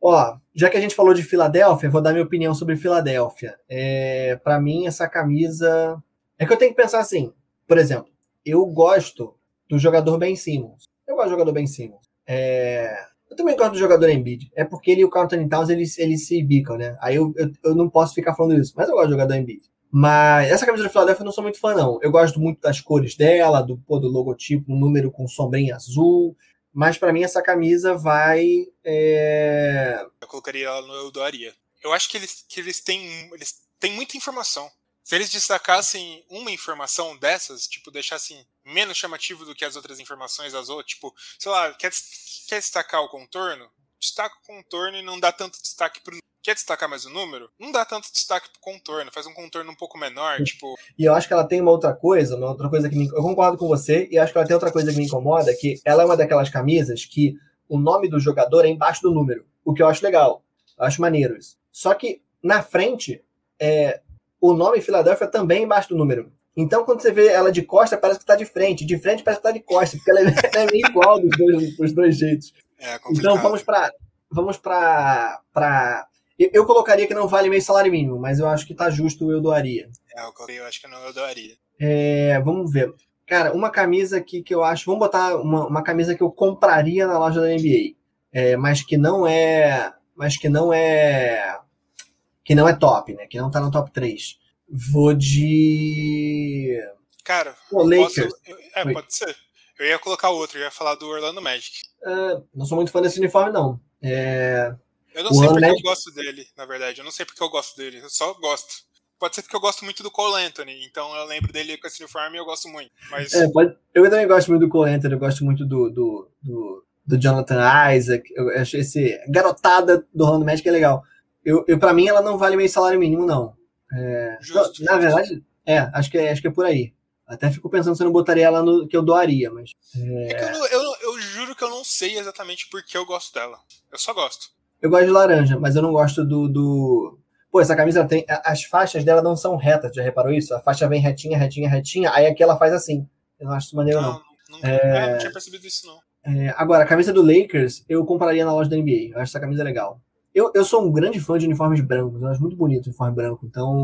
Ó, já que a gente falou de Filadélfia, vou dar minha opinião sobre Filadélfia. É... Para mim, essa camisa. É que eu tenho que pensar assim, por exemplo, eu gosto do jogador Ben Simmons. Eu gosto do jogador Ben Simmons. É... Eu também gosto do jogador Embiid. É porque ele e o Carlton Towns eles, eles se bicam, né? Aí eu, eu, eu, não posso ficar falando isso, mas eu gosto do jogador Embiid. Mas essa camisa do Philadelphia eu não sou muito fã, não. Eu gosto muito das cores dela, do, pô, do logotipo, um número com sombrinha azul. Mas para mim essa camisa vai. É... Eu colocaria ela no Eu Doaria. Eu acho que eles, que eles têm. Eles têm muita informação. Se eles destacassem uma informação dessas, tipo, deixassem menos chamativo do que as outras informações, as outras, tipo, sei lá, quer, quer destacar o contorno? Destaca o contorno e não dá tanto destaque pro. Quer destacar mais o número? Não dá tanto destaque pro contorno, faz um contorno um pouco menor, tipo. E eu acho que ela tem uma outra coisa, uma outra coisa que me. Eu concordo com você, e acho que ela tem outra coisa que me incomoda, que ela é uma daquelas camisas que o nome do jogador é embaixo do número. O que eu acho legal. Eu acho maneiro isso. Só que na frente, é, o nome Filadélfia também embaixo do número. Então, quando você vê ela de costa, parece que está de frente. De frente, parece que está de costa, porque ela é, ela é meio igual dos dois, dos dois jeitos. É então, vamos para. Vamos para. Eu, eu, colocaria que não vale meio salário mínimo, mas eu acho que está justo, eu doaria. É, eu acho que não, eu doaria. É, vamos ver. Cara, uma camisa aqui que eu acho. Vamos botar uma, uma camisa que eu compraria na loja da NBA. É, mas que não é. Mas que não é que não é top, né? Que não tá no top 3. Vou de. Cara, Pô, Lakers. Posso... É, pode ser. Eu ia colocar outro, eu ia falar do Orlando Magic. Uh, não sou muito fã desse uniforme, não. É... Eu não o sei porque Magic... eu gosto dele, na verdade. Eu não sei porque eu gosto dele, eu só gosto. Pode ser porque eu gosto muito do Cole Anthony, então eu lembro dele com esse uniforme e eu gosto muito. Mas... É, pode... Eu também gosto muito do Cole Anthony, eu gosto muito do, do, do, do Jonathan Isaac. Eu acho esse garotada do Orlando Magic é legal. Eu, eu para mim, ela não vale meio salário mínimo, não. É, justo, na justo. verdade, é, acho que é, acho que é por aí. Até fico pensando se eu não botaria ela no que eu doaria, mas. É... é que eu, não, eu, eu, juro que eu não sei exatamente por que eu gosto dela. Eu só gosto. Eu gosto de laranja, mas eu não gosto do. do... Pô, essa camisa tem. As faixas dela não são retas, já reparou isso? A faixa vem retinha, retinha, retinha, aí aqui ela faz assim. Eu não acho isso maneiro, não. Não, não, é... não tinha percebido isso, não. É, agora, a camisa do Lakers eu compraria na loja da NBA. Eu acho essa camisa legal. Eu, eu sou um grande fã de uniformes brancos, eu acho muito bonito o uniforme branco. Então,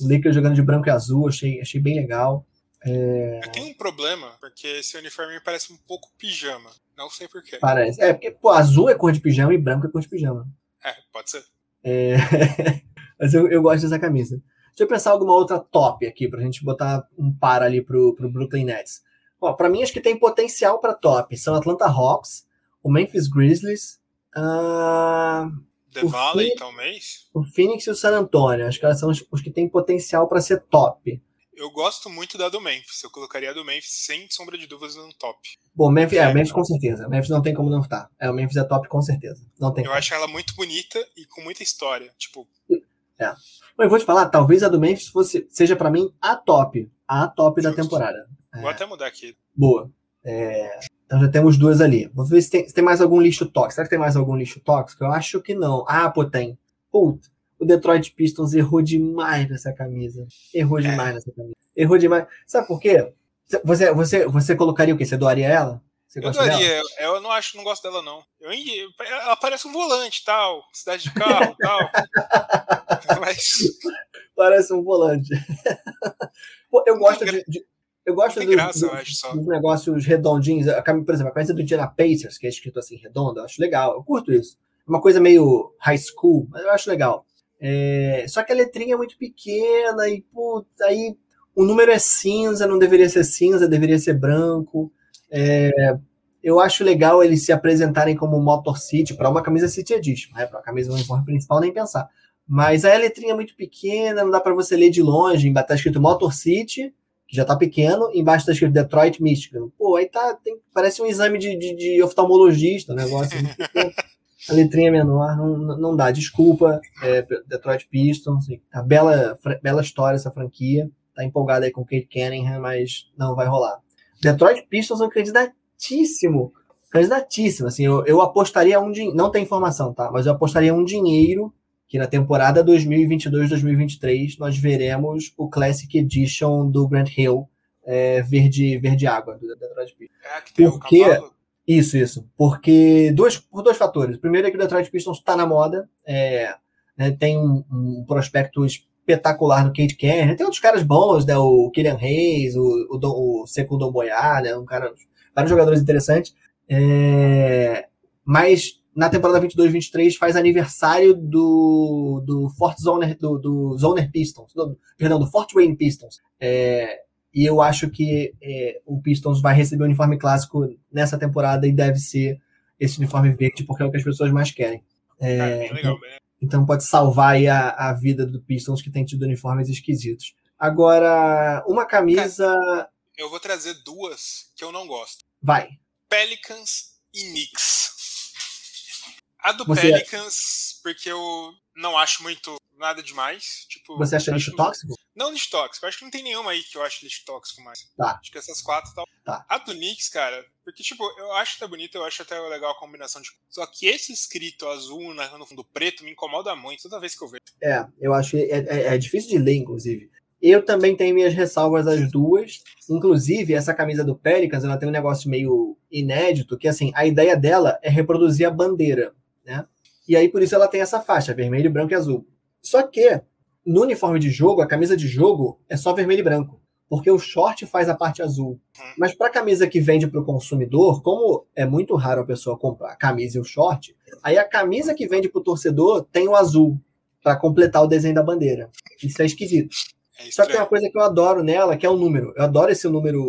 o Lakers jogando de branco e azul, achei, achei bem legal. É... Eu tenho um problema, porque esse uniforme me parece um pouco pijama. Não sei porquê. Parece. É, porque, pô, azul é cor de pijama e branco é cor de pijama. É, pode ser. É... Mas eu, eu gosto dessa camisa. Deixa eu pensar alguma outra top aqui, pra gente botar um par ali pro, pro Brooklyn Nets. Ó, pra mim, acho que tem potencial para top. São Atlanta Hawks, o Memphis Grizzlies, uh, The o Valley, Phoenix, talvez? O Phoenix e o San Antonio. Acho que elas são os, os que têm potencial para ser top. Eu gosto muito da do Memphis. Eu colocaria a do Memphis sem sombra de dúvidas no top. Bom, Memphis, é, Memphis com certeza. Memphis não tem como não estar. É, o Memphis é top com certeza. Não tem. Eu como. acho ela muito bonita e com muita história. Tipo. É. Mas eu vou te falar, talvez a do Memphis fosse, seja para mim a top. A top Justo. da temporada. Vou é. até mudar aqui. Boa. É, então já temos duas ali. Vou ver se tem, se tem mais algum lixo tóxico. Será que tem mais algum lixo tóxico? Eu acho que não. Ah, pô, tem. Puta, o Detroit Pistons errou demais nessa camisa. Errou é. demais nessa camisa. Errou demais. Sabe por quê? Você, você, você colocaria o quê? Você doaria ela? Você eu doaria. Dela? Eu não acho, não gosto dela, não. Eu, ela parece um volante, tal. Cidade de carro, tal. Mas... Parece um volante. Pô, eu gosto de, de eu gosto dos, graça, do, acho, dos, negócios redondinhos. A, por exemplo, a camisa do Indiana Pacers, que é escrito assim, redondo, eu acho legal. Eu curto isso. É uma coisa meio high school, mas eu acho legal. É, só que a letrinha é muito pequena e, aí o número é cinza, não deveria ser cinza, deveria ser branco. É, eu acho legal eles se apresentarem como Motor City para uma camisa City Edition, né? para a camisa uniforme principal nem pensar. Mas aí a letrinha é muito pequena, não dá para você ler de longe, está escrito Motor City que já tá pequeno, embaixo tá escrito Detroit Michigan. Pô, aí tá, tem, parece um exame de, de, de oftalmologista, o negócio. a letrinha é menor, não, não dá. Desculpa, é, Detroit Pistons, a bela, bela história essa franquia. Tá empolgada aí com o Kate Cunningham, mas não vai rolar. Detroit Pistons é um candidatíssimo. Candidatíssimo. Assim, eu, eu apostaria um dinheiro. Não tem informação, tá? Mas eu apostaria um dinheiro que na temporada 2022-2023 nós veremos o Classic Edition do Grant Hill é, verde, verde água do Detroit Pistons. É, que tem Porque- o cavalo. Isso, isso. Porque dois, por dois fatores. O primeiro é que o Detroit Pistons está na moda. é, né, tem um, um prospecto espetacular no Kate Cannon. Tem outros caras bons, né? O Killian Hayes, o, o, Dom- o Sekou né? Um cara, vários jogadores interessantes. É, mas na temporada 22-23 faz aniversário do, do Fort Zoner, do, do Zoner Pistons. do- perdão, do Fort Wayne Pistons. É, e eu acho que é, o Pistons vai receber o uniforme clássico nessa temporada e deve ser esse uniforme verde, porque é o que as pessoas mais querem. É, bem legal, bem então pode salvar aí a, a vida do Pistons que tem tido uniformes esquisitos. Agora, uma camisa. Eu vou trazer duas que eu não gosto. Vai. Pelicans e Knicks. A do Você- Pelicans, porque eu não acho muito nada demais. Tipo, Você acha lixo tóxico? Não tóxico. Eu acho que não tem nenhuma aí que eu acho tóxico mais. Tá. Acho que essas quatro tal. Tá. A do Knicks, cara, porque, tipo, eu acho até bonito, eu acho até legal a combinação de. Só que esse escrito azul no fundo preto me incomoda muito toda vez que eu vejo. É, eu acho que é, é- é difícil de ler, inclusive. Eu também tenho minhas ressalvas às duas. Inclusive, essa camisa do Pelicans, ela tem um negócio meio inédito, que assim, a ideia dela é reproduzir a bandeira, né? E aí, por isso, ela tem essa faixa, vermelho, branco e azul. Só que, no uniforme de jogo, a camisa de jogo é só vermelho e branco. Porque o short faz a parte azul. Mas para a camisa que vende para o consumidor, como é muito raro a pessoa comprar a camisa e o short, aí a camisa que vende para o torcedor tem o azul para completar o desenho da bandeira. Isso é esquisito. É Só que tem uma coisa que eu adoro nela, que é o número. Eu adoro esse número.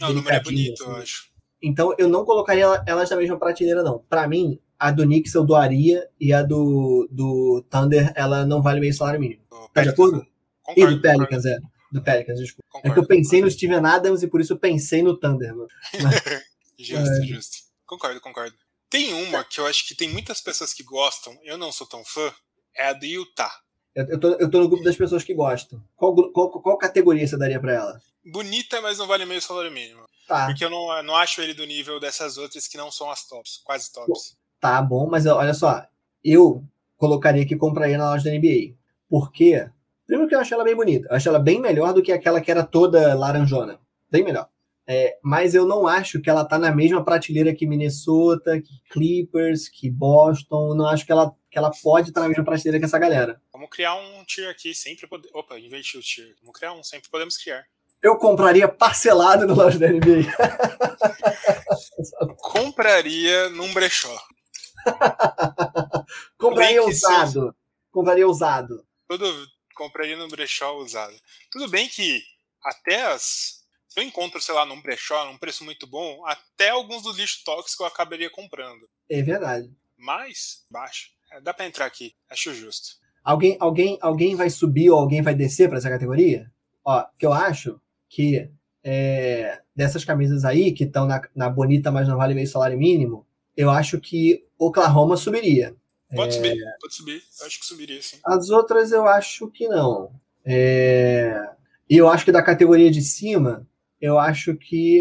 Não, o número é bonito, eu assim. acho. Então eu não colocaria ela- elas na mesma prateleira, não. Para mim, a do Knicks eu doaria e a do, do Thunder ela não vale meio salário mínimo. O Tá de Pelicans, acordo? E Concordo, do Pelicans, é. Do Pelicans, desculpa. concordo, É que eu pensei concordo. no Steven Adams e por isso pensei no Thunder. Mano. Justo, É. justo. Concordo, concordo. Tem uma que eu acho que tem muitas pessoas que gostam, eu não sou tão fã, é a do Utah. Eu, eu, tô, eu tô no grupo das pessoas que gostam. Qual, qual, qual categoria você daria pra ela? Bonita, mas não vale meio salário mínimo. Tá, Porque eu não, não acho ele do nível dessas outras que não são as tops, quase tops. tá bom, mas olha só. Eu colocaria que compraria na loja da NBA. Por quê? Primeiro que eu acho ela bem bonita. Eu acho ela bem melhor do que aquela que era toda laranjona. Bem melhor. É, mas eu não acho que ela tá na mesma prateleira que Minnesota, que Clippers, que Boston. Eu Não acho que ela, que ela pode estar na mesma prateleira que essa galera. Vamos criar um tier aqui, sempre pode... Opa, investi o tier. Vamos criar um, sempre podemos criar. Eu compraria parcelado na loja da NBA. Compraria num brechó. compraria usado. Compraria usado. Tudo compraria num brechó usado. Tudo bem que até as. Se eu encontro, sei lá, num brechó, num preço muito bom, até alguns do lixo tóxico eu acabaria comprando. É verdade. Mas, baixo. É, dá pra entrar aqui. Acho justo. Alguém, alguém, alguém vai subir ou alguém vai descer para essa categoria? Ó, que eu acho que é, dessas camisas aí, que estão na, na bonita, mas não vale meio salário mínimo, eu acho que Oklahoma subiria. Pode É, subir, pode subir. Eu acho que subiria, sim. As outras eu acho que não. É, E eu acho que da categoria de cima, eu acho que.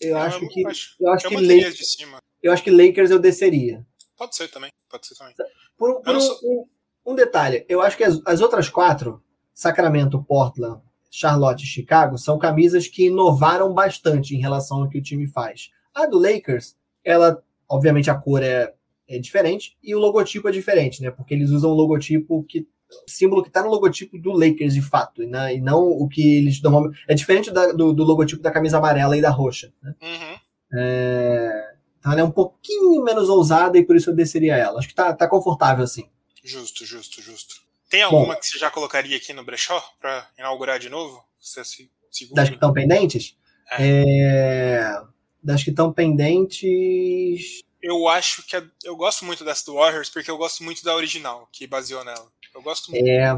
Eu acho que. acho, Eu acho eu que, Lakers, de cima. eu acho que Lakers eu desceria. Pode ser também. Pode ser também. Por, um- por não um, sou- um- um detalhe, eu acho que as, as outras quatro, Sacramento, Portland, Charlotte e Chicago, são camisas que inovaram bastante em relação ao que o time faz. A do Lakers, ela, obviamente, a cor é, é diferente e o logotipo é diferente, né? Porque eles usam um logotipo que. símbolo que está no logotipo do Lakers, de fato, e, na- e não o que eles normalmente. É diferente da- do, do logotipo da camisa amarela e da roxa. Né? Uhum. É, Então ela é um pouquinho menos ousada e por isso eu desceria ela. Acho que tá, tá confortável assim. Justo, justo, justo. Tem alguma que você já colocaria aqui no brechó pra inaugurar de novo? Você se segura? Das que estão pendentes? É, Das que estão pendentes. Eu acho que a- eu gosto muito dessa do Warriors porque eu gosto muito da original que baseou nela. Eu gosto muito. É,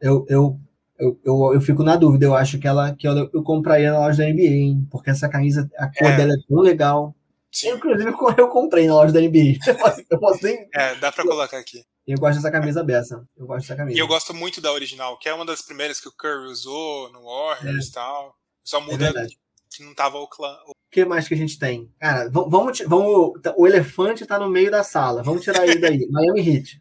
eu, eu, eu, eu, eu fico na dúvida. Eu acho que ela que eu, eu compraria na loja da NBA, hein? Porque essa camisa, a cor É. dela é tão legal. Sim. Eu, inclusive, eu, comprei na loja da NBA. Eu posso, eu posso nem. É, dá pra colocar aqui. Eu gosto dessa camisa dessa. Eu gosto dessa camisa. E eu gosto muito da original, que é uma das primeiras que o Curry usou no Warriors e tal. Só É muda verdade. que não tava o clã. Que mais que a gente tem? Cara, vamos, vamos, o elefante tá no meio da sala. Vamos tirar ele daí. Miami Heat.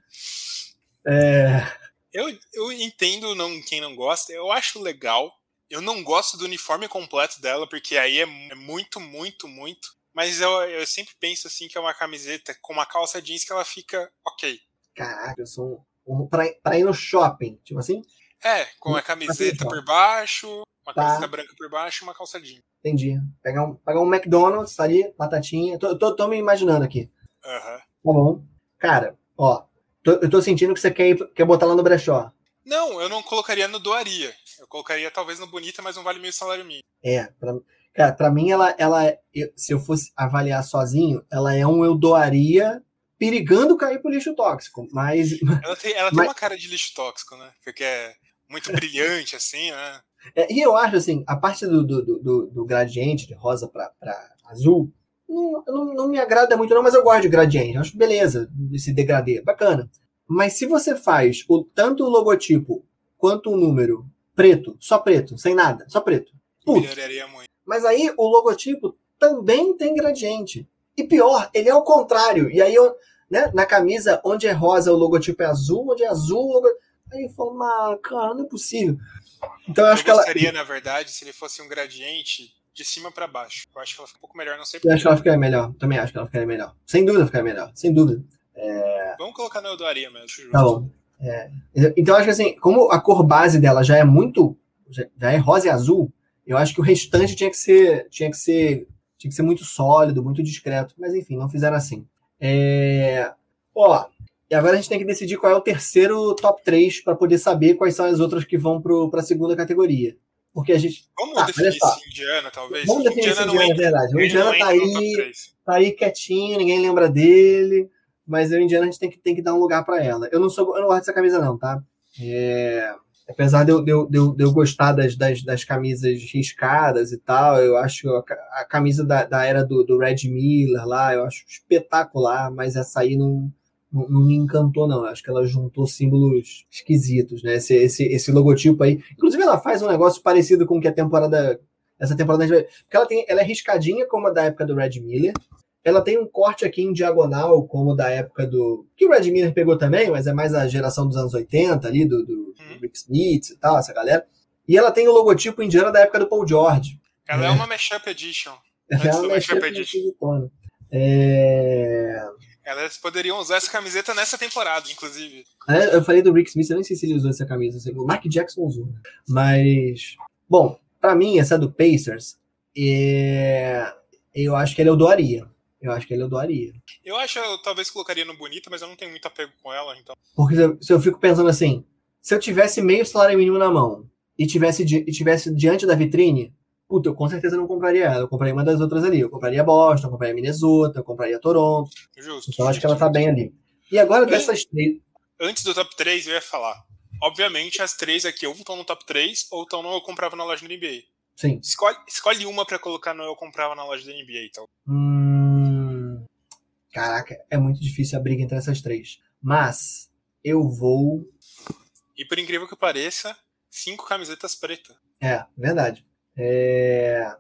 É... Eu, eu entendo não, quem não gosta. Eu acho legal. Eu não gosto do uniforme completo dela, porque aí é, é muito, muito, muito. Mas eu, eu sempre penso assim que é uma camiseta com uma calça jeans que ela fica ok. Caraca, eu sou um, um pra, pra ir no shopping, tipo assim? É, com a camiseta por baixo, uma tá. camiseta branca por baixo e uma calça jeans. Entendi. Pegar um, pegar um McDonald's, tá ali, batatinha. Tô, tô, tô me imaginando aqui. Aham. Uhum. Tá bom. Cara, ó, tô, eu tô sentindo que você quer, ir, quer botar lá no brechó. Não, eu não colocaria no doaria. Eu colocaria talvez no bonita, mas não vale meio salário mínimo. É, pra, cara, pra mim ela, ela eu, se eu fosse avaliar sozinho, ela é um eu doaria perigando cair pro lixo tóxico, mas... Ela tem, ela mas, tem uma cara de lixo tóxico, né? Porque é muito brilhante, assim, né? É, e eu acho assim, a parte do, do, do, do gradiente de rosa para azul não, não, não, me agrada muito, não, mas eu gosto de gradiente. Eu acho beleza, esse degradê, bacana. Mas se você faz o, tanto o logotipo quanto o número preto, só preto, sem nada, só preto. Putz. Melhoraria muito. Mas aí o logotipo também tem gradiente. E pior, ele é o contrário. E aí, né, na camisa, onde é rosa, o logotipo é azul, onde é azul, o logotipo... Aí eu falo, cara, não é possível. Então eu acho eu que gostaria, ela. na verdade, se ele fosse um gradiente de cima para baixo. Eu acho que ela fica um pouco melhor, não sei Eu acho que ela ficaria melhor. Também acho que ela ficaria melhor. Sem dúvida ficaria melhor. Sem dúvida. É... Vamos colocar na Eudoria mesmo. Tá bom. É... Então eu acho que assim, como a cor base dela já é muito. Já é rosa e azul, eu acho que o restante tinha que ser. Tinha que ser. Tinha que ser muito sólido, muito discreto. Mas enfim, não fizeram assim. É... Ó, e agora a gente tem que decidir qual é o terceiro top 3 para poder saber quais são as outras que vão para a segunda categoria. Porque a gente. Vamos ah, definir esse Indiana, talvez? Vamos definir Indiana esse Indiana, é verdade. O Indiana tá aí, tá aí quietinho, ninguém lembra dele. Mas o Indiana a gente tem que, tem que dar um lugar para ela. Eu não sou, eu não gosto dessa camisa, não, tá? É, apesar de eu, de, eu, de eu gostar das, das, das, camisas riscadas e tal, eu acho a, a camisa da, da era do, do Red Miller lá, eu acho espetacular, mas essa aí não não, não, me encantou, não. Acho que ela juntou símbolos esquisitos, né? Esse, esse, esse logotipo aí. Inclusive, ela faz um negócio parecido com o que a temporada. Essa temporada. Porque ela, tem, ela é riscadinha, como a da época do Red Miller. Ela tem um corte aqui em diagonal, como da época do. Que o Red Miller pegou também, mas é mais a geração dos anos 80 ali, do, do, do uhum. Rick Smith e tal, essa galera. E ela tem o logotipo indiano da época do Paul George. Ela é, é uma Mashup Edition. Ela é uma Mashup Edition. É... Elas poderiam usar essa camiseta nessa temporada, inclusive. É, eu falei do Rick Smith, eu nem sei se ele usou essa camisa. O Mark Jackson usou. Mas, bom, para mim, essa do Pacers, é... eu acho que ele eu doaria. Eu acho que ele eu doaria. Eu acho, eu talvez colocaria no Bonita, mas eu não tenho muito apego com ela, então. Porque se eu, se eu fico pensando assim, se eu tivesse meio salário mínimo na mão e tivesse, e tivesse diante da vitrine, puta, eu com certeza não compraria ela. Eu compraria uma das outras ali. Eu compraria Boston, eu compraria Minnesota, eu compraria Toronto. Justo. Então justo, acho que ela tá bem ali. E agora dessas três. Antes do top 3, eu ia falar. Obviamente, as três aqui ou estão no top 3 ou estão no eu comprava na loja da NBA. Sim. Escolhe, escolhe uma para colocar no eu comprava na loja da NBA, então. Hum... Caraca, é muito difícil a briga entre essas três. Mas eu vou. E por incrível que pareça, cinco camisetas pretas. É, verdade. É...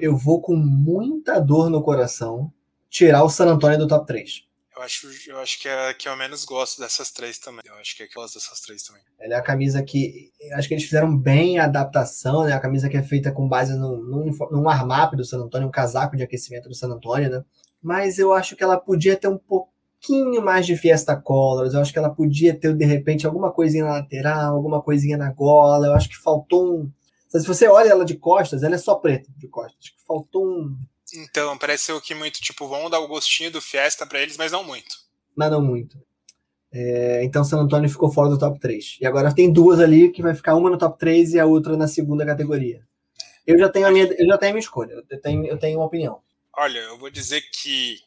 Eu vou com muita dor no coração tirar o San Antonio do top 3. Eu acho, eu acho que é a que eu menos gosto dessas três também. Eu acho que é que eu gosto dessas três também. Ela é a camisa que. Acho que eles fizeram bem a adaptação, né? A camisa que é feita com base num, num, num armap do San Antonio, um casaco de aquecimento do San Antonio, né? Mas eu acho que ela podia ter um pouquinho mais de Fiesta Colors. Eu acho que ela podia ter, de repente, alguma coisinha na lateral, alguma coisinha na gola. Eu acho que faltou um se você olha ela de costas, ela é só preta de costas. Acho que faltou um. Então, parece que muito, tipo, vamos dar o gostinho do Fiesta para eles, mas não muito. Mas não muito. É, então, San Antônio ficou fora do top 3. E agora tem duas ali que vai ficar uma no top 3 e a outra na segunda categoria. Eu já tenho a minha, eu já tenho a minha escolha. Eu tenho, eu tenho uma opinião. Olha, eu vou dizer que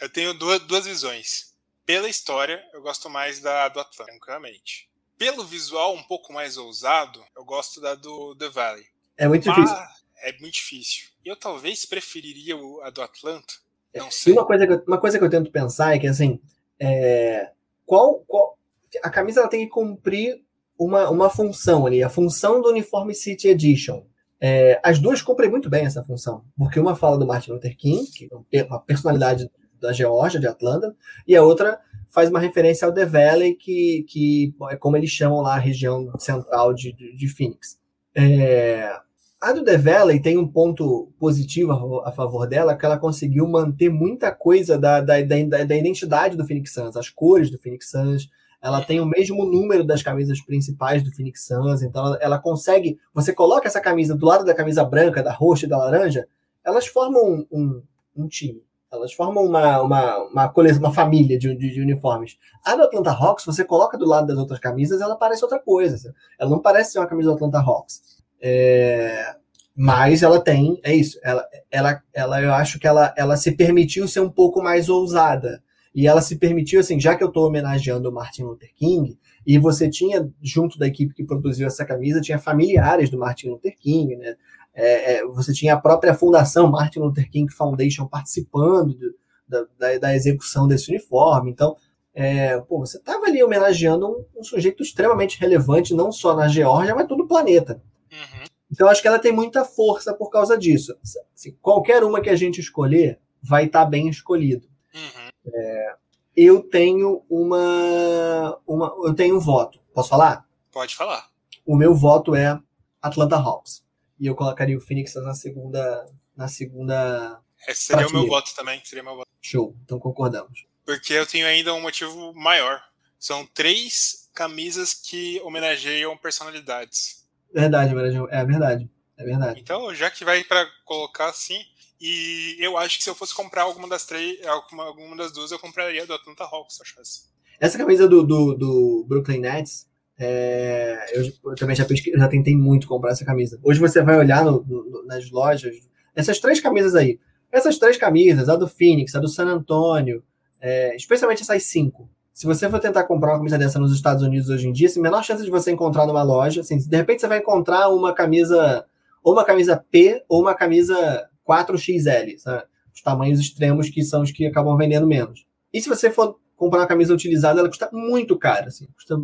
eu tenho duas, duas visões. Pela história, eu gosto mais da do Atlanta, tranquilamente pelo visual um pouco mais ousado, eu gosto da do The Valley. É muito Mas difícil. É muito difícil. Eu talvez preferiria a do Atlanta. Não sei. E uma coisa, que eu, uma coisa que eu tento pensar é que assim, é, qual, qual a camisa ela tem que cumprir uma, uma função ali, a função do Uniforme City Edition. É, as duas cumprem muito bem essa função, porque uma fala do Martin Luther King, que é uma personalidade da Geórgia, de Atlanta, e a outra faz uma referência ao The Valley, que, que é como eles chamam lá a região central de, de, de Phoenix. É, a do The Valley tem um ponto positivo a, favor dela, que ela conseguiu manter muita coisa da, da, da, da identidade do Phoenix Suns, as cores do Phoenix Suns, ela tem o mesmo número das camisas principais do Phoenix Suns, então ela, ela, consegue. Você coloca essa camisa do lado da camisa branca, da roxa e da laranja, elas formam um, um, um time. Elas formam uma, uma, uma, coleção, uma família de, de, de, uniformes. A do Atlanta Hawks, você coloca do lado das outras camisas, ela parece outra coisa. Ela não parece ser uma camisa do Atlanta Hawks. É, mas ela tem, é isso. Ela, ela, ela, eu acho que ela, ela se permitiu ser um pouco mais ousada. E ela se permitiu, assim, já que eu estou homenageando o Martin Luther King, e você tinha, junto da equipe que produziu essa camisa, tinha familiares do Martin Luther King, né? É, é, você tinha a própria fundação Martin Luther King Foundation participando do, da, da, da, execução desse uniforme. Então, é, pô, você estava ali homenageando um, um, sujeito extremamente relevante, não só na Geórgia, mas todo o planeta. Uhum. Então, acho que ela tem muita força por causa disso. Assim, qualquer uma que a gente escolher vai estar tá bem escolhido. Uhum. É, eu tenho uma, uma. Eu tenho um voto. Posso falar? Pode falar. O meu voto é Atlanta Hawks e eu colocaria o Phoenix na segunda. Na segunda. Esse seria o meu voto também. Seria meu voto. Show, então concordamos. Porque eu tenho ainda um motivo maior. São três camisas que homenageiam personalidades. Verdade, é verdade. É verdade. Então, já que vai para colocar assim, e eu acho que se eu fosse comprar alguma das três, alguma, alguma das duas, eu compraria do Atlanta Hawks, acho assim. Essa camisa do, do, do Brooklyn Nets é, eu, eu, também já, pesquei, já tentei muito comprar essa camisa. Hoje você vai olhar no, no, nas lojas, essas três camisas aí. Essas três camisas, a do Phoenix, a do San Antonio, é, especialmente essas cinco. Se você for tentar comprar uma camisa dessa nos Estados Unidos hoje em dia, assim, menor chance de você encontrar numa loja. Assim, de repente você vai encontrar uma camisa, ou uma camisa P, ou uma camisa 4XL, sabe? Os tamanhos extremos que são os que acabam vendendo menos. E se você for comprar uma camisa utilizada, ela custa muito cara, assim, custa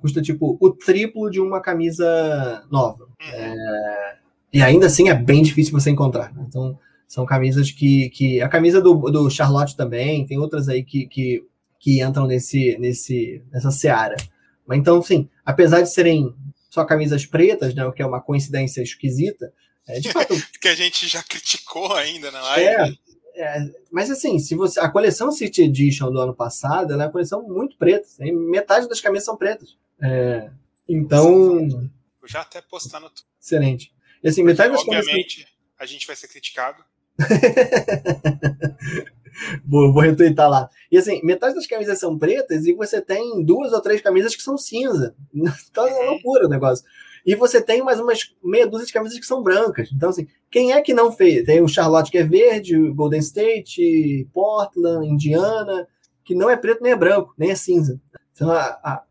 custa tipo o triplo de uma camisa nova. Uhum. É, e ainda assim é bem difícil você encontrar. Né? Então, são camisas que, que. A camisa do, do Charlotte também, tem outras aí que, que, que entram nesse, nesse, nessa seara. Mas então, sim, apesar de serem só camisas pretas, né, o que é uma coincidência esquisita, é, de fato. que a gente já criticou ainda na live. É, é, mas assim, se você a coleção City Edition do ano passado, ela é uma coleção muito preta. Metade das camisas são pretas. É, então. Vou já até postar no. Excelente. E assim, metade das obviamente, camisas... a gente vai ser criticado. vou, vou retweetar lá. E assim, metade das camisas são pretas e você tem duas ou três camisas que são cinza. Então é uma loucura o negócio. E você tem mais umas meia dúzia de camisas que são brancas. Então, assim, quem é que não fez? Tem o Charlotte que é verde, Golden State, Portland, Indiana, que não é preto nem é branco, nem é cinza. Então, a, a,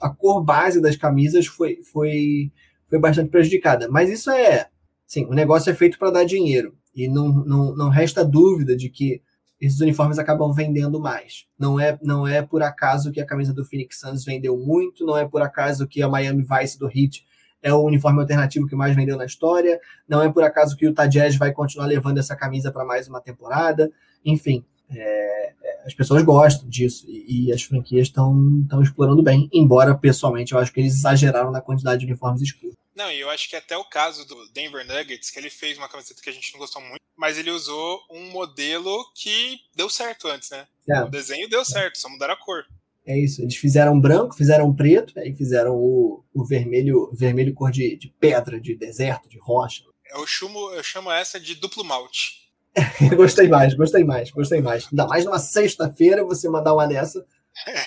a, cor base das camisas foi, foi, foi bastante prejudicada. Mas isso é. Sim, o negócio é feito para dar dinheiro. E não, não, não resta dúvida de que esses uniformes acabam vendendo mais. Não é, não é por acaso que a camisa do Phoenix Suns vendeu muito, não é por acaso que a Miami Vice do Heat é o uniforme alternativo que mais vendeu na história. Não é por acaso que o Utah Jazz vai continuar levando essa camisa para mais uma temporada. Enfim, é, é, as pessoas gostam disso e, e as franquias estão explorando bem, embora pessoalmente eu acho que eles exageraram na quantidade de uniformes escuros. Não, e eu acho que até o caso do Denver Nuggets, que ele fez uma camiseta que a gente não gostou muito, mas ele usou um modelo que deu certo antes, né? É. O desenho deu certo, só mudaram a cor. É isso. Eles fizeram branco, fizeram preto, aí fizeram o, o vermelho, vermelho cor de, de pedra, de deserto, de rocha. Eu chamo, eu chamo essa de duplo malte. gostei mais, gostei mais, gostei mais. Ainda mais numa sexta-feira você mandar uma dessa.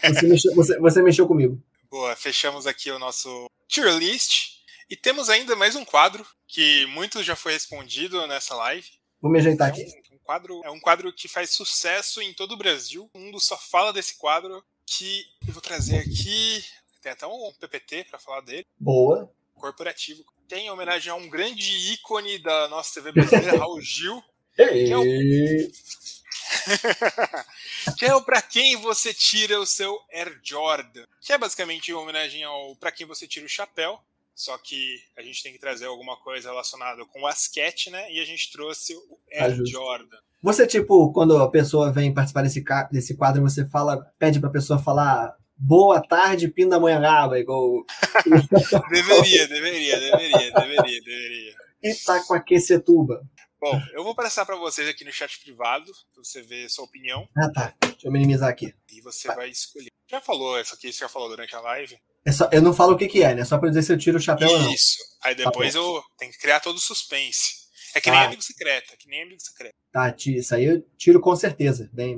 Você mexeu, você, você mexeu comigo. Boa, fechamos aqui o nosso tier list. E temos ainda mais um quadro que muito já foi respondido nessa live. Vou me ajeitar é um, aqui. Um quadro, é um quadro que faz sucesso em todo o Brasil. O mundo só fala desse quadro que eu vou trazer aqui. Tem até um PPT para falar dele. Boa. Corporativo. Tem homenagem a um grande ícone da nossa TV brasileira, Raul Gil. Que é o... que é o pra quem você tira o seu Air Jordan. Que é basicamente uma homenagem ao pra quem você tira o chapéu. só que a gente tem que trazer alguma coisa relacionada com o Asket, né? E a gente trouxe o Air Jordan. Você, tipo, quando a pessoa vem participar desse, desse quadro, você fala, pede pra pessoa falar boa tarde, Pindamonhangaba, igual. deveria, deveria, deveria, deveria, deveria. Itacoaquecetuba. Bom, eu vou passar para vocês aqui no chat privado, pra você ver sua opinião. Ah, tá. Deixa eu minimizar aqui. E você vai escolher. Já falou isso aqui, você já falou durante a live? É só, eu não falo o que, que é, né? Só pra dizer se eu tiro o chapéu isso. ou não. Isso. Aí tá depois tá eu tenho que criar todo o suspense. É que nem ah. amigo secreto, é que nem amigo secreto. Tá, isso aí eu tiro com certeza. Bem,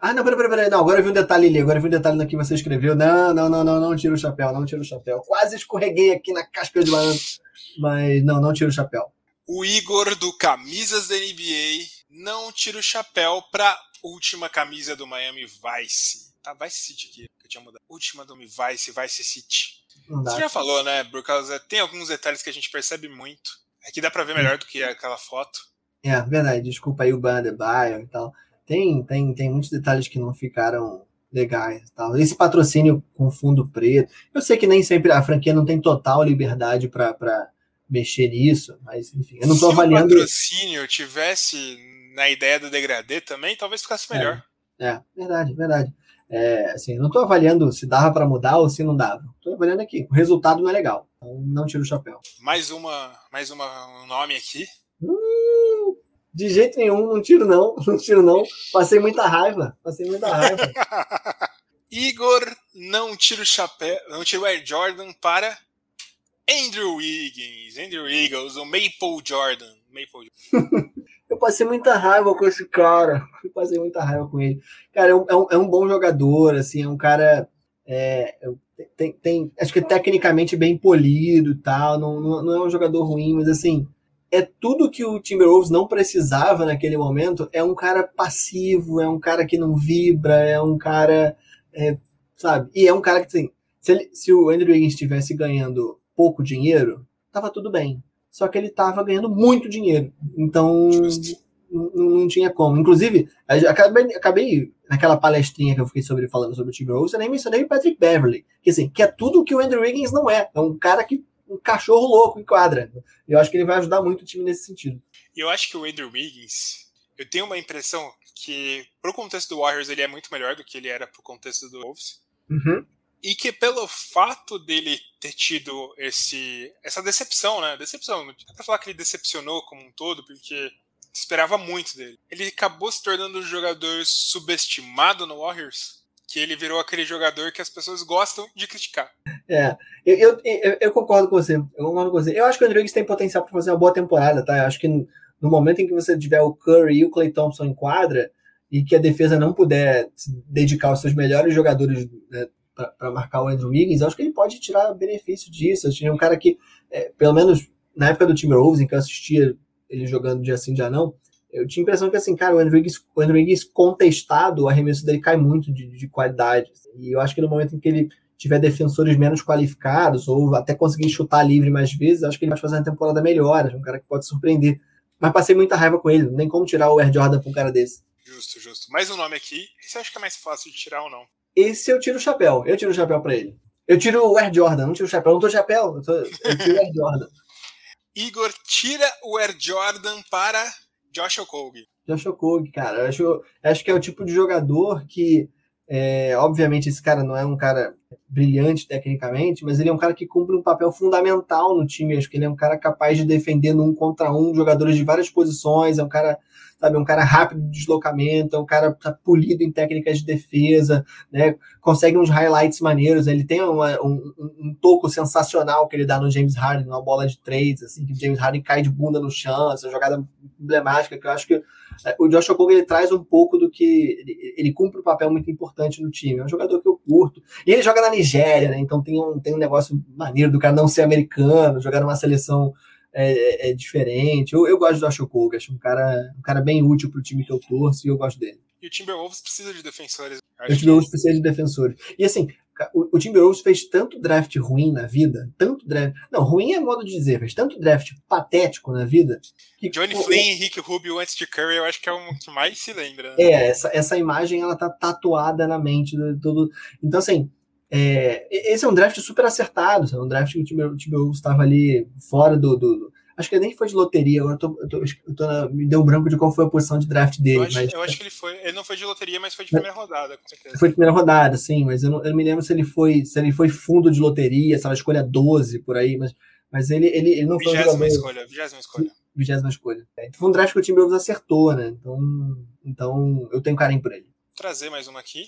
ah, não, peraí, peraí, peraí. Não, agora eu vi um detalhe ali. Agora eu vi um detalhe no que você escreveu. Não, não, não, não, não tira o chapéu, não tira o chapéu. Quase escorreguei aqui na casca de banana. Mas não, não tira o chapéu. O Igor do Camisas da NBA não tira o chapéu pra última camisa do Miami Vice. Tá, Vice City aqui, que eu tinha mudado. Última do Vice, Vice City. Você já falou, né, por causa. Tem alguns detalhes que a gente percebe muito. Aqui dá pra ver melhor do que aquela foto. É, verdade. Desculpa aí o Banner Bio e tal tem, tem, tem muitos detalhes que não ficaram legais. Tal. Esse patrocínio com fundo preto. Eu sei que nem sempre a franquia não tem total liberdade para mexer nisso, mas enfim, eu não estou avaliando. Se o patrocínio tivesse na ideia do degradê também, talvez ficasse melhor. É, é verdade, verdade. É, assim, não estou avaliando se dava para mudar ou se não dava. Estou avaliando aqui. O resultado não é legal. Então não tiro o chapéu. Mais uma, mais uma um nome aqui. Hum, de jeito nenhum, não tiro não, não tiro não. Passei muita raiva, passei muita raiva. Igor não tira o chapéu, não tira o Air Jordan para Andrew Wiggins, Andrew Eagles, o Maple Jordan. Maple Jordan. eu passei muita raiva com esse cara. Eu passei muita raiva com ele. Cara, é um, é um, é bom jogador, assim, é um cara. É, tem, tem, acho que é tecnicamente bem polido e tal. Não, não, não é um jogador ruim, mas assim é tudo que o Timberwolves não precisava naquele momento. É um cara passivo, é um cara que não vibra, é um cara, é, sabe? E é um cara que assim, se, ele, se o Andrew Wiggins estivesse ganhando pouco dinheiro, tava tudo bem. Só que ele tava ganhando muito dinheiro, então não, tinha como. Inclusive, acabei, acabei naquela palestrinha que eu fiquei sobre falando sobre o Timberwolves, eu nem mencionei o Patrick Beverly, que assim, que é tudo que o Andrew Wiggins não é. É um cara que um cachorro louco em quadra. Eu acho que ele vai ajudar muito o time nesse sentido. Eu acho que o Andrew Wiggins, eu tenho uma impressão que, pro contexto do Warriors, ele é muito melhor do que ele era pro contexto do Wolves. Uhum. E que pelo fato dele ter tido esse, essa decepção, né? Decepção, dá pra falar que ele decepcionou como um todo, porque esperava muito dele. Ele acabou se tornando um jogador subestimado no Warriors que ele virou aquele jogador que as pessoas gostam de criticar. É, eu, eu, eu concordo com você. Eu concordo com você. Eu acho que o Andrew tem potencial para fazer uma boa temporada, tá? Eu acho que no, no, momento em que você tiver o Curry e o Clay Thompson em quadra e que a defesa não puder dedicar aos seus melhores jogadores né, para marcar o Andrew Wiggins, acho que ele pode tirar benefício disso. Eu tinha um cara que, é, pelo menos na época do time Rose, em que eu assistia ele jogando dia sim, dia não, eu tinha a impressão que, assim, cara, o Andrew Wiggins, o Andrew Wiggins contestado, o arremesso dele cai muito de, de qualidade. E eu acho que no momento em que ele tiver defensores menos qualificados, ou até conseguir chutar livre mais vezes, acho que ele vai fazer uma temporada melhor. É um cara que pode surpreender. Mas passei muita raiva com ele, nem como tirar o Air Jordan pra um cara desse. Justo, justo. Mais um nome aqui. Esse acho que é mais fácil de tirar ou não? Esse eu tiro o chapéu. Eu tiro o chapéu pra ele. Eu tiro o Air Jordan, não tiro o chapéu. Não tô chapéu, eu, tô, eu tiro o Air Jordan. Igor tira o Air Jordan para Josh Okogie. Josh Okogie, cara. Eu acho, acho que é o tipo de jogador que, é, obviamente, esse cara não é um cara brilhante tecnicamente, mas ele é um cara que cumpre um papel fundamental no time. Acho que ele é um cara capaz de defender num contra um jogadores de várias posições. É um cara sabe? Um cara rápido de deslocamento, é um cara tá polido em técnicas de defesa, né? Consegue uns highlights maneiros. Ele tem uma, um, um, toco sensacional que ele dá no James Harden, uma bola de três, assim, que o James Harden cai de bunda no chão, essa jogada emblemática que eu acho que o Josh Okogie ele traz um pouco do que ele, ele, cumpre um papel muito importante no time. É um jogador que eu curto. E ele joga na Nigéria, né? Então tem um, tem um negócio maneiro do cara não ser americano, jogar numa seleção é, é, é diferente. Eu, eu gosto do Ashokoga, acho um cara, um cara bem útil para o time que eu torço e eu gosto dele. E o Timberwolves precisa de defensores. o Timberwolves precisa de defensores. E assim, o, o Timberwolves fez tanto draft ruim na vida, tanto draft. Não, ruim é modo de dizer, fez tanto draft patético na vida. Que, Johnny pô, Flynn e Rick Rubio antes de Curry, eu acho que é o que mais se lembra. Né? É, essa, essa imagem ela tá tatuada na mente do todo. Então, assim, é, esse é um draft super acertado, é um draft que o Timberwolves estava ali fora do, do, do, Acho que nem foi de loteria, agora eu tô, eu tô, eu tô na, me deu um branco de qual foi a posição de draft dele. Eu acho, mas, eu acho que ele foi. Ele não foi de loteria, mas foi de primeira rodada, com certeza. Foi de primeira rodada, sim, mas eu não, eu não me lembro se ele foi se ele foi fundo de loteria, se ela escolha 12 por aí, mas, mas ele, ele, ele não foi. Vigésima escolha, vigésima escolha. Vigésima escolha. É, então foi um draft que o Timberwolves acertou, né? Então, então eu tenho carinho por ele. Vou trazer mais uma aqui.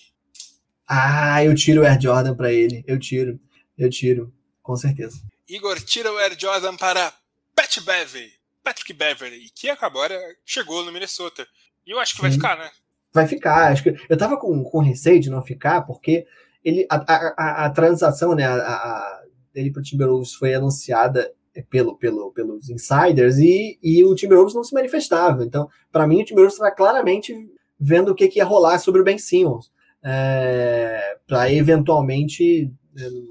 Ah, eu tiro o Air Jordan para ele. Eu tiro. Eu tiro. Com certeza. Igor tira o Air Jordan para Pat Beverly. Patrick Beverly, que agora chegou no Minnesota. E eu acho que Sim. vai ficar, né? Vai ficar. Acho que eu tava com, com receio de não ficar, porque ele, a, a, a transação né, a, a, dele pro Timberwolves foi anunciada pelo, pelo, pelos insiders e, e o Timberwolves não se manifestava. Então, para mim, o Timberwolves estava claramente vendo o que, que ia rolar sobre o Ben Simmons é, para eventualmente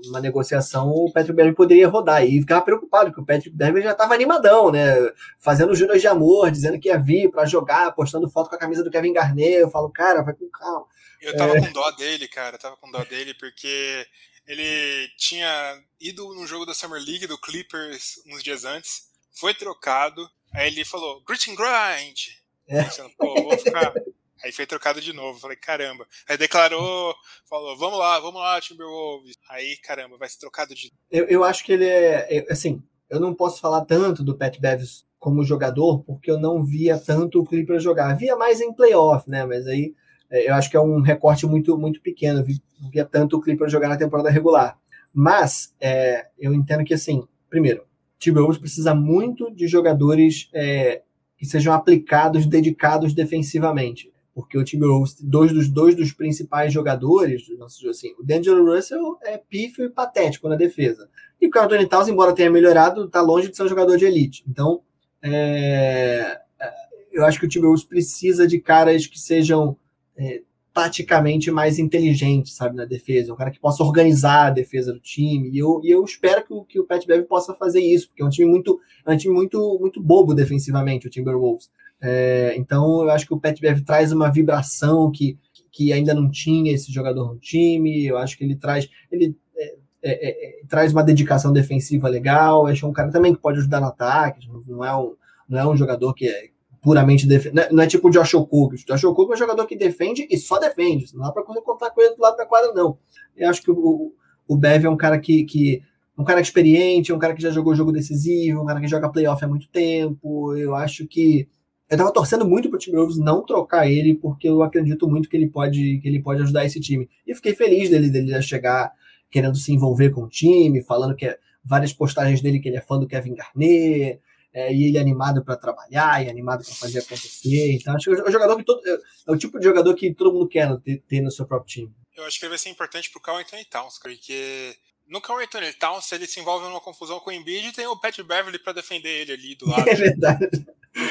uma negociação o Patrick Beverly poderia rodar e ficava preocupado que o Patrick Beverly já estava animadão, né? Fazendo juras de amor, dizendo que ia vir para jogar, postando foto com a camisa do Kevin Garnett. Eu falo, cara, vai com calma. Eu tava é... com dó dele, cara. Eu tava com dó dele porque ele tinha ido no jogo da Summer League do Clippers uns dias antes, foi trocado, aí ele falou, grit and grind. É. Pensando, Pô, vou ficar Aí foi trocado de novo. Falei, caramba. Aí declarou, falou, vamos lá, vamos lá, Timberwolves. Aí, caramba, vai ser trocado de Eu, eu acho que ele é. Assim, eu não posso falar tanto do Pat Bevis como jogador, porque eu não via tanto o Clippers jogar. Via mais em playoff, né? Mas aí é, eu acho que é um recorte muito, muito pequeno. Via tanto o Clippers jogar na temporada regular. Mas é, eu entendo que, assim, primeiro, Timberwolves precisa muito de jogadores é, que sejam aplicados, dedicados defensivamente porque o Timberwolves, dois dos dois dos principais jogadores, assim, o D'Angelo Russell é pífio e patético na defesa. E o Carl Anthony Towns, embora tenha melhorado, está longe de ser um jogador de elite. Então, é, é, eu acho que o Timberwolves precisa de caras que sejam é, taticamente mais inteligentes, sabe, na defesa. Um cara que possa organizar a defesa do time. E eu, e eu espero que o, que o Pat Bev possa fazer isso, porque é um time muito, é um time muito, muito bobo defensivamente, o Timberwolves. É, então eu acho que o Pat Bev traz uma vibração que, que ainda não tinha esse jogador no time. Eu acho que ele traz. Ele, é, é, é, traz uma dedicação defensiva legal. Acho um cara também que pode ajudar no ataque. Não é um, não é um jogador que é puramente defende. Não, é, é tipo o Josh Okogie. O Josh Okogie é um jogador que defende e só defende. Não dá para contar com ele do lado da quadra, não. Eu acho que o, o Bev é um cara que, que um cara experiente, um cara que já jogou jogo decisivo, um cara que joga playoff há muito tempo. Eu acho que eu tava torcendo muito pro Timberwolves não trocar ele, porque eu acredito muito que ele pode, que ele pode ajudar esse time. E fiquei feliz dele, dele já chegar querendo se envolver com o time, falando que é, várias postagens dele que ele é fã do Kevin Garnett, é, e ele é animado para trabalhar, e animado para fazer acontecer. Então, acho que é o jogador que todo, é o tipo de jogador que todo mundo quer ter, ter no seu próprio time. Eu acho que ele vai ser importante pro Carl Anthony Towns, porque no Carl Anthony Towns, ele se envolve numa confusão com o Embiid, tem o Pat Beverly para defender ele ali do lado. É verdade.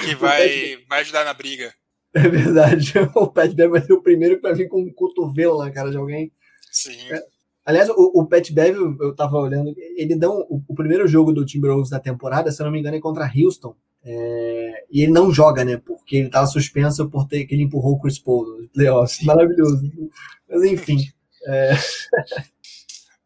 Que vai, vai ajudar na briga. É verdade. O Pat Bev vai ser o primeiro que vai vir com um cotovelo na cara de alguém. Sim. É. Aliás, o, o Pat Bev, eu tava olhando, ele dá um, o, o, primeiro jogo do Timberwolves da temporada, se eu não me engano, é contra Houston. É, e ele não joga, né? Porque ele tava suspenso por ter que ele empurrou o Chris Paul nos playoffs. Maravilhoso. Mas enfim. É...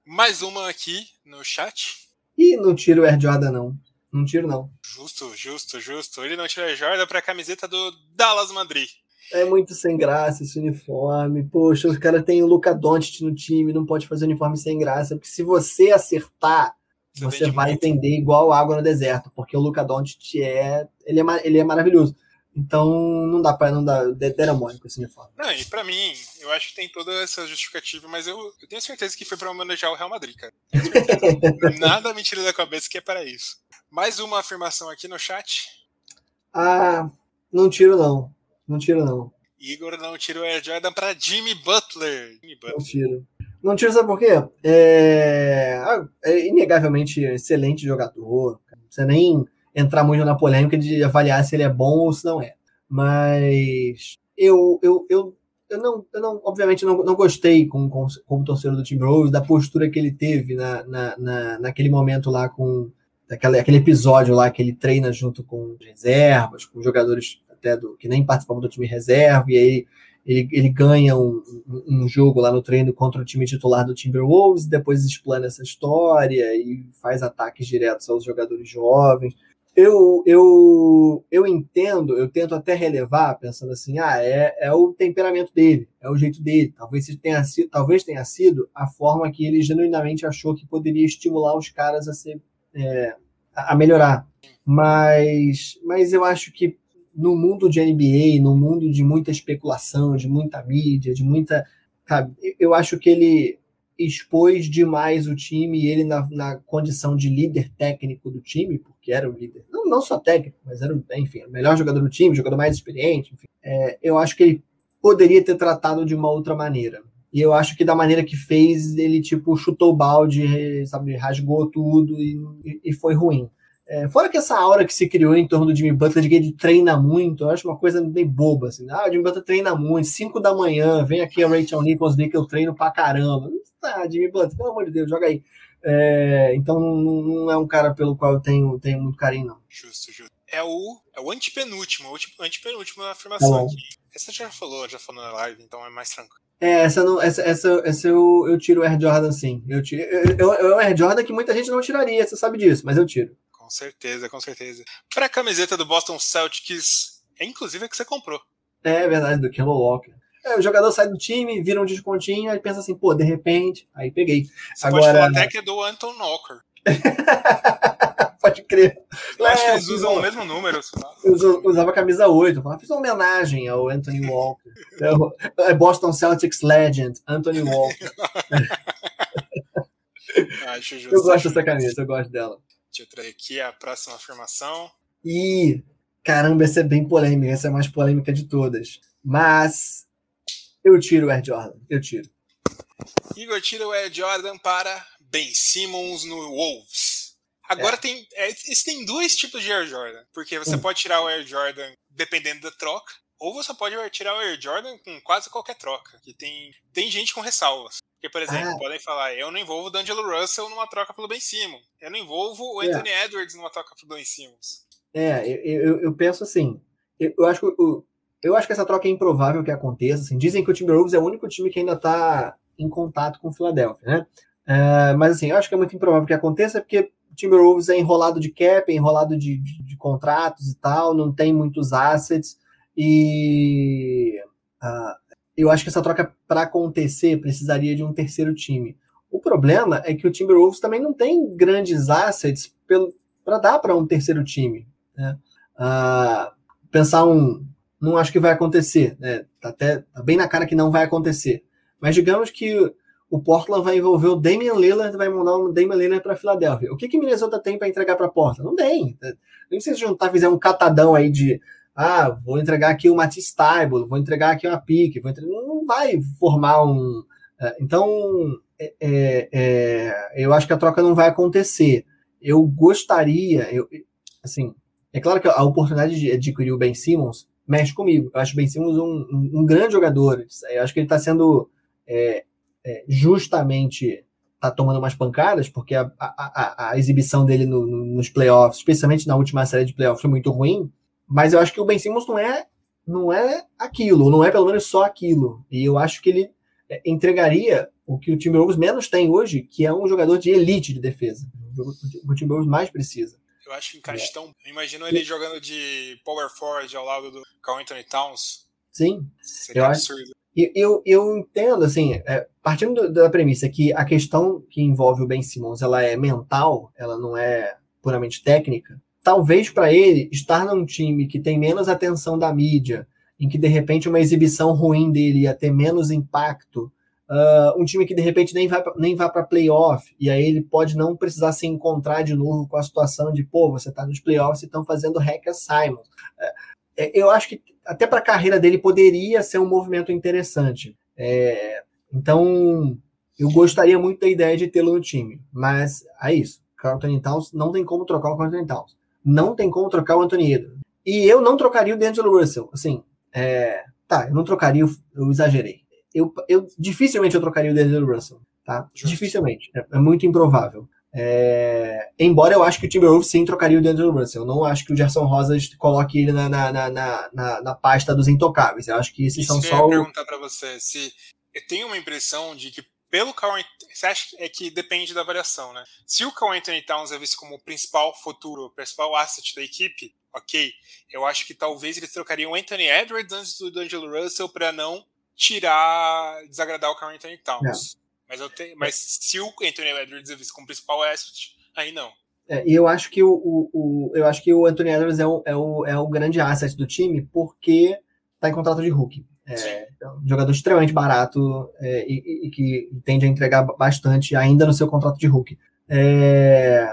Mais uma aqui no chat. E não tira o Air Jordan, não. Não tiro, não. Justo, justo, justo. Ele não tira Jordan pra camiseta do Dallas Madrid. É muito sem graça esse uniforme. Poxa, os caras têm o Luca Doncic no time, não pode fazer uniforme sem graça. Porque se você acertar, você, você vai muito. entender igual água no deserto. Porque o Luca Doncic é ele, é. ele é maravilhoso. Então não dá para não dar demônio com esse uniforme. Não, e pra mim, eu acho que tem toda essa justificativa, mas eu, eu tenho certeza que foi para homenagear o Real Madrid, cara. Nada me tira da cabeça que é para isso. Mais uma afirmação aqui no chat. Ah, não tiro não. Não tiro não. Igor não tirou Air Jordan para Jimmy Butler. Jimmy Butler. Não tiro. Não tiro, sabe por quê? É, ah, é inegavelmente excelente jogador. Precisa nem entrar muito na polêmica de avaliar se ele é bom ou se não é. Mas eu, eu, eu, eu, não, eu não, obviamente, não, não gostei com, com, como torcedor do Tim Rose, da postura que ele teve na, na, na, naquele momento lá com daquele aquele episódio lá que ele treina junto com reservas, com jogadores até do que nem participavam do time reserva, e aí ele, ele ganha um, um, um, jogo lá no treino contra o time titular do Timberwolves, depois explana essa história e faz ataques diretos aos jogadores jovens. Eu, eu, eu entendo, eu tento até relevar, pensando assim, ah, é, é o temperamento dele, é o jeito dele. Talvez tenha sido, talvez tenha sido a forma que ele genuinamente achou que poderia estimular os caras a ser é, a melhorar. Mas, mas eu acho que no mundo de NBA, no mundo de muita especulação, de muita mídia, de muita. Sabe, eu acho que ele expôs demais o time ele na, na condição de líder técnico do time, porque era o líder, não, não só técnico, mas era, enfim, o melhor jogador do time, jogador mais experiente, enfim, é, eu acho que ele poderia ter tratado de uma outra maneira. E eu acho que da maneira que fez, ele tipo chutou o balde, sabe, rasgou tudo e, e foi ruim. É, fora que essa aura que se criou em torno do Jimmy Butler de que ele treina muito, eu acho uma coisa bem boba, assim. Ah, o Jimmy Butler treina muito, 5 da manhã, vem aqui a Rachel Nichols ver que eu treino pra caramba. Ah, Jimmy Butler, pelo amor de Deus, joga aí. É, então não, é um cara pelo qual eu tenho, tenho muito carinho, não. Justo, justo. É o, é o antepenúltimo, o antepenúltimo afirmação tá aqui. Essa já falou, já falou na live, então é mais tranquilo. É, essa, não, essa, essa, essa eu, eu tiro o Air Jordan sim. Eu tiro, eu, eu, eu, é o Air Jordan que muita gente não tiraria, você sabe disso, mas eu tiro. Com certeza, com certeza. Pra camiseta do Boston Celtics, é inclusive a que você comprou. É verdade, do Kemba Walker. É, o jogador sai do time, vira um descontinho, aí pensa assim, pô, de repente, aí peguei. Você Agora... pode falar até que é do Anton Walker. pode crer. Eu é, acho que eles usam o mesmo número. Eu usava a camisa 8. Eu fiz uma homenagem ao Anthony Walker. é Boston Celtics Legend, Anthony Walker. acho justo, eu gosto dessa camisa, eu gosto dela. Deixa eu trazer aqui a próxima afirmação. E caramba, essa é bem polêmica, essa é a mais polêmica de todas. Mas eu tiro o Air Jordan, eu tiro. Igor tira o Air Jordan para Ben Simmons no Wolves. Agora é. tem. É, tem dois tipos de Air Jordan. Porque você hum. pode tirar o Air Jordan dependendo da troca, ou você pode tirar o Air Jordan com quase qualquer troca. Que tem, tem gente com ressalvas. Porque, por exemplo, ah. podem falar, eu não envolvo o D'Angelo Russell numa troca pelo Ben Simmons. Eu não envolvo o é. Anthony é. Edwards numa troca pelo Ben Simmons. É, eu, eu, eu penso assim, eu, eu acho que eu, eu acho que essa troca é improvável que aconteça. Assim, dizem que o Timberwolves é o único time que ainda está em contato com o Philadelphia, né? É, mas assim, eu acho que é muito improvável que aconteça, porque o Timberwolves é enrolado de cap, é enrolado de, de, de contratos e tal, não tem muitos assets, e uh, eu acho que essa troca, para acontecer, precisaria de um terceiro time. O problema é que o Timberwolves também não tem grandes assets para dar para um terceiro time. Né? Uh, pensar um. Não acho que vai acontecer. Né? Tá até tá bem na cara que não vai acontecer. Mas digamos que o Portland vai envolver o Damian Lillard, vai mandar o Damian Lillard para Filadélfia. O que que Minnesota tem para entregar para Portland? Não tem. Nem se juntar, fizer um catadão aí de ah, vou entregar aqui o Matisse Taibo, vou entregar aqui uma pique, vou entregar... não vai formar um. É, então, é, é, é, eu acho que a troca não vai acontecer. Eu gostaria, eu, assim, é claro que a oportunidade de adquirir o Ben Simmons mexe comigo. Eu acho o Ben Simmons um, um, grande jogador. Eu acho que ele está sendo é, é, justamente tá tomando umas pancadas, porque a, a, a, a exibição dele no, nos playoffs, especialmente na última série de playoffs, foi muito ruim. Mas eu acho que o Ben Simmons não é, não é aquilo, não é pelo menos só aquilo. E eu acho que ele é, entregaria o que o Timberwolves menos tem hoje, que é um jogador de elite de defesa. O Timberwolves mais precisa. Eu acho que encaixa é. tão. Imagino ele jogando de power forward ao lado do Carl Anthony Towns. Sim. Seria eu absurdo. Acho... Eu, eu entendo, assim, é, partindo da premissa que a questão que envolve o Ben Simmons ela é mental, ela não é puramente técnica, talvez para ele estar num time que tem menos atenção da mídia, em que de repente uma exibição ruim dele ia ter menos impacto, uh, um time que de repente nem vai nem vai para playoff e aí ele pode não precisar se encontrar de novo com a situação de pô, você está nos playoffs e estão fazendo hack Simon. Uh, eu acho que até para a carreira dele poderia ser um movimento interessante. É, então eu gostaria muito da ideia de tê-lo no time, mas é isso. Carlton Towns não tem como trocar o Carlton Towns não tem como trocar o Anthony Edwards. E eu não trocaria o D'Angelo Russell. Assim, é, tá, eu não trocaria, eu exagerei. Eu, eu dificilmente eu trocaria o D'Angelo Russell, tá? Dificilmente, é, é, muito improvável. É, embora eu acho que o Timberwolves sim trocaria o D'Angelo Russell. Eu não acho que o Gerson Rosas coloque ele na, na, na, na, na pasta dos intocáveis. Eu acho que esses Isso são só. Eu ia perguntar para você se eu tenho uma impressão de que pelo Carl você acha é que depende da variação, né? Se o Carl Anthony Towns é visto como o principal futuro, o principal asset da equipe, ok. Eu acho que talvez eles trocariam o Anthony Edwards antes do D'Angelo Russell para não tirar, desagradar o Carl Anthony Towns. É. Mas, te, mas se o Anthony Edwards é visto como principal asset, aí não. É, e eu acho que o, o, o, eu acho que o Anthony Edwards é o, é, o, é o grande asset do time porque está em contrato de rookie. É, um jogador extremamente barato é, e, e, que tende a entregar bastante ainda no seu contrato de rookie. É,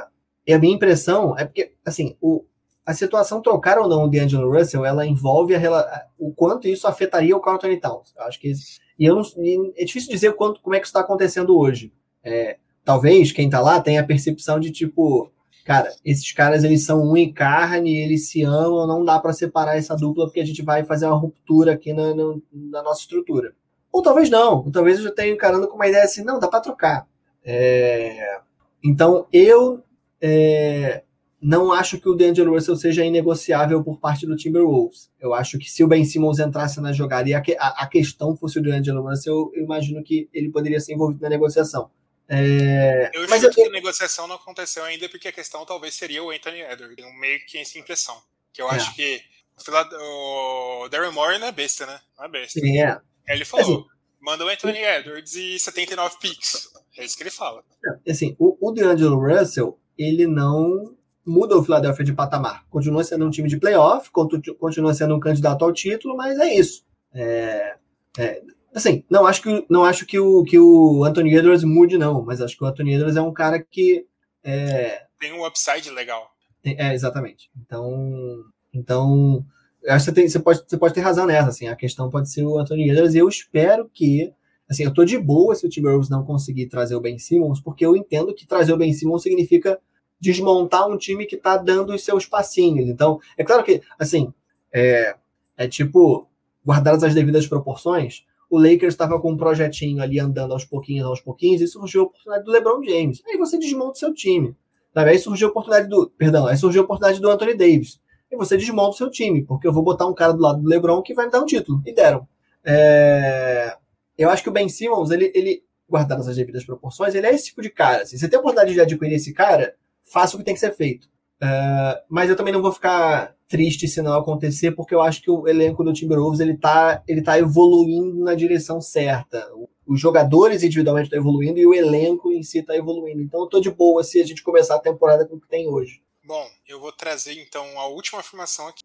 e a minha impressão é porque, assim, o, a situação trocar ou não o D'Angelo Russell, ela envolve a, o quanto isso afetaria o Carl Anthony Towns. Eu acho que e eu não, e é difícil dizer quanto, como é que isso está acontecendo hoje. É, talvez quem está lá tenha a percepção de tipo, cara, esses caras eles são um em carne, eles se amam, não dá para separar essa dupla porque a gente vai fazer uma ruptura aqui na, na, na nossa estrutura. Ou talvez não, ou talvez eu já tenha encarando com uma ideia assim, não, dá para trocar. É, então eu é, não acho que o D'Angelo Russell seja inegociável por parte do Timberwolves. Eu acho que se o Ben Simmons entrasse na jogada e a, a, a questão fosse o D'Angelo Russell, eu, imagino que ele poderia ser envolvido na negociação. É... Eu mas eu... que a negociação não aconteceu ainda porque a questão talvez seria o Anthony Edwards. Tenho meio que essa impressão. Que eu é. acho que o Darren Moore não é besta, né? Não é besta. Sim, é. Ele falou, assim, manda o Anthony Edwards e 79 picks. É isso que ele fala. Assim, o, o D'Angelo Russell, ele não muda o Philadelphia de patamar. Continua sendo um time de playoff, continua sendo um candidato ao título, mas é isso. É, é, assim, não acho que, não acho que, o, que o Anthony Edwards mude, não, mas acho que o Anthony Edwards é um cara que. É, tem um upside legal. É, exatamente. Então, então acho que você, tem, você, pode, você pode ter razão nessa. Assim, a questão pode ser o Anthony Edwards, e eu espero que. Assim, eu tô de boa se o Timberwolves não conseguir trazer o Ben Simmons, porque eu entendo que trazer o Ben Simmons significa desmontar um time que está dando os seus passinhos. Então, é claro que, assim, é, é tipo, guardadas as devidas proporções, o Lakers estava com um projetinho ali andando aos pouquinhos, aos pouquinhos, e surgiu a oportunidade do LeBron James. Aí você desmonta o seu time. Sabe? Aí surgiu a oportunidade do. Perdão, aí surgiu a oportunidade do Anthony Davis. E você desmonta o seu time, porque eu vou botar um cara do lado do LeBron que vai me dar um título. E deram. É... Eu acho que o Ben Simmons, ele, ele, guardadas as devidas proporções, ele é esse tipo de cara. Assim, você tem a oportunidade de adquirir esse cara, faça o que tem que ser feito. Uh, mas eu também não vou ficar triste se não acontecer, porque eu acho que o elenco do Timberwolves ele tá, ele tá evoluindo na direção certa. Os jogadores individualmente estão evoluindo e o elenco em si está evoluindo. Então eu tô de boa se a gente começar a temporada com o que tem hoje. Bom, eu vou trazer então a última afirmação aqui.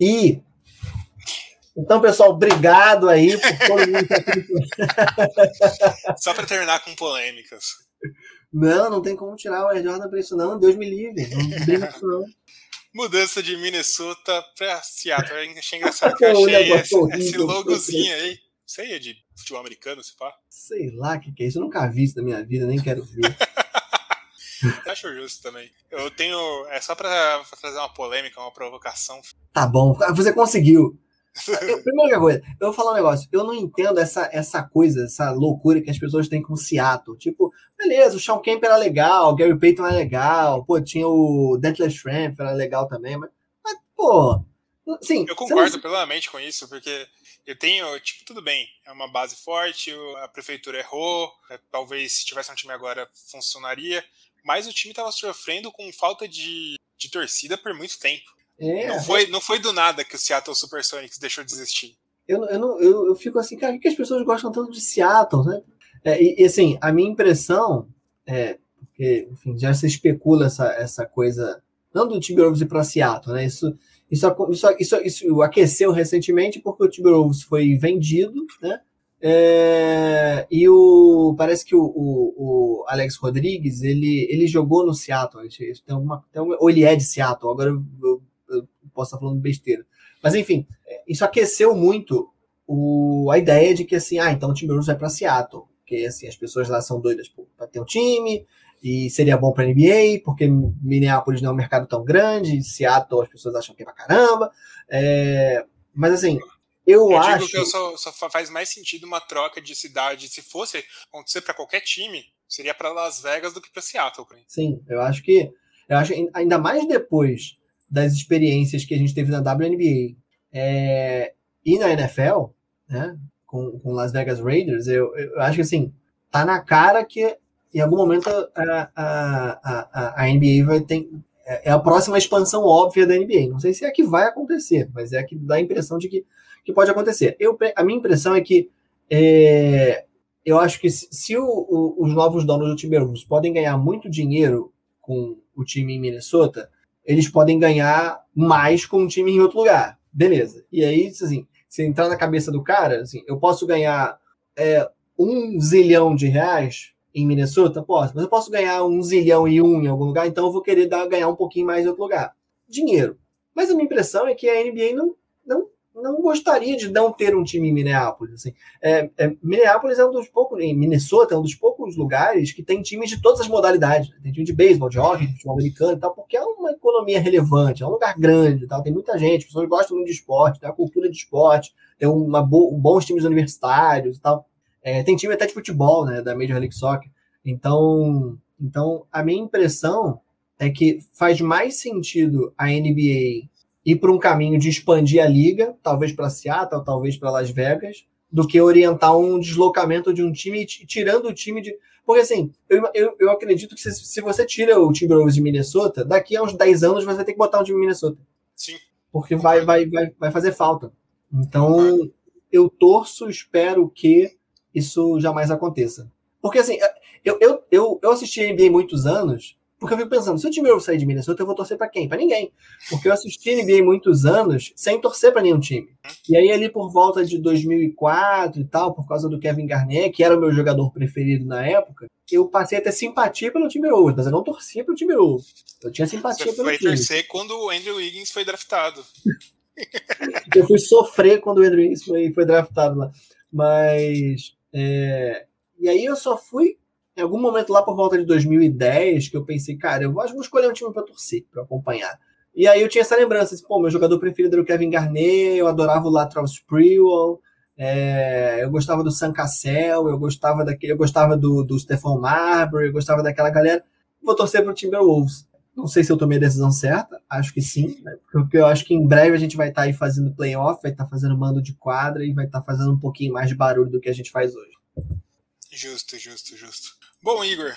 E então, pessoal, obrigado aí por todo mundo. Só para terminar com polêmicas. Não, não tem como tirar o Air Jordan pra isso, não. Deus me livre. Não brinca isso, não. Mudança de Minnesota pra Seattle. Eu achei engraçado que eu achei esse, esse logozinho aí. Isso aí é de futebol americano, se pá? Sei lá o que, que é isso. Eu nunca vi isso na minha vida, nem quero ver. Acho justo também. Eu tenho. É só pra trazer uma polêmica, uma provocação. Tá bom, você conseguiu. Eu, primeira coisa, eu vou falar um negócio. Eu não entendo essa, essa coisa, essa loucura que as pessoas têm com o Seattle. Tipo, beleza, o Sean Kemp era legal, o Gary Payton era legal, pô, tinha o Detlef Schrempf, era legal também, mas, mas pô. Sim, eu concordo não... plenamente com isso, porque eu tenho, tipo, tudo bem, é uma base forte, a prefeitura errou, é, talvez se tivesse um time agora funcionaria, mas o time estava sofrendo com falta de, de torcida por muito tempo. É, não, foi, não foi do nada que o Seattle Supersonics deixou de existir. Eu, eu, não, eu, eu fico assim, cara, por que as pessoas gostam tanto de Seattle, né? É, e, e, assim, a minha impressão é, porque, enfim, já se especula essa, essa coisa, não do Timberwolves ir para Seattle, né? Isso, isso, isso, isso, isso aqueceu recentemente porque o Timberwolves foi vendido, né? É, e o parece que o, o, o, Alex Rodrigues ele, ele jogou no Seattle, tem uma, tem ou ele é de Seattle, agora eu, eu posso estar falando besteira. Mas enfim, isso aqueceu muito o, a ideia de que assim, ah, então o Timberwolves vai para Seattle, porque assim, as pessoas lá são doidas para ter um time e seria bom para NBA, porque Minneapolis não é um mercado tão grande, Seattle as pessoas acham que é pra caramba. É, mas assim, eu, eu acho. Que só, só, faz mais sentido uma troca de cidade. Se fosse acontecer para qualquer time, seria para Las Vegas do que para Seattle. Sim, eu acho que eu acho ainda mais depois das experiências que a gente teve na WNBA é, e na NFL, né, com, com Las Vegas Raiders, eu, eu acho que assim tá na cara que em algum momento a, a, a, a NBA vai ter é, é a próxima expansão óbvia da NBA. Não sei se é a que vai acontecer, mas é a que dá a impressão de que, que pode acontecer. Eu, a minha impressão é que é, eu acho que se, se o, o, os novos donos do Timberwolves podem ganhar muito dinheiro com o time em Minnesota, eles podem ganhar mais com o time em outro lugar. Beleza. E aí, assim, se entrar na cabeça do cara, assim, eu posso ganhar é, um zilhão de reais em Minnesota? Posso. Mas eu posso ganhar um zilhão e um em algum lugar, então eu vou querer dar, ganhar um pouquinho mais em outro lugar. Dinheiro. Mas a minha impressão é que a NBA não, não não gostaria de não ter um time em Minneapolis. Assim. É, é, Minneapolis é um dos poucos, em Minnesota é um dos poucos lugares que tem times de todas as modalidades. Né? Tem time de beisebol, de hockey, de futebol americano e tal, porque é uma economia relevante, é um lugar grande, tal, tem muita gente, as pessoas gostam muito de esporte, tem a cultura de esporte, tem uma bo bons times universitários e tal. É, tem time até de futebol, né, da Major League Soccer. Então, então, a minha impressão é que faz mais sentido a NBA ir para um caminho de expandir a liga, talvez para Seattle, talvez para Las Vegas, do que orientar um deslocamento de um time, tirando o time de. Porque assim, eu, eu, eu acredito que se, se você tira o Timberwolves de Minnesota, daqui a uns 10 anos você vai ter que botar um time em Minnesota. Sim. Porque vai, vai, vai, vai fazer falta. Então, eu torço, espero que isso jamais aconteça. Porque assim, eu, eu, eu, eu assisti a NBA muitos anos porque eu fico pensando, se o time sair de Minnesota, eu vou torcer para quem? Para ninguém. Porque eu assisti NBA muitos anos sem torcer para nenhum time. E aí, ali por volta de 2004 e tal, por causa do Kevin Garnett, que era o meu jogador preferido na época, eu passei a ter simpatia pelo time Timberwolves, mas eu não torcia pelo time Timberwolves. Eu tinha simpatia Você pelo time. Você foi torcer quando o Andrew Wiggins foi draftado. eu fui sofrer quando o Andrew Wiggins foi, foi draftado lá. Mas. É... E aí eu só fui em algum momento lá por volta de 2010, que eu pensei, cara, eu acho vou escolher um time para torcer, para acompanhar. E aí eu tinha essa lembrança, assim, pô, meu jogador preferido era o Kevin Garnett, eu adorava o Lateral Sprewell, é, eu gostava do Sam Cassell, eu gostava daquele, eu gostava do, do Stephon Marbury, eu gostava daquela galera. Vou torcer pro Timberwolves. Não sei se eu tomei a decisão certa, acho que sim, né? porque eu acho que em breve a gente vai estar tá aí fazendo playoff, vai estar tá fazendo mando de quadra e vai estar tá fazendo um pouquinho mais de barulho do que a gente faz hoje. Justo, justo, justo. Bom, Igor,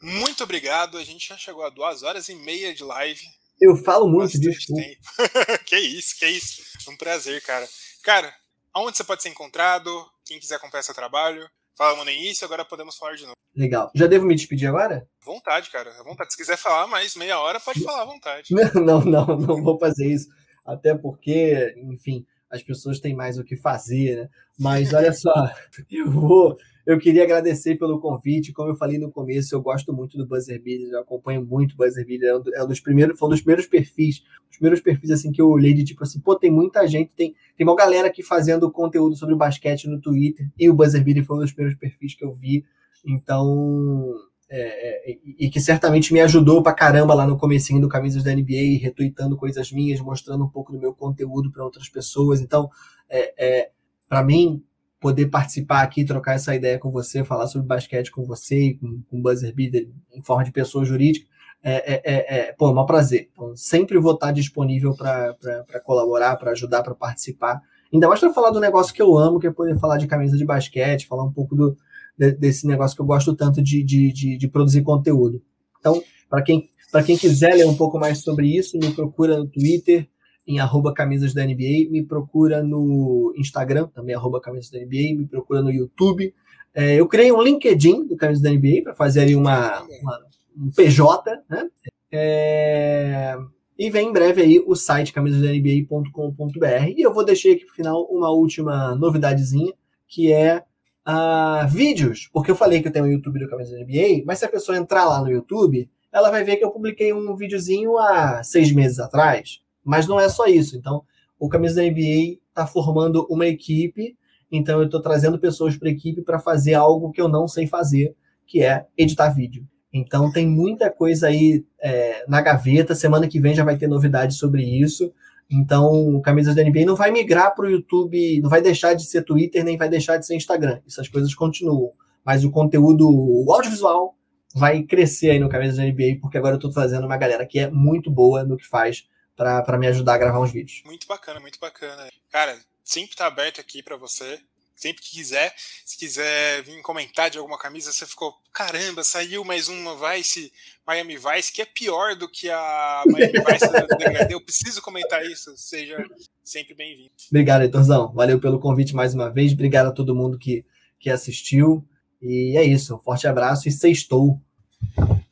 muito obrigado. A gente já chegou a duas horas e meia de live. Eu falo muito disso. que isso, que isso. Um prazer, cara. Cara, aonde você pode ser encontrado? Quem quiser acompanhar seu trabalho. Falamos no início, agora podemos falar de novo. Legal. Já devo me despedir agora? Vontade, cara. vontade. Se quiser falar mais meia hora, pode falar à vontade. Não, não, não vou fazer isso. Até porque, enfim, as pessoas têm mais o que fazer, né? Mas olha só, eu vou, eu queria agradecer pelo convite. Como eu falei no começo, eu gosto muito do Buzzer Beater, eu acompanho muito o Buzzer Beater. É um dos primeiros, foi um dos primeiros perfis, os primeiros perfis assim que eu olhei de tipo assim, pô, tem muita gente, tem, tem uma galera aqui fazendo conteúdo sobre basquete no Twitter, e o Buzzer Beater foi um dos primeiros perfis que eu vi. Então, é, é, e que certamente me ajudou pra caramba lá no comecinho do Camisas da NBA, retweetando coisas minhas, mostrando um pouco do meu conteúdo para outras pessoas. Então, é, é para mim, poder participar aqui, trocar essa ideia com você, falar sobre basquete com você, com, com Buzzer Beater em forma de pessoa jurídica, é, é, é, é pô, é um prazer. Então, sempre vou estar disponível para colaborar, para ajudar, para participar. Ainda mais para falar do negócio que eu amo, que é poder falar de camisa de basquete, falar um pouco do, de, desse negócio que eu gosto tanto de, de, de, de produzir conteúdo. Então, para quem, quem quiser ler um pouco mais sobre isso, me procura no Twitter, em arroba camisas da NBA, me procura no Instagram, também arroba camisas da NBA, me procura no YouTube. É, eu criei um LinkedIn do Camisas da NBA para fazer ali uma, uma, um PJ, né? É, e vem em breve aí o site camisasdanba.com.br. E eu vou deixar aqui para final uma última novidadezinha, que é uh, vídeos, porque eu falei que eu tenho o YouTube do Camisas da NBA, mas se a pessoa entrar lá no YouTube, ela vai ver que eu publiquei um videozinho há seis meses atrás, mas não é só isso. Então, o Camisa da NBA está formando uma equipe, então eu estou trazendo pessoas para a equipe para fazer algo que eu não sei fazer, que é editar vídeo. Então tem muita coisa aí é, na gaveta. Semana que vem já vai ter novidades sobre isso. Então, o Camisas da NBA não vai migrar para o YouTube, não vai deixar de ser Twitter, nem vai deixar de ser Instagram. Essas coisas continuam. mas o conteúdo, o audiovisual, vai crescer aí no Camisas da NBA, porque agora eu estou trazendo uma galera que é muito boa no que faz para me ajudar a gravar uns vídeos. Muito bacana, muito bacana. Cara, sempre tá aberto aqui para você. Sempre que quiser, se quiser vir comentar de alguma camisa, você ficou, caramba, saiu mais uma Vice, Miami Vice, que é pior do que a Miami Vice do Degradê. Eu preciso comentar isso, seja sempre bem-vindo. Obrigado, Heitorzão. Valeu pelo convite mais uma vez. Obrigado a todo mundo que, que assistiu. E é isso. Um forte abraço e sextou.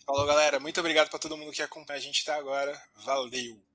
Falou, galera. Muito obrigado para todo mundo que acompanha a gente até agora. Valeu!